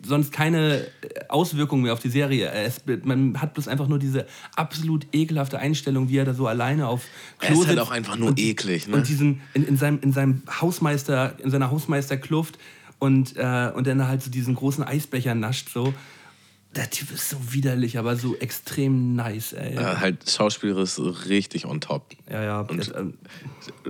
sonst keine Auswirkungen mehr auf die Serie. Es, man hat bloß einfach nur diese absolut ekelhafte Einstellung, wie er da so alleine auf Er Klo ist halt auch einfach nur und, eklig, ne? Und diesen in, in seinem in seinem Hausmeister in seiner Hausmeisterkluft und äh, und dann halt so diesen großen Eisbecher nascht so. Der Typ ist so widerlich, aber so extrem nice, ey. Ja, halt schauspielerisch richtig on top. Ja, ja. Und- ähm,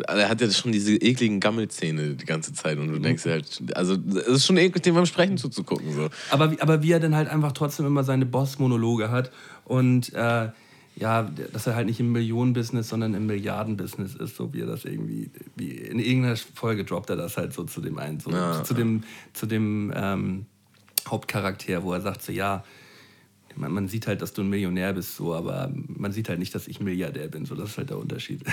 Er hat ja schon diese ekligen Gammelzähne die ganze Zeit und du denkst dir halt, also es ist schon eklig, dem beim Sprechen zuzugucken. So. Aber, wie- aber wie er dann halt einfach trotzdem immer seine Boss-Monologe hat und äh, ja, dass er halt nicht im Millionen-Business, sondern im Milliarden-Business ist, so wie er das irgendwie, wie in irgendeiner Folge droppt er das halt so zu dem einen, so, Ja, zu dem, zu dem ähm, Hauptcharakter, wo er sagt so, ja, man, man sieht halt, dass du ein Millionär bist, so, aber man sieht halt nicht, dass ich Milliardär bin, so, das ist halt der Unterschied.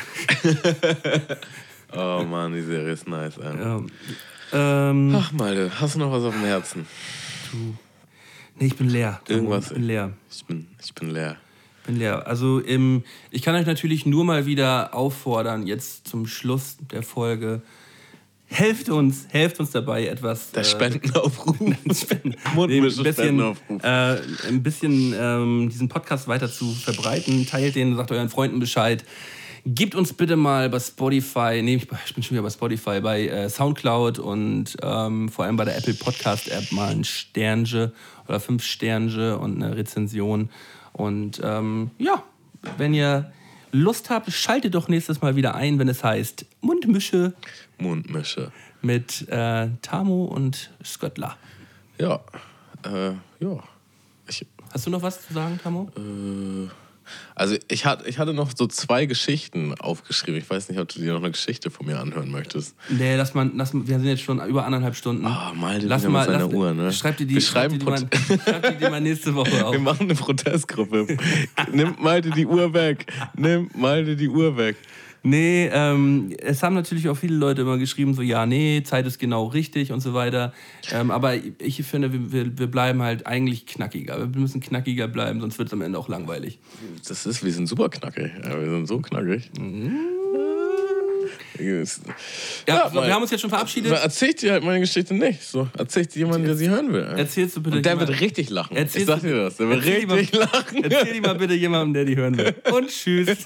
Oh Mann, die Serie ist nice. Ja. ähm, Ach Malte, hast du noch was auf dem Herzen? nee, ich bin leer. Irgendwas. Ich bin leer. Ich bin, ich bin leer. bin leer. Also ähm, ich kann euch natürlich nur mal wieder auffordern, jetzt zum Schluss der Folge, helft uns, helft uns dabei etwas. Der äh, Spendenaufruf. nee, Mundmische ein bisschen, Spendenaufruf. äh, ein bisschen ähm, diesen Podcast weiter zu verbreiten. Teilt den, sagt euren Freunden Bescheid. Gebt uns bitte mal bei Spotify, nee, ich bin schon wieder bei Spotify, bei äh, Soundcloud und ähm, vor allem bei der Apple Podcast App mal ein Sternche oder fünf Sternche und eine Rezension. Und ähm, ja, wenn ihr Lust habt, schaltet doch nächstes Mal wieder ein, wenn es heißt Mundmische Mundmische. mit äh, Tamo und Sköttler. Ja. Äh, ja. Ich, Hast du noch was zu sagen, Tamo? äh, also ich, hat, ich hatte noch so zwei Geschichten aufgeschrieben. Ich weiß nicht, ob du dir noch eine Geschichte von mir anhören möchtest. Nee, lass mal, lass, mal- wir sind jetzt schon über anderthalb Stunden. Ah, lass wieder mal, mit seiner lass, Uhr, ne? Schreib dir die, Wir schreib die, mal, schreib dir die mal nächste Woche auf. Wir machen eine Protestgruppe. Nimm Malte die Uhr weg. Nimm Malte die Uhr weg. Nee, ähm, es haben natürlich auch viele Leute immer geschrieben, so ja, nee, Zeit ist genau richtig und so weiter. Ähm, aber ich finde, wir, wir, bleiben halt eigentlich knackiger. Wir müssen knackiger bleiben, sonst wird es am Ende auch langweilig. Das ist, wir sind super knackig. Ja, wir sind so knackig. Ja, so, wir haben uns jetzt schon verabschiedet. Erzählt dir halt meine Geschichte nicht. So, erzählt dir jemand, der sie hören will. Erzählst du bitte Und der jemand- wird richtig lachen. Erzählst ich sag dir das. Der wird richtig mal- lachen. Erzähl die mal bitte jemandem, der die hören will. Und tschüss.